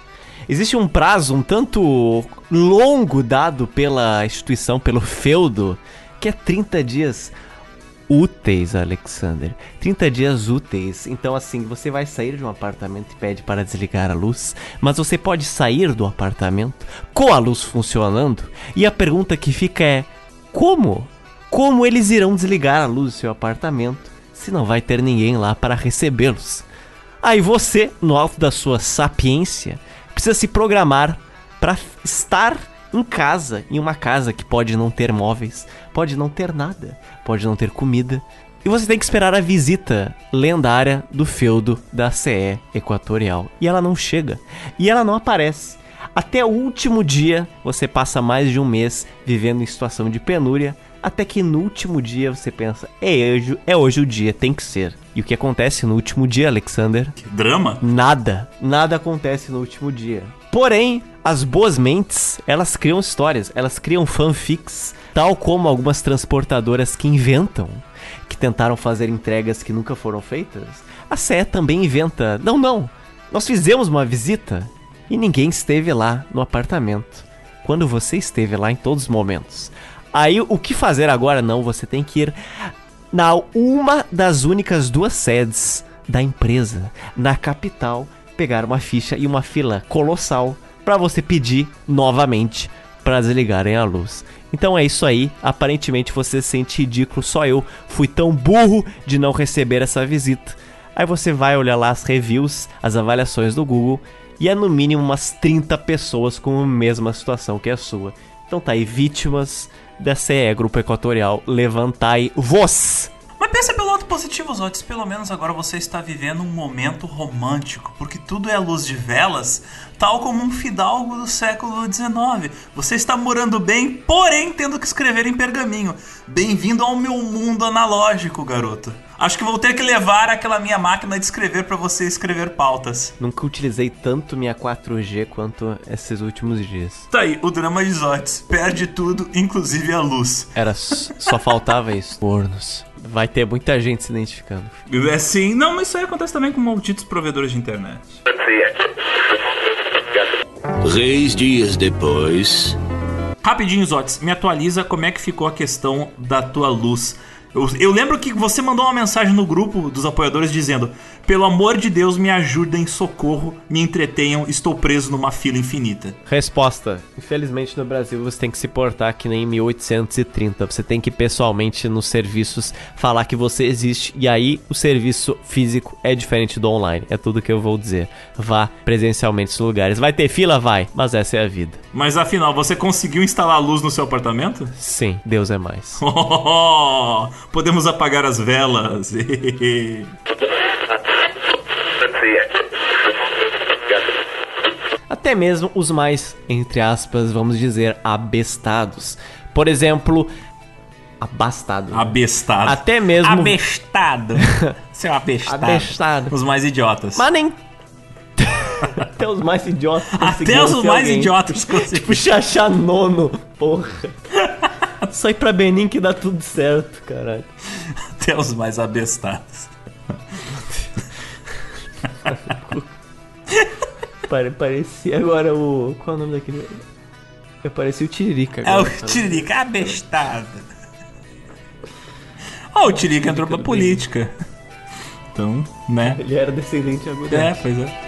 existe um prazo um tanto longo dado pela instituição, pelo feudo, que é 30 dias úteis, Alexander. 30 dias úteis. Então, assim, você vai sair de um apartamento e pede para desligar a luz, mas você pode sair do apartamento com a luz funcionando. E a pergunta que fica é: como? Como eles irão desligar a luz do seu apartamento se não vai ter ninguém lá para recebê-los? Aí você, no alto da sua sapiência, precisa se programar para estar em casa, em uma casa que pode não ter móveis, pode não ter nada, pode não ter comida. E você tem que esperar a visita lendária do feudo da CE Equatorial. E ela não chega. E ela não aparece. Até o último dia, você passa mais de um mês vivendo em situação de penúria, até que no último dia você pensa, é hoje, é hoje o dia, tem que ser. E o que acontece no último dia, Alexander? Que drama? Nada. Nada acontece no último dia. Porém, as boas mentes, elas criam histórias, elas criam fanfics, tal como algumas transportadoras que inventam, que tentaram fazer entregas que nunca foram feitas. A CE também inventa. Não, não. Nós fizemos uma visita e ninguém esteve lá no apartamento. Quando você esteve lá em todos os momentos. Aí o que fazer agora? Não, você tem que ir na uma das únicas duas sedes da empresa, na capital, pegar uma ficha e uma fila colossal para você pedir novamente para desligarem a luz. Então é isso aí. Aparentemente você se sente ridículo. Só eu fui tão burro de não receber essa visita. Aí você vai olhar lá as reviews, as avaliações do Google e é no mínimo umas 30 pessoas com a mesma situação que a sua. Então tá aí, vítimas da CE Grupo Equatorial, levantai vos! Mas pensa pelo lado positivo, Zotes. Pelo menos agora você está vivendo um momento romântico, porque tudo é luz de velas, tal como um fidalgo do século XIX. Você está morando bem, porém tendo que escrever em pergaminho. Bem-vindo ao meu mundo analógico, garoto. Acho que vou ter que levar aquela minha máquina de escrever para você escrever pautas. Nunca utilizei tanto minha 4G quanto esses últimos dias. Tá aí, o drama de Zotes. Perde tudo, inclusive a luz. Era só faltava isso. Fornos. Vai ter muita gente se identificando. É sim, não, mas isso aí acontece também com malditos provedores de internet. Três dias depois. Rapidinho, Zotes, me atualiza como é que ficou a questão da tua luz. Eu, eu lembro que você mandou uma mensagem no grupo dos apoiadores dizendo: Pelo amor de Deus, me ajudem, socorro, me entretenham, estou preso numa fila infinita. Resposta. Infelizmente no Brasil você tem que se portar que nem em 1830. Você tem que pessoalmente nos serviços falar que você existe. E aí o serviço físico é diferente do online. É tudo que eu vou dizer. Vá presencialmente nos lugares. Vai ter fila? Vai. Mas essa é a vida. Mas afinal, você conseguiu instalar luz no seu apartamento? Sim, Deus é mais. Podemos apagar as velas. Até mesmo os mais, entre aspas, vamos dizer, abestados. Por exemplo, abastado. né? Abestado. Até mesmo. Abestado. Seu abestado. Abestado. Os mais idiotas. Mas nem. Até os mais idiotas. Até os mais alguém. idiotas conseguiram. Tipo, Xaxá nono. Porra. Só ir pra Benin que dá tudo certo, caralho. Até os mais abestados. Pare- Parecia agora o. Qual é o nome daquele. Eu parecia o Tiririca É agora. o Tiririca abestado. Ó, o Tiririca entrou pra política. Então, né? Ele era descendente agora. É, pois é.